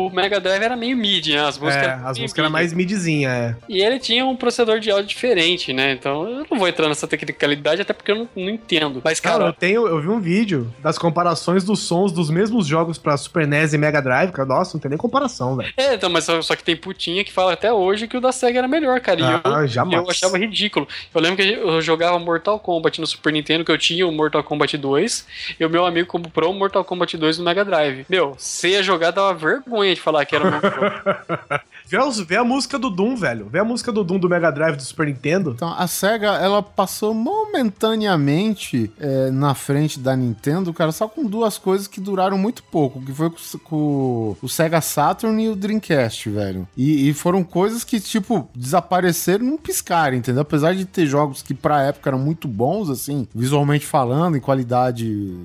o Mega Drive era meio mid, né? As músicas é, eram as músicas eram mais midzinha, é. E ele tinha um processador de áudio diferente, né? Então eu não vou entrar nessa tecnicalidade, até porque eu não, não entendo. Mas, Cara, eu cara, tenho, eu vi um vídeo das comparações dos sons dos mesmos jogos pra Super NES e Mega Drive, cara. Nossa, não tem nem comparação, velho. é, então, mas só, só que tem putinha que fala até hoje que o da SEGA era melhor, cara. E Ah, eu, jamais. eu achava ridículo. Eu lembro que eu jogava Mortal Kombat no Super Nintendo, que eu tinha o Mortal Kombat 2, e o meu amigo comprou o Mortal Kombat 2 no Mega Drive. Meu, você ia jogar, dava vergonha de falar que era o meu jogo. Vê, os- vê a música do Doom, velho. Vê a música do Doom do Mega Drive do Super Nintendo. Então, a SEGA, ela passou momentaneamente é, na frente da Nintendo, cara, só com duas coisas que duraram muito pouco, que foi com, com o Sega Saturn e o Dreamcast, velho. E, e foram coisas que, tipo, desapareceram num piscar, entendeu? Apesar de ter jogos que pra época eram muito bons, assim, visualmente falando, em qualidade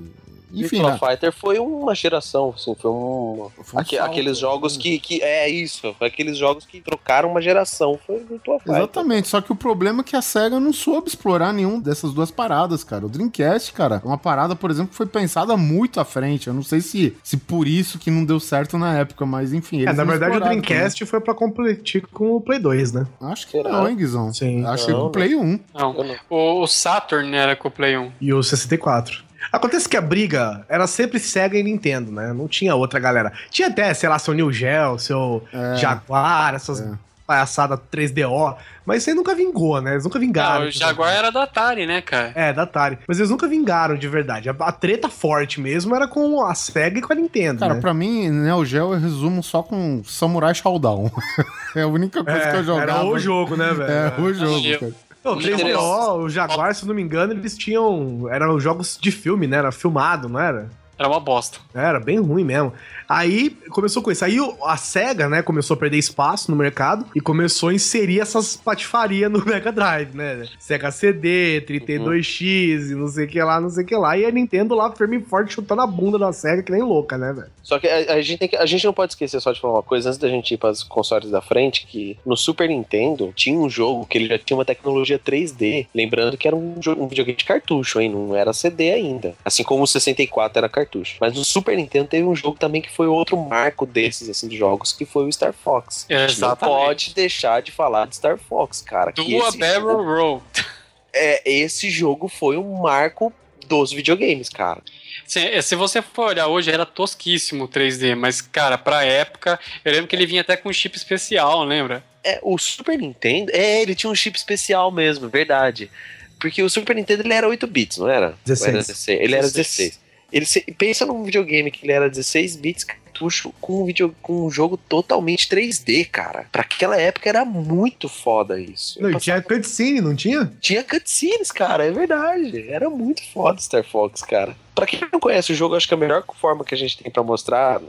Enfim, Virtua né? Fighter foi uma geração, assim, foi um. Foi um aque- salto, aqueles jogos né? que, que. É isso, foi aqueles jogos que trocaram uma geração. Foi o Virtua Fighter. Exatamente, só que o problema é que a SEGA não soube explorar nenhum dessas duas paradas, cara. O Dreamcast, cara, é uma parada, por exemplo, que foi pensada muito à frente. Eu não sei se, se por isso que não deu certo na época, mas enfim. É, na não verdade o Dreamcast foi pra competir com o Play 2, né? também. Acho que Será? não, hein, Guizão? Sim. Achei Não, que o Play 1. Não. Eu não- O, o Saturn era com o Play 1. E o 64. Acontece que a briga era sempre Sega e Nintendo, né? Não tinha outra galera. Tinha até, sei lá, seu New Geo, seu É. Jaguar, essas É. palhaçadas 3DO. Mas isso aí nunca vingou, né? Eles nunca vingaram. Não, o Jaguar era da Atari, né, cara? É, da Atari. Mas eles nunca vingaram de verdade. A, a treta forte mesmo era com a Sega e com a Nintendo, Cara, né? pra mim, Neo Geo eu resumo só com Samurai Showdown. é a única coisa que eu É, jogava. era o jogo, né, velho? É, o jogo, cara. O 3DO, o Jaguar, se não me engano, eles tinham. Eram jogos de filme, né? Era filmado, não era? Era uma bosta. Era bem ruim mesmo. Aí começou com isso. Aí a SEGA, né, começou a perder espaço no mercado e começou a inserir essas patifarias no Mega Drive, né? Sega CD, 32X e não sei o que lá, não sei o que lá. E a Nintendo lá, firme e forte, chutando a bunda da SEGA que nem louca, né, velho? Só que a, a gente que- a gente não pode esquecer só de falar uma coisa antes da gente ir para os consoles da frente, que no Super Nintendo tinha um jogo que ele já tinha uma tecnologia 3D, lembrando que era um, um videogame de cartucho, hein? Não era CD ainda. Assim como o 64 era cartucho. Mas no Super Nintendo teve um jogo também que foi outro marco desses, assim, de jogos, que foi o Star Fox. A gente não Exatamente. pode deixar de falar de Star Fox, cara. que Tua Barrel jogo- Roll. é, esse jogo foi um marco dos videogames, cara. Se, se você for olhar hoje, era tosquíssimo o 3D, mas, cara, pra época, eu lembro que ele vinha até com um chip especial, lembra? É, o Super Nintendo. É, ele tinha um chip especial mesmo, verdade. Porque o Super Nintendo ele era 8 bits, não era? 16. Ou era 16? Ele era 16. 16. Ele se- pensa num videogame que ele era 16 bits cartucho com um, video, com um jogo totalmente 3D, cara. Pra aquela época era muito foda isso. Não, e tinha cutscene, não tinha? tinha cutscenes, cara, é verdade. Era muito foda Star Fox, cara. Pra quem não conhece o jogo, acho que a melhor forma que a gente tem pra mostrar,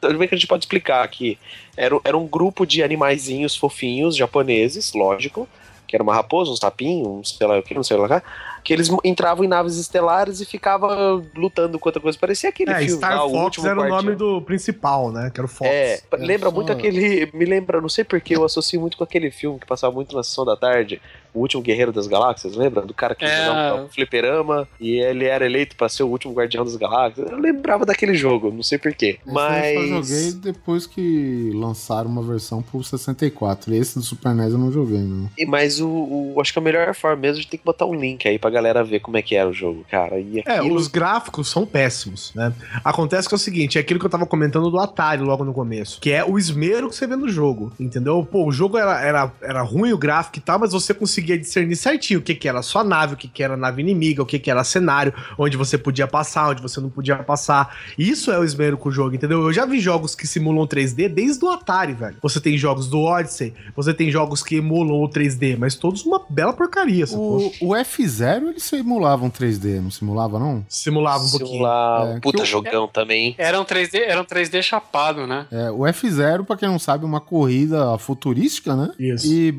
tudo bem que a gente pode explicar aqui, era, era um grupo de animaizinhos fofinhos japoneses, lógico, que era uma raposa, um sapinho, um sei lá o que, não sei lá, que eles entravam em naves estelares e ficavam lutando com outra coisa. Parecia aquele É, filme Star lá, o Fox Último era o nome do principal, né? Que era o Fox. É, lembra só- muito aquele. Me lembra, não sei porquê, eu associo muito com aquele filme que passava muito na sessão da tarde, O Último Guerreiro das Galáxias, lembra? Do cara que É. jogava um fliperama e ele era eleito pra ser o último guardião das galáxias. Eu lembrava daquele jogo, não sei porquê. Aí eu só Mas. joguei depois que lançaram uma versão pro 64. Esse do Super NES eu não joguei, não. e- Mas o, o- Acho que a melhor forma mesmo é ter que botar um link aí pra galera ver como é que era o jogo, cara. E É, aquilo. os gráficos são péssimos, né? Acontece que é o seguinte, é aquilo que eu tava comentando do Atari logo no começo, que é o esmero que você vê no jogo, entendeu? Pô, o jogo era, era, era ruim, o gráfico e tal, mas você conseguia discernir certinho o que que era sua nave, o que que era nave inimiga, o que que era cenário, onde você podia passar, onde você não podia passar. Isso é o esmero com o jogo, entendeu? Eu já vi jogos que simulam 3D desde o Atari, velho. Você tem jogos do Odyssey, você tem jogos que emulam o 3D, mas todos uma bela porcaria? O, o F0 ele simulava um 3D, não simulava, não? Simulava um pouquinho. Simular- É, Puta jogão também. Era um 3D, era um 3D chapado, né? É, o F0, pra quem não sabe, é uma corrida futurística, né? Isso. E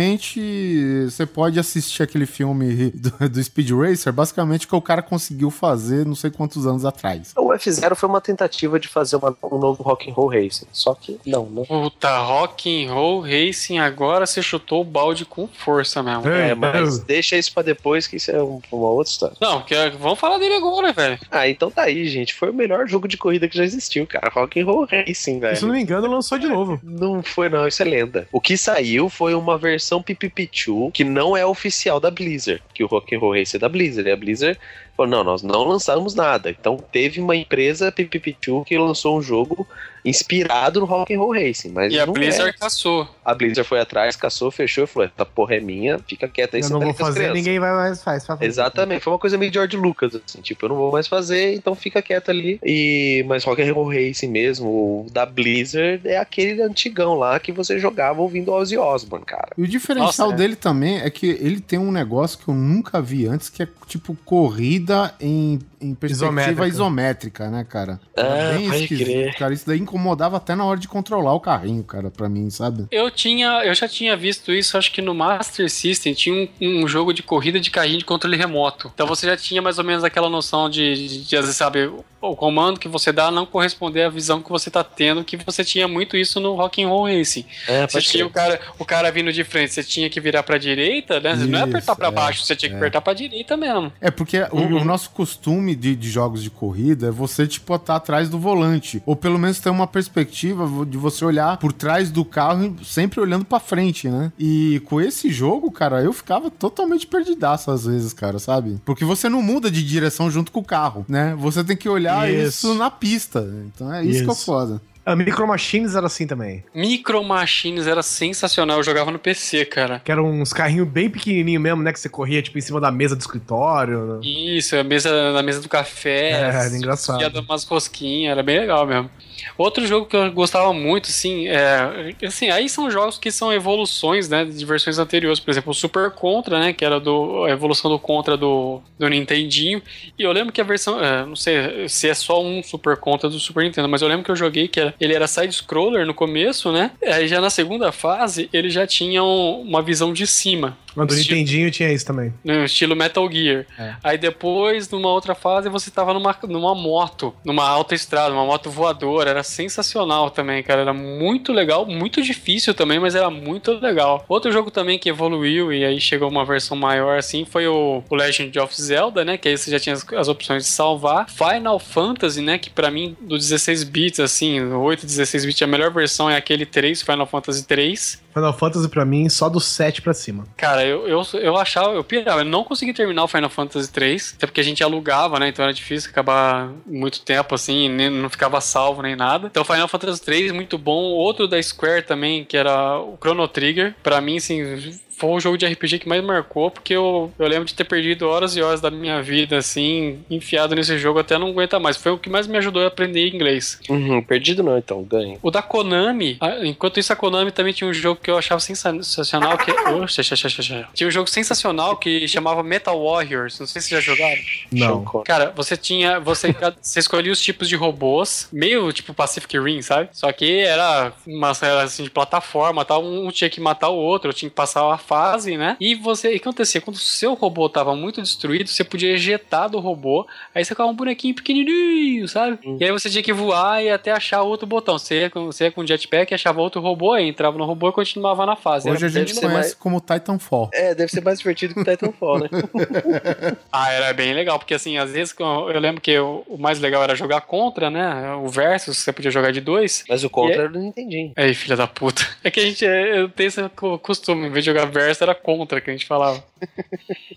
basicamente você pode assistir aquele filme do, do Speed Racer, basicamente que o cara conseguiu fazer não sei quantos anos atrás. O F0 foi uma tentativa de fazer uma- um novo Rock and Roll Racing. Só que não, né? Puta, Rock and Roll Racing, agora você chutou o balde com força mesmo. É, É, mas é. deixa isso pra depois, que isso é um- uma outra história. Não, porque vamos falar dele agora, velho. Ah, então tá aí, gente. Foi o melhor jogo de corrida que já existiu, cara. Rock and Roll Racing, velho. Se eu não me engano, lançou de novo. Não foi, não, isso é lenda. O que saiu foi uma versão Pipipichu que não é oficial da Blizzard. Que o Rock and Roll Race é da Blizzard. E a Blizzard falou: não, nós não lançamos nada. Então teve uma empresa Pipipichu que lançou um jogo inspirado no Rock and Roll Racing. Mas E a Blizzard é. caçou. A Blizzard foi atrás, caçou, fechou e falou: essa porra é minha, fica quieta aí, Eu não tá vou fazer, crianças." ninguém vai mais faz. faz- Exatamente, foi uma coisa meio George Lucas, assim, tipo, eu não vou mais fazer, então fica quieto ali. E mas Rock and Roll Racing mesmo, o da Blizzard é aquele antigão lá que você jogava ouvindo Ozzy Osbourne, cara. E o diferencial Nossa, é. dele também é que ele tem um negócio que eu nunca vi antes, que é tipo corrida em, em perspectiva Isométrica. isométrica, né, cara? Ah, Bem pode esquisito, crer. cara. Isso daí incomodava até na hora de controlar o carrinho, cara, pra mim, sabe? Eu tinha, eu já tinha visto isso, acho que no Master System tinha um, um jogo de corrida de carrinho de controle remoto. Então você já tinha mais ou menos aquela noção de, de, de, às vezes, sabe, o comando que você dá não corresponder à visão que você tá tendo, que você tinha muito isso no Rock and Roll Racing. É, Você tinha o cara, o cara vindo de frente, você tinha que virar pra direita, né? Você não ia Isso, apertar pra é, baixo, você tinha que apertar pra direita mesmo. É porque o- o, nosso costume de, de jogos de corrida é você, tipo, estar atrás do volante. Ou pelo menos ter uma perspectiva de você olhar por trás do carro, sempre olhando pra frente, né? E com esse jogo, cara, eu ficava totalmente perdidaço às vezes, cara, sabe? Porque você não muda de direção junto com o carro, né? Você tem que olhar isso, Isso. na pista. Então é isso, que é Isso. foda. A Micro Machines era assim também. Micro Machines era sensacional, eu jogava no PC, cara. Que eram uns carrinhos bem pequenininhos mesmo, né? Que você corria, tipo, em cima da mesa do escritório. Isso, a mesa, na mesa do café. É, era engraçado. Ia dar umas rosquinhas, era bem legal mesmo. Outro jogo que eu gostava muito, assim, é. Assim, aí são jogos que são evoluções, né? De versões anteriores. Por exemplo, o Super Contra, né? Que era do, a evolução do Contra do, do Nintendinho. E eu lembro que a versão. é, não sei se é só um Super Contra do Super Nintendo, mas eu lembro que eu joguei que era, ele era side-scroller no começo, né? Aí já na segunda fase, ele já tinha um- uma visão de cima. Mas do Estilo- Nintendinho tinha isso também. no estilo Metal Gear. É. Aí depois, numa outra fase, você tava numa, numa moto, numa autoestrada, uma moto voadora. Era sensacional também, cara. Era muito legal, muito difícil também, mas era muito legal. Outro jogo também que evoluiu e aí chegou uma versão maior assim foi o, o Legend of Zelda, né? Que aí você já tinha as, as opções de salvar. Final Fantasy, né? Que pra mim, do 16 bits, assim, o 8 16 bits, a melhor versão é aquele 3, Final Fantasy 3. Final Fantasy, pra mim, só do 7 pra cima. Cara, eu, eu, eu achava, eu pirava, eu não consegui terminar o Final Fantasy 3, até porque a gente alugava, né? Então era difícil acabar muito tempo assim, nem, não ficava salvo nem nada. Então Final Fantasy 3, muito bom. Outro da Square também, que era o Chrono Trigger. Pra mim, assim, foi o jogo de RPG que mais marcou, porque eu, eu lembro de ter perdido horas e horas da minha vida, assim, enfiado nesse jogo até não aguentar mais. Foi o que mais me ajudou a aprender inglês. Uhum, perdido não, então, ganho. O da Konami, enquanto isso a Konami também tinha um jogo que eu achava sensacional, que Oxe, xa, xa, xa, xa. tinha um jogo sensacional que chamava Metal Warriors, não sei se vocês já jogaram. Não. Cara, você tinha, você, você escolhia os tipos de robôs, meio tipo Pacific Rim, sabe? Só que era uma era assim de plataforma, tal, um tinha que matar o outro, tinha que passar a fase, né? E você, e o que acontecia? Quando o seu robô tava muito destruído, você podia ejetar do robô, aí você ficava um bonequinho pequenininho, sabe? E aí você tinha que voar e até achar outro botão. Você ia com, você ia com jetpack, achava outro robô, aí entrava no robô e continuava na fase. Hoje a Era bem gente conhece mais- como Titanfall. É, deve ser mais divertido que o Titanfall, né? Ah, era bem legal, porque assim, às vezes eu eu lembro que o o mais legal era jogar contra, né? O versus, você podia jogar de dois. Mas o contra E é- era do Nintendinho. Aí, filha da puta. É que a gente é, eu tenho esse co- costume, em vez de jogar verso, era contra que a gente falava.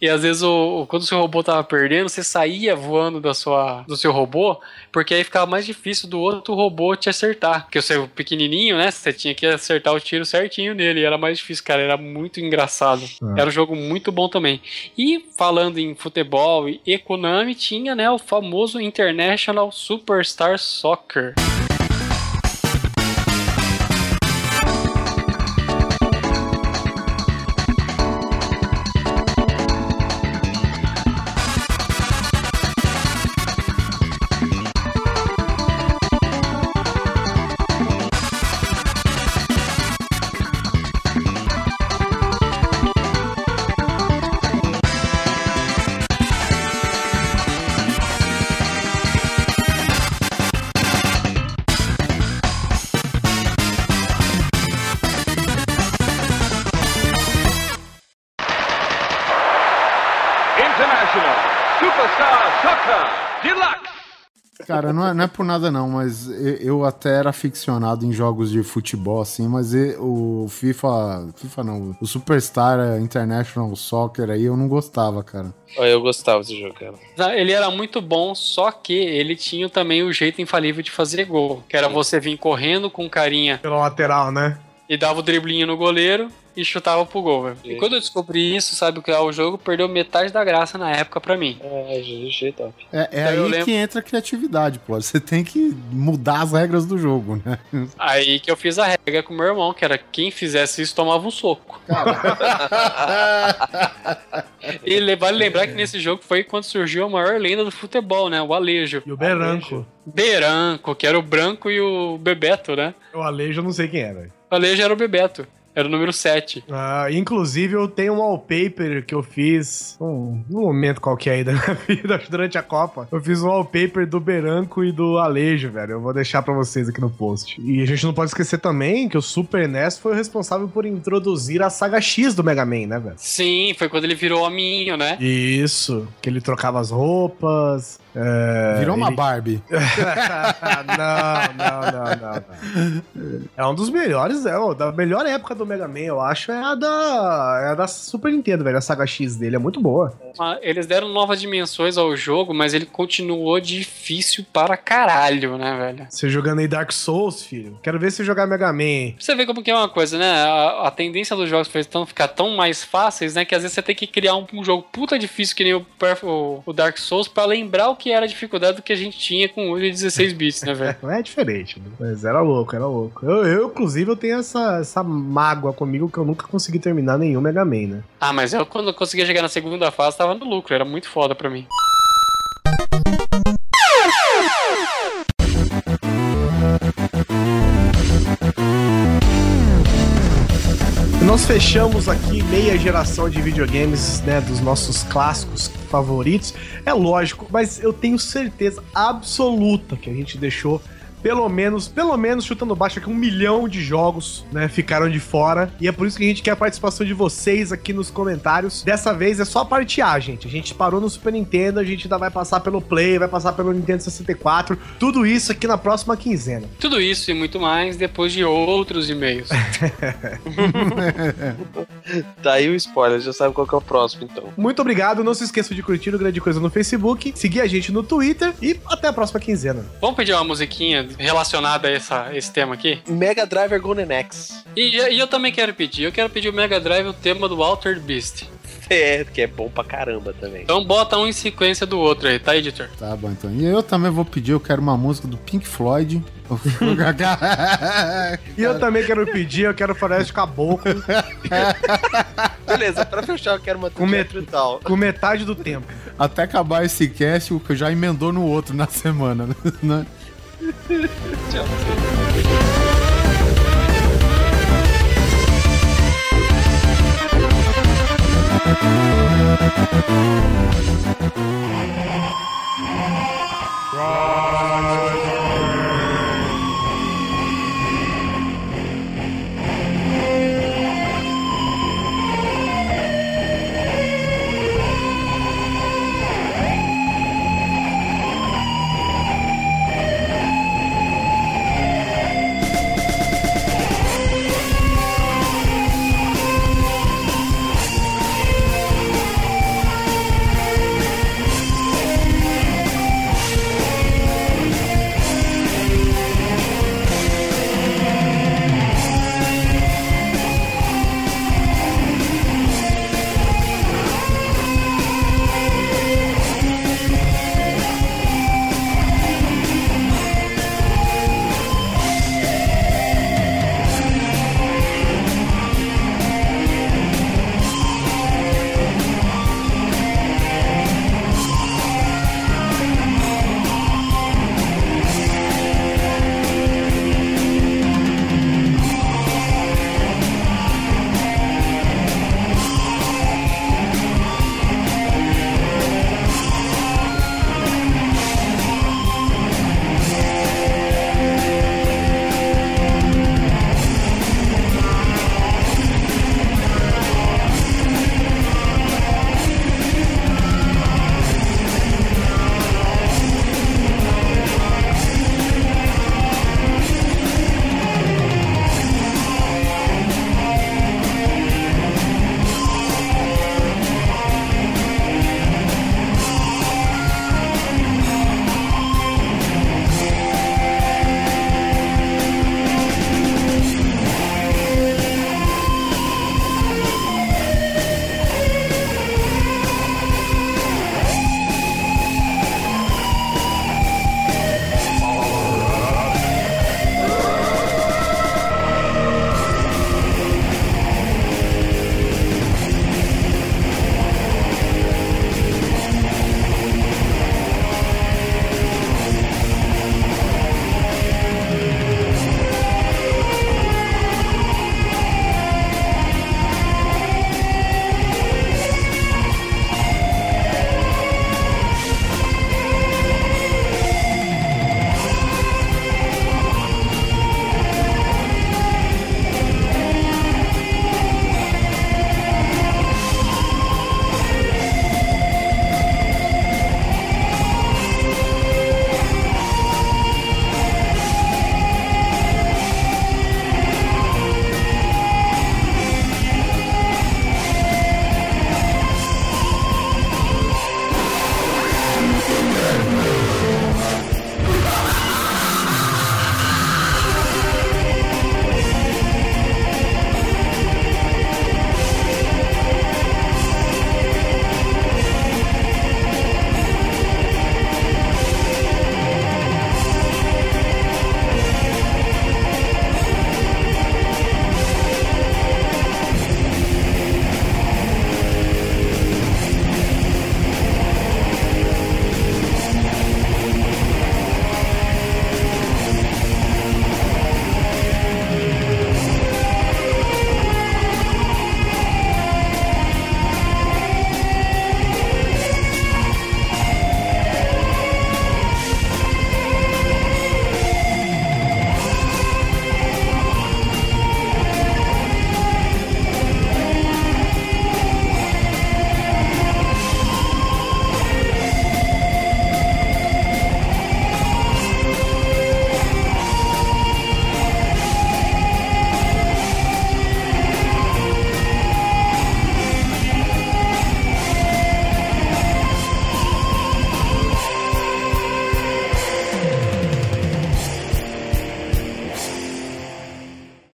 e às vezes, o, quando o seu robô tava perdendo, você saía voando da sua, do seu robô, porque aí ficava mais difícil do outro robô te acertar. Porque o seu pequenininho, né? Você tinha que acertar o tiro certinho nele. E era mais difícil, cara. Era muito engraçado. É. Era um jogo muito bom também. E falando em futebol e Konami, tinha, né, o famoso International Superstar Soccer. Cara, não é, não é por nada não, mas eu, eu até era aficionado em jogos de futebol, assim, mas e- o FIFA. FIFA não, o Superstar International Soccer aí eu não gostava, cara. Eu gostava desse jogo, cara. Ah, Ele era muito bom, só que ele tinha também o jeito infalível de fazer gol, que era você vir correndo com carinha Pela lateral, né? E dava o driblinho no goleiro e chutava pro gol, velho. E quando eu descobri isso, sabe o que é o jogo, perdeu metade da graça na época pra mim. É, GG top. É, é Então aí lembro- que entra a criatividade, pô. Você tem que mudar as regras do jogo, né? Aí que eu fiz a regra com meu irmão, que era quem fizesse isso tomava um soco. E le- vale lembrar que nesse jogo foi quando surgiu a maior lenda do futebol, né? O Alejo. E o Beranco. Beranco, que era o branco e o Bebeto, né? O Alejo eu não sei quem era. Alejo era o Bebeto. Era o número 7. Ah, inclusive, eu tenho um wallpaper que eu fiz um, num momento qualquer aí da minha vida, durante a Copa. Eu fiz um wallpaper do Beranco e do Alejo, velho. Eu vou deixar pra vocês aqui no post. E a gente não pode esquecer também que o Super NES foi o responsável por introduzir a saga X do Mega Man, né, velho? Sim, foi quando ele virou hominho, né? Isso, que ele trocava as roupas. É, Virou uma ele- Barbie. não, não, não, não, não. É um dos melhores, é, ó, da melhor época do Mega Man, eu acho, é a da, é a da Super Nintendo, velho. A saga X dele é muito boa. Ah, Eles deram novas dimensões ao jogo, mas ele continuou difícil para caralho, né, velho? Você jogando aí Dark Souls, filho. Quero ver você jogar Mega Man. Você ver como que é uma coisa, né? A, a tendência dos jogos foi tão, ficar tão mais fáceis, né? Que às vezes você tem que criar um, um jogo puta difícil que nem o, o, o Dark Souls pra lembrar o que era a dificuldade do que a gente tinha com 8 e 16 bits, né, velho? Não é diferente, né? mas era louco, era louco. Eu, eu, inclusive, eu tenho essa, essa mágoa comigo que eu nunca consegui terminar nenhum Mega Man, né? Ah, mas eu quando eu conseguia chegar na segunda fase tava no lucro, era muito foda pra mim. Nós fechamos aqui meia geração de videogames, né, dos nossos clássicos favoritos. É lógico, mas eu tenho certeza absoluta que a gente deixou pelo menos, pelo menos chutando baixo aqui um milhão de jogos, né, ficaram de fora. E é por isso que a gente quer a participação de vocês aqui nos comentários. Dessa vez é só a parte A, gente. A gente parou no Super Nintendo, a gente ainda vai passar pelo Play, vai passar pelo Nintendo 64. Tudo isso aqui na próxima quinzena. Tudo isso e muito mais depois de outros e-mails. Tá aí o spoiler, já sabe qual que é o próximo, então. Muito obrigado, não se esqueça de curtir o Grande Coisa no Facebook, seguir a gente no Twitter e até a próxima quinzena. Vamos pedir uma musiquinha relacionada a essa, esse tema aqui? Mega Driver Golden X. E, e eu também quero pedir. Eu quero pedir o Mega Drive o tema do Altered Beast. É, que é bom pra caramba também. Então bota um em sequência do outro aí, tá, editor? Tá bom, então. E eu também vou pedir, eu quero uma música do Pink Floyd. E eu também quero pedir, eu quero Floresta Caboclo Beleza, pra fechar eu quero uma Com met- tal. com metade do tempo. Até acabar esse cast, o que já emendou no outro na semana, né? Chelsea.